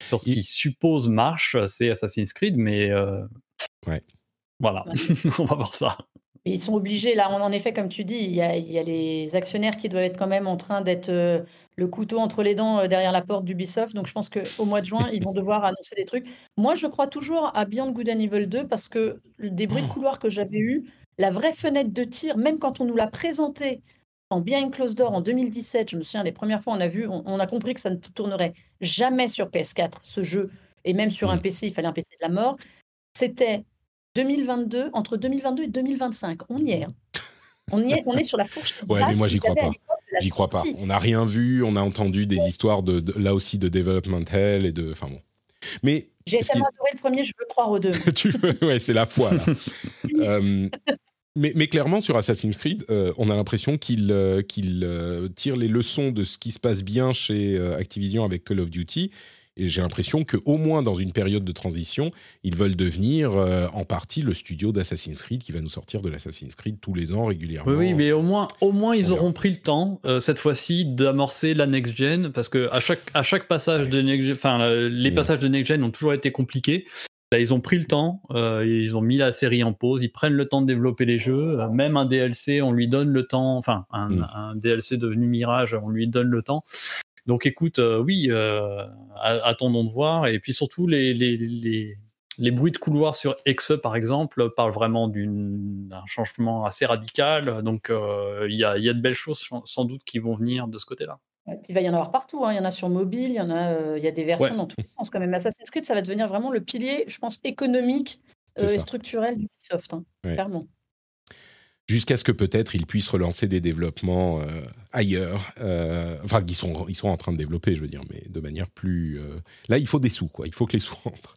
sur ce Il- qui suppose marche, c'est Assassin's Creed, mais euh, Ouais. voilà, on va voir ça. Et Ils sont obligés, là, en effet, comme tu dis, il y a, il y a les actionnaires qui doivent être quand même en train d'être euh, le couteau entre les dents euh, derrière la porte d'Ubisoft. Donc je pense qu'au mois de juin, ils vont devoir annoncer des trucs. Moi, je crois toujours à Beyond Good and Evil 2 parce que des bruits de couloir que j'avais eus, la vraie fenêtre de tir, même quand on nous l'a présenté en Behind Closed Door en 2017, je me souviens, les premières fois, on a vu, on, on a compris que ça ne tournerait jamais sur PS4, ce jeu, et même sur un Mm. PC, il fallait un PC de la mort. C'était 2022, entre 2022 et 2025. On y est. hein. On y est, on est sur la fourche. Ouais, mais moi, j'y crois pas. J'y crois pas. On n'a rien vu, on a entendu des histoires de, de- là aussi de development hell et de, enfin bon. Mais J'ai tellement adoré le premier, je veux croire aux deux. tu ouais, c'est la foi là. Euh, mais, mais clairement, sur Assassin's Creed, euh, on a l'impression qu'il euh, qu'il, euh, tire les leçons de ce qui se passe bien chez Activision avec Call of Duty. Et j'ai l'impression qu'au moins dans une période de transition, ils veulent devenir euh, en partie le studio d'Assassin's Creed qui va nous sortir de l'Assassin's Creed tous les ans régulièrement. Oui, oui, mais au moins, au moins ils auront pris le temps euh, cette fois-ci d'amorcer la next gen parce que à chaque à chaque passage de next enfin les Mm. passages de next gen ont toujours été compliqués. Là, ils ont pris le temps, euh, ils ont mis la série en pause, ils prennent le temps de développer les jeux. euh, même un DLC, on lui donne le temps. Enfin, un, Mm. un DLC devenu Mirage, on lui donne le temps. Donc, écoute, euh, oui, euh, attendons de voir. Et puis surtout, les, les, les, les bruits de couloir sur Exe, par exemple, parlent vraiment d'une- d'un changement assez radical. Donc, euh, il y, a, il y a de belles choses sans- doute qui vont venir de ce côté-là. Il va y en avoir partout. hein. Il y en a sur mobile, il y en a, il y a des versions Ouais. dans tous les sens quand même. Assassin's Creed, ça va devenir vraiment le pilier, je pense, économique et structurel d'Ubisoft, hein, Ouais. clairement. Jusqu'à ce que peut-être ils puissent relancer des développements euh, ailleurs. Euh, enfin, ils sont, ils sont en train de développer, je veux dire, mais de manière plus. euh, Là, il faut des sous, quoi. Il faut que les sous rentrent.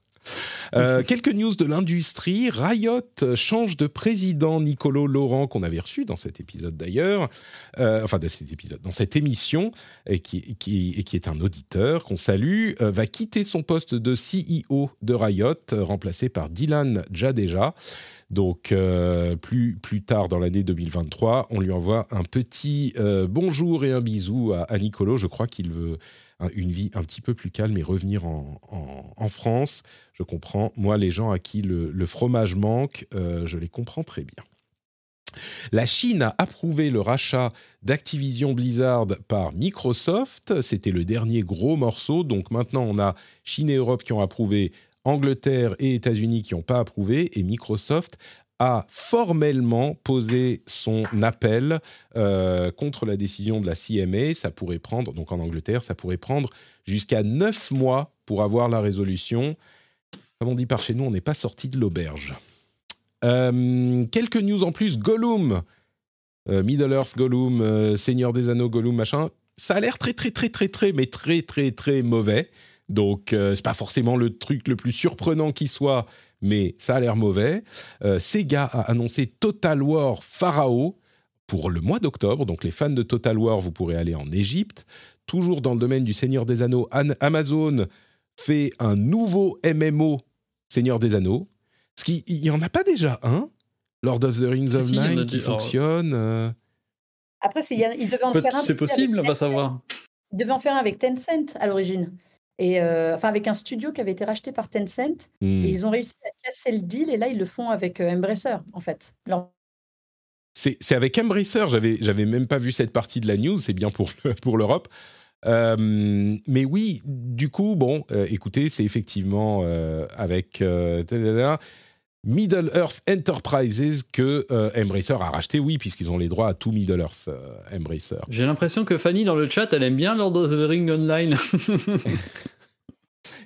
Euh, quelques news de l'industrie. Riot change de président. Nicolo Laurent, qu'on avait reçu dans cet épisode d'ailleurs, euh, enfin dans cet épisode, dans cette émission, et qui, qui, et qui est un auditeur qu'on salue, euh, va quitter son poste de CEO de Riot, remplacé par Dylan Jadeja. Donc, plus, plus tard dans l'année 2023, on lui envoie un petit bonjour et un bisou à, à Nicolo. Je crois qu'il veut une vie un petit peu plus calme et revenir en, France. Je comprends. Moi, les gens à qui le, le fromage manque, euh, je les comprends très bien. La Chine a approuvé le rachat d'Activision Blizzard par Microsoft. C'était le dernier gros morceau. Donc maintenant, on a Chine et Europe qui ont approuvé, Angleterre et États-Unis qui n'ont pas approuvé, et Microsoft a formellement posé son appel euh, contre la décision de la CMA. Ça pourrait prendre, donc en Angleterre, ça pourrait prendre jusqu'à neuf mois pour avoir la résolution. Comme on dit par chez nous, on n'est pas sorti de l'auberge. Euh, quelques news en plus. Gollum, euh, Middle Earth Gollum, Seigneur des Anneaux Gollum, machin. Ça a l'air très très très très très mais très très très mauvais. Donc c'est pas forcément le truc le plus surprenant qui soit, mais ça a l'air mauvais. Euh, Sega a annoncé Total War Pharaoh pour le mois d'octobre. Donc les fans de Total War, vous pourrez aller en Égypte. Toujours dans le domaine du Seigneur des Anneaux, An- Amazon fait un nouveau MMO Seigneur des Anneaux. Parce qu'il n'y en a pas déjà un, Lord of the Rings Si, il Online, qui fonctionne. euh, Après, c'est- il il devait en Peut- faire un. C'est possible, on va savoir. Il devait en faire un avec Tencent à l'origine. Et euh, enfin, avec un studio qui avait été racheté par Tencent. hmm. Et ils ont réussi à casser le deal. Et là, ils le font avec euh, Embracer, en fait. C'est avec Embracer, j'avais j'avais même pas vu cette partie de la news, c'est bien pour, le- pour l'Europe. Euh, mais oui, du coup, bon, euh, écoutez, c'est effectivement euh, avec Middle Earth Enterprises que euh, Embracer a racheté, oui, puisqu'ils ont les droits à tout Middle Earth euh, Embracer. J'ai l'impression que Fanny dans le chat, elle aime bien Lord of the Ring Online.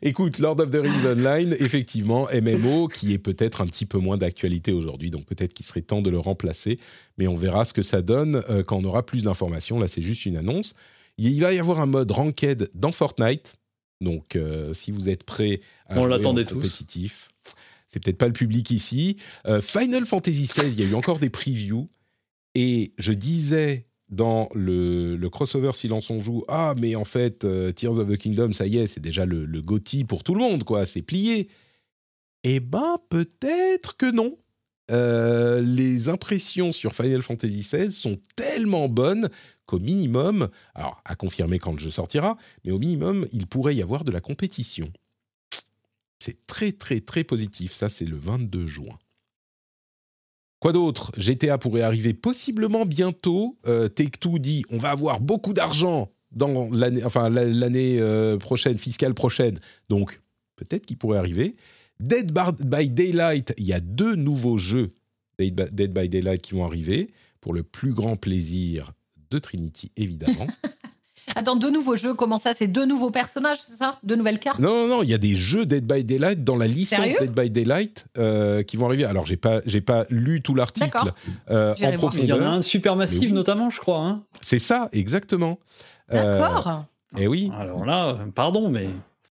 Écoute, Lord of the Rings Online, effectivement, MMO, qui est peut-être un petit peu moins d'actualité aujourd'hui, donc peut-être qu'il serait temps de le remplacer, mais on verra ce que ça donne euh, quand on aura plus d'informations. Là, c'est juste une annonce. Il va y avoir un mode Ranked dans Fortnite. Donc, euh, si vous êtes prêts à On jouer l'attendait en tous. C'est peut-être pas le public ici. Euh, Final Fantasy XVI, il y a eu encore des previews. Et je disais dans le, crossover Silence on joue, ah, mais en fait, euh, Tears of the Kingdom, ça y est, c'est déjà le, le pour tout le monde, quoi. C'est plié. Eh ben, peut-être que non. Euh, les impressions sur Final Fantasy XVI sont tellement bonnes qu'au minimum, alors à confirmer quand le jeu sortira, mais au minimum, il pourrait y avoir de la compétition. C'est très très très positif, ça c'est le 22 juin. Quoi d'autre? GTA pourrait arriver possiblement bientôt. Euh, Take-Two dit on va avoir beaucoup d'argent dans l'année, enfin la- l'année euh, prochaine, fiscale prochaine. Donc peut-être qu'il pourrait arriver. Dead by Daylight, il y a deux nouveaux jeux Dead by Daylight qui vont arriver pour le plus grand plaisir de Trinity, évidemment. Attends, deux nouveaux jeux, comment ça C'est deux nouveaux personnages, c'est ça? Deux nouvelles cartes? Non, non, non, il y a des jeux Dead by Daylight dans la licence Sérieux? Dead by Daylight euh, qui vont arriver. Alors, j'ai pas, j'ai pas lu tout l'article euh, en voir. Il y en a profondeur. un super massif oui. notamment, je crois. hein. C'est ça, exactement. Euh, D'accord. et oui, Alors là, pardon, mais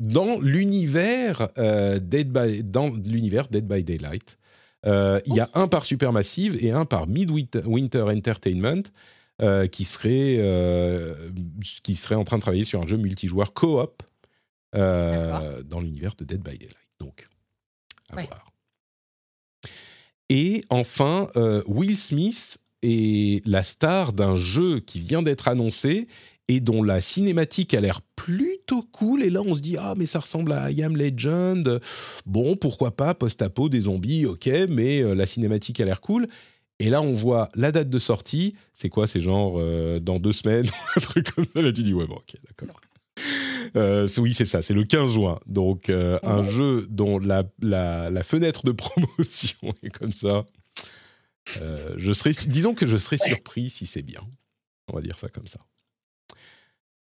dans l'univers euh, Dead by dans l'univers Dead by Daylight, euh, il y a un par Supermassive et un par Midwinter Winter Entertainment euh, qui serait euh, qui serait en train de travailler sur un jeu multijoueur coop euh, dans l'univers de Dead by Daylight. Donc, à Ouais. voir. Et enfin, Will Smith est la star d'un jeu qui vient d'être annoncé et dont la cinématique a l'air plutôt cool. Et là, on se dit, ah, mais ça ressemble à I Am Legend. Bon, pourquoi pas, post-apo, des zombies, ok, mais la cinématique a l'air cool. Et là, on voit la date de sortie. C'est quoi C'est genre euh, dans deux semaines, un truc comme ça. Là, tu dis, ouais, bon, ok, d'accord. Euh, oui, c'est ça, c'est le 15 juin. Donc, euh, un jeu dont la, la, la fenêtre de promotion est comme ça. Euh, je serais, disons que je serais surpris si c'est bien. On va dire ça comme ça.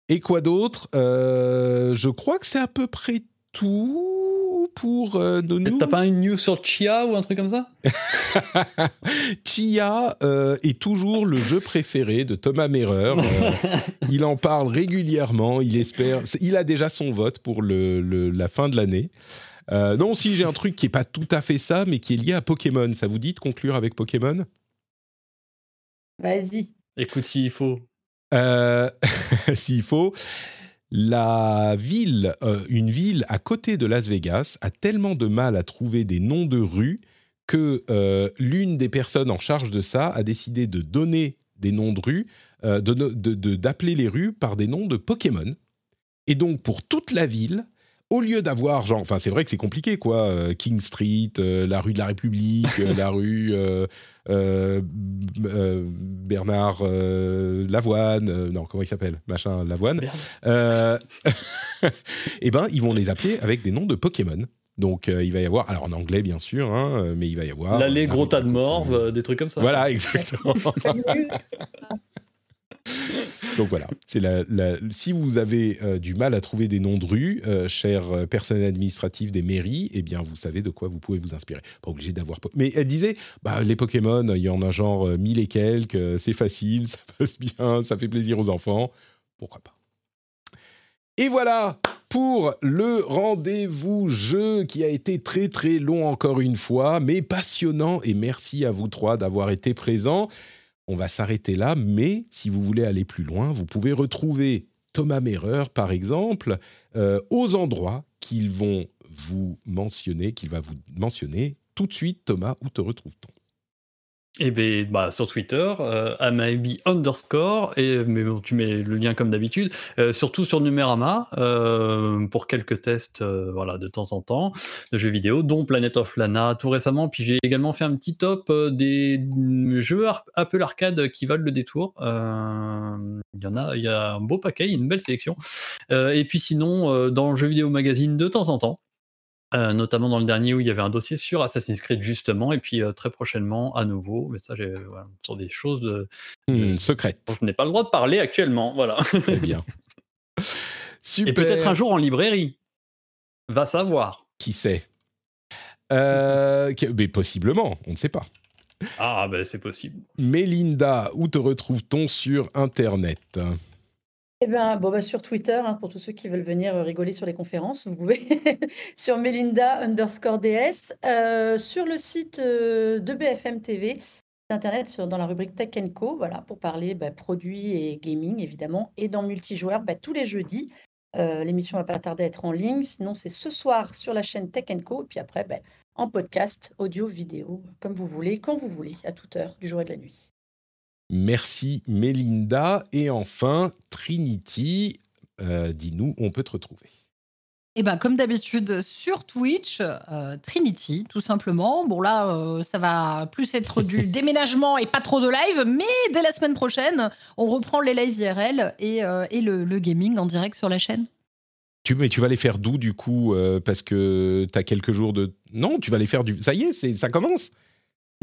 Et quoi d'autre? Je crois que c'est à peu près tout pour euh, nos news. t'as pas une news sur Chia ou un truc comme ça Chia euh, est toujours le jeu préféré de Thomas Merer. Euh, il en parle régulièrement. Il espère. Il a déjà son vote pour le, le- la fin de l'année. Euh, non, si j'ai un truc qui est pas tout à fait ça, mais qui est lié à Pokémon. Ça vous dit de conclure avec Pokémon? Vas-y. Écoute, s'il faut. Euh, S'il faut. La ville, euh, une ville à côté de Las Vegas, a tellement de mal à trouver des noms de rues que euh, l'une des personnes en charge de ça a décidé de donner des noms de rues, euh, d'appeler les rues par des noms de Pokémon. Et donc pour toute la ville, au lieu d'avoir genre, enfin c'est vrai que c'est compliqué quoi, euh, King Street, euh, la rue de la République, euh, la rue euh, euh, euh, Bernard euh, Lavoine, euh, non comment il s'appelle, machin Lavoine. Euh, eh ben, ils vont les appeler avec des noms de Pokémon. Donc, euh, il va y avoir, alors en anglais bien sûr, hein, mais il va y avoir. L'allée gros tas de morve, Marie- euh, des trucs comme ça. Voilà, exactement. Donc voilà, c'est la, si vous avez euh, du mal à trouver des noms de rues, euh, chers euh, administratifs des mairies, eh bien vous savez de quoi vous pouvez vous inspirer. Pas obligé d'avoir. Mais elle disait, bah, les Pokémon, il y en a genre euh, mille et quelques, c'est facile, ça passe bien, ça fait plaisir aux enfants. Pourquoi pas? Et voilà pour le rendez-vous jeu qui a été très très long encore une fois, mais passionnant. Et merci à vous trois d'avoir été présents. On va s'arrêter là, mais si vous voulez aller plus loin, vous pouvez retrouver Thomas Merer, par exemple, euh, aux endroits qu'ils vont vous mentionner, qu'il va vous mentionner tout de suite. Thomas, où te retrouve-t-on? Et ben, bah, sur Twitter, euh, underscore, et mais bon, tu mets le lien comme d'habitude, euh, surtout sur Numérama, euh, pour quelques tests euh, voilà, de temps en temps, de jeux vidéo, dont Planet of Lana tout récemment. Puis j'ai également fait un petit top euh, des jeux Apple Arcade qui valent le détour. Il y en a, il y a un beau paquet, une belle sélection. Et puis sinon, dans le jeu vidéo magazine de temps en temps. Euh, notamment dans le dernier où il y avait un dossier sur Assassin's Creed justement, et puis euh, très prochainement à nouveau, mais ça, j'ai, voilà, sur des choses de- Hmm, Secrète. dont je n'ai pas le droit de parler actuellement, voilà. Très bien. Super. Et peut-être un jour en librairie. Va savoir. Qui sait? Euh, mais possiblement, on ne sait pas. Ah, ben c'est possible. Mélinda, où te retrouve-t-on sur Internet? Eh ben, bon, bah, sur Twitter, hein, pour tous ceux qui veulent venir rigoler sur les conférences, vous pouvez. sur Melinda underscore DS. Euh, sur le site euh, de BFM TV, Internet, dans la rubrique Tech Co, voilà, pour parler bah, produits et gaming, évidemment. Et dans Multijoueur, bah, tous les jeudis. Euh, l'émission va pas tarder à être en ligne. Sinon, c'est ce soir sur la chaîne Tech Co. Et puis après, bah, en podcast, audio, vidéo, comme vous voulez, quand vous voulez, à toute heure du jour et de la nuit. Merci Mélinda. Et enfin, Trinity, euh, dis-nous on peut te retrouver. Eh ben, comme d'habitude, sur Twitch, euh, Trinity, tout simplement. Bon, là, euh, ça va plus être du déménagement et pas trop de live, mais dès la semaine prochaine, on reprend les lives IRL et, et le, le, gaming en direct sur la chaîne. Tu, mais tu vas les faire d'où, du coup Parce que tu as quelques jours de... Non, tu vas les faire du... Ça y est, ça commence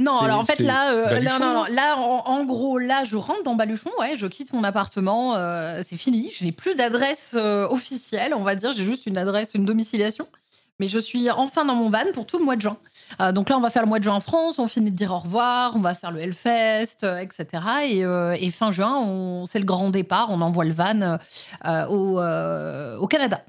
non, alors en fait là, euh, là, non, non, là en, gros, là, je rentre dans Baluchon, ouais, je quitte mon appartement, euh, c'est fini. Je n'ai plus d'adresse euh, officielle, on va dire. J'ai juste une adresse, une domiciliation. Mais je suis enfin dans mon van pour tout le mois de juin. donc là, on va faire le mois de juin en France, on finit de dire au revoir, on va faire le Hellfest, etc. Et, fin juin, c'est le grand départ, on envoie le van au, au, Canada.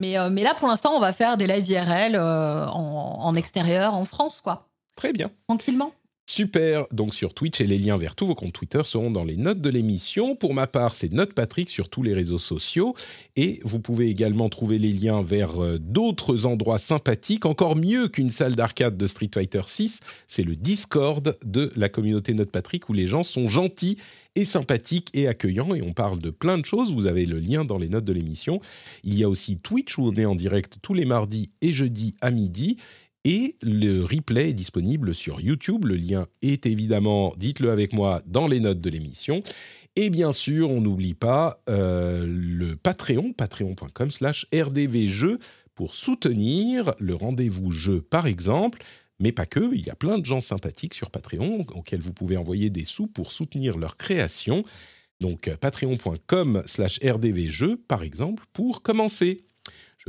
Mais, mais là, pour l'instant, on va faire des live IRL en, en extérieur, en France, quoi. Très bien. Tranquillement. Super, donc sur Twitch et les liens vers tous vos comptes Twitter seront dans les notes de l'émission. Pour ma part, c'est Note Patrick sur tous les réseaux sociaux et vous pouvez également trouver les liens vers euh, d'autres endroits sympathiques, encore mieux qu'une salle d'arcade de Street Fighter 6, c'est le Discord de la communauté Note Patrick où les gens sont gentils et sympathiques et accueillants et on parle de plein de choses. Vous avez le lien dans les notes de l'émission. Il y a aussi Twitch où on est en direct tous les mardis et jeudis à midi et le replay est disponible sur YouTube. Le lien est évidemment, dites-le avec moi, dans les notes de l'émission. Et bien sûr, on n'oublie pas euh, le Patreon, patreon.com slash rdvjeux, pour soutenir le rendez-vous jeu, par exemple. Mais pas que, il y a plein de gens sympathiques sur Patreon auxquels vous pouvez envoyer des sous pour soutenir leur création. Donc patreon.com slash rdvjeux, par exemple, pour commencer.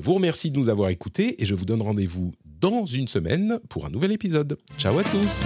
Je vous remercie de nous avoir écoutés et je vous donne rendez-vous dans une semaine pour un nouvel épisode. Ciao à tous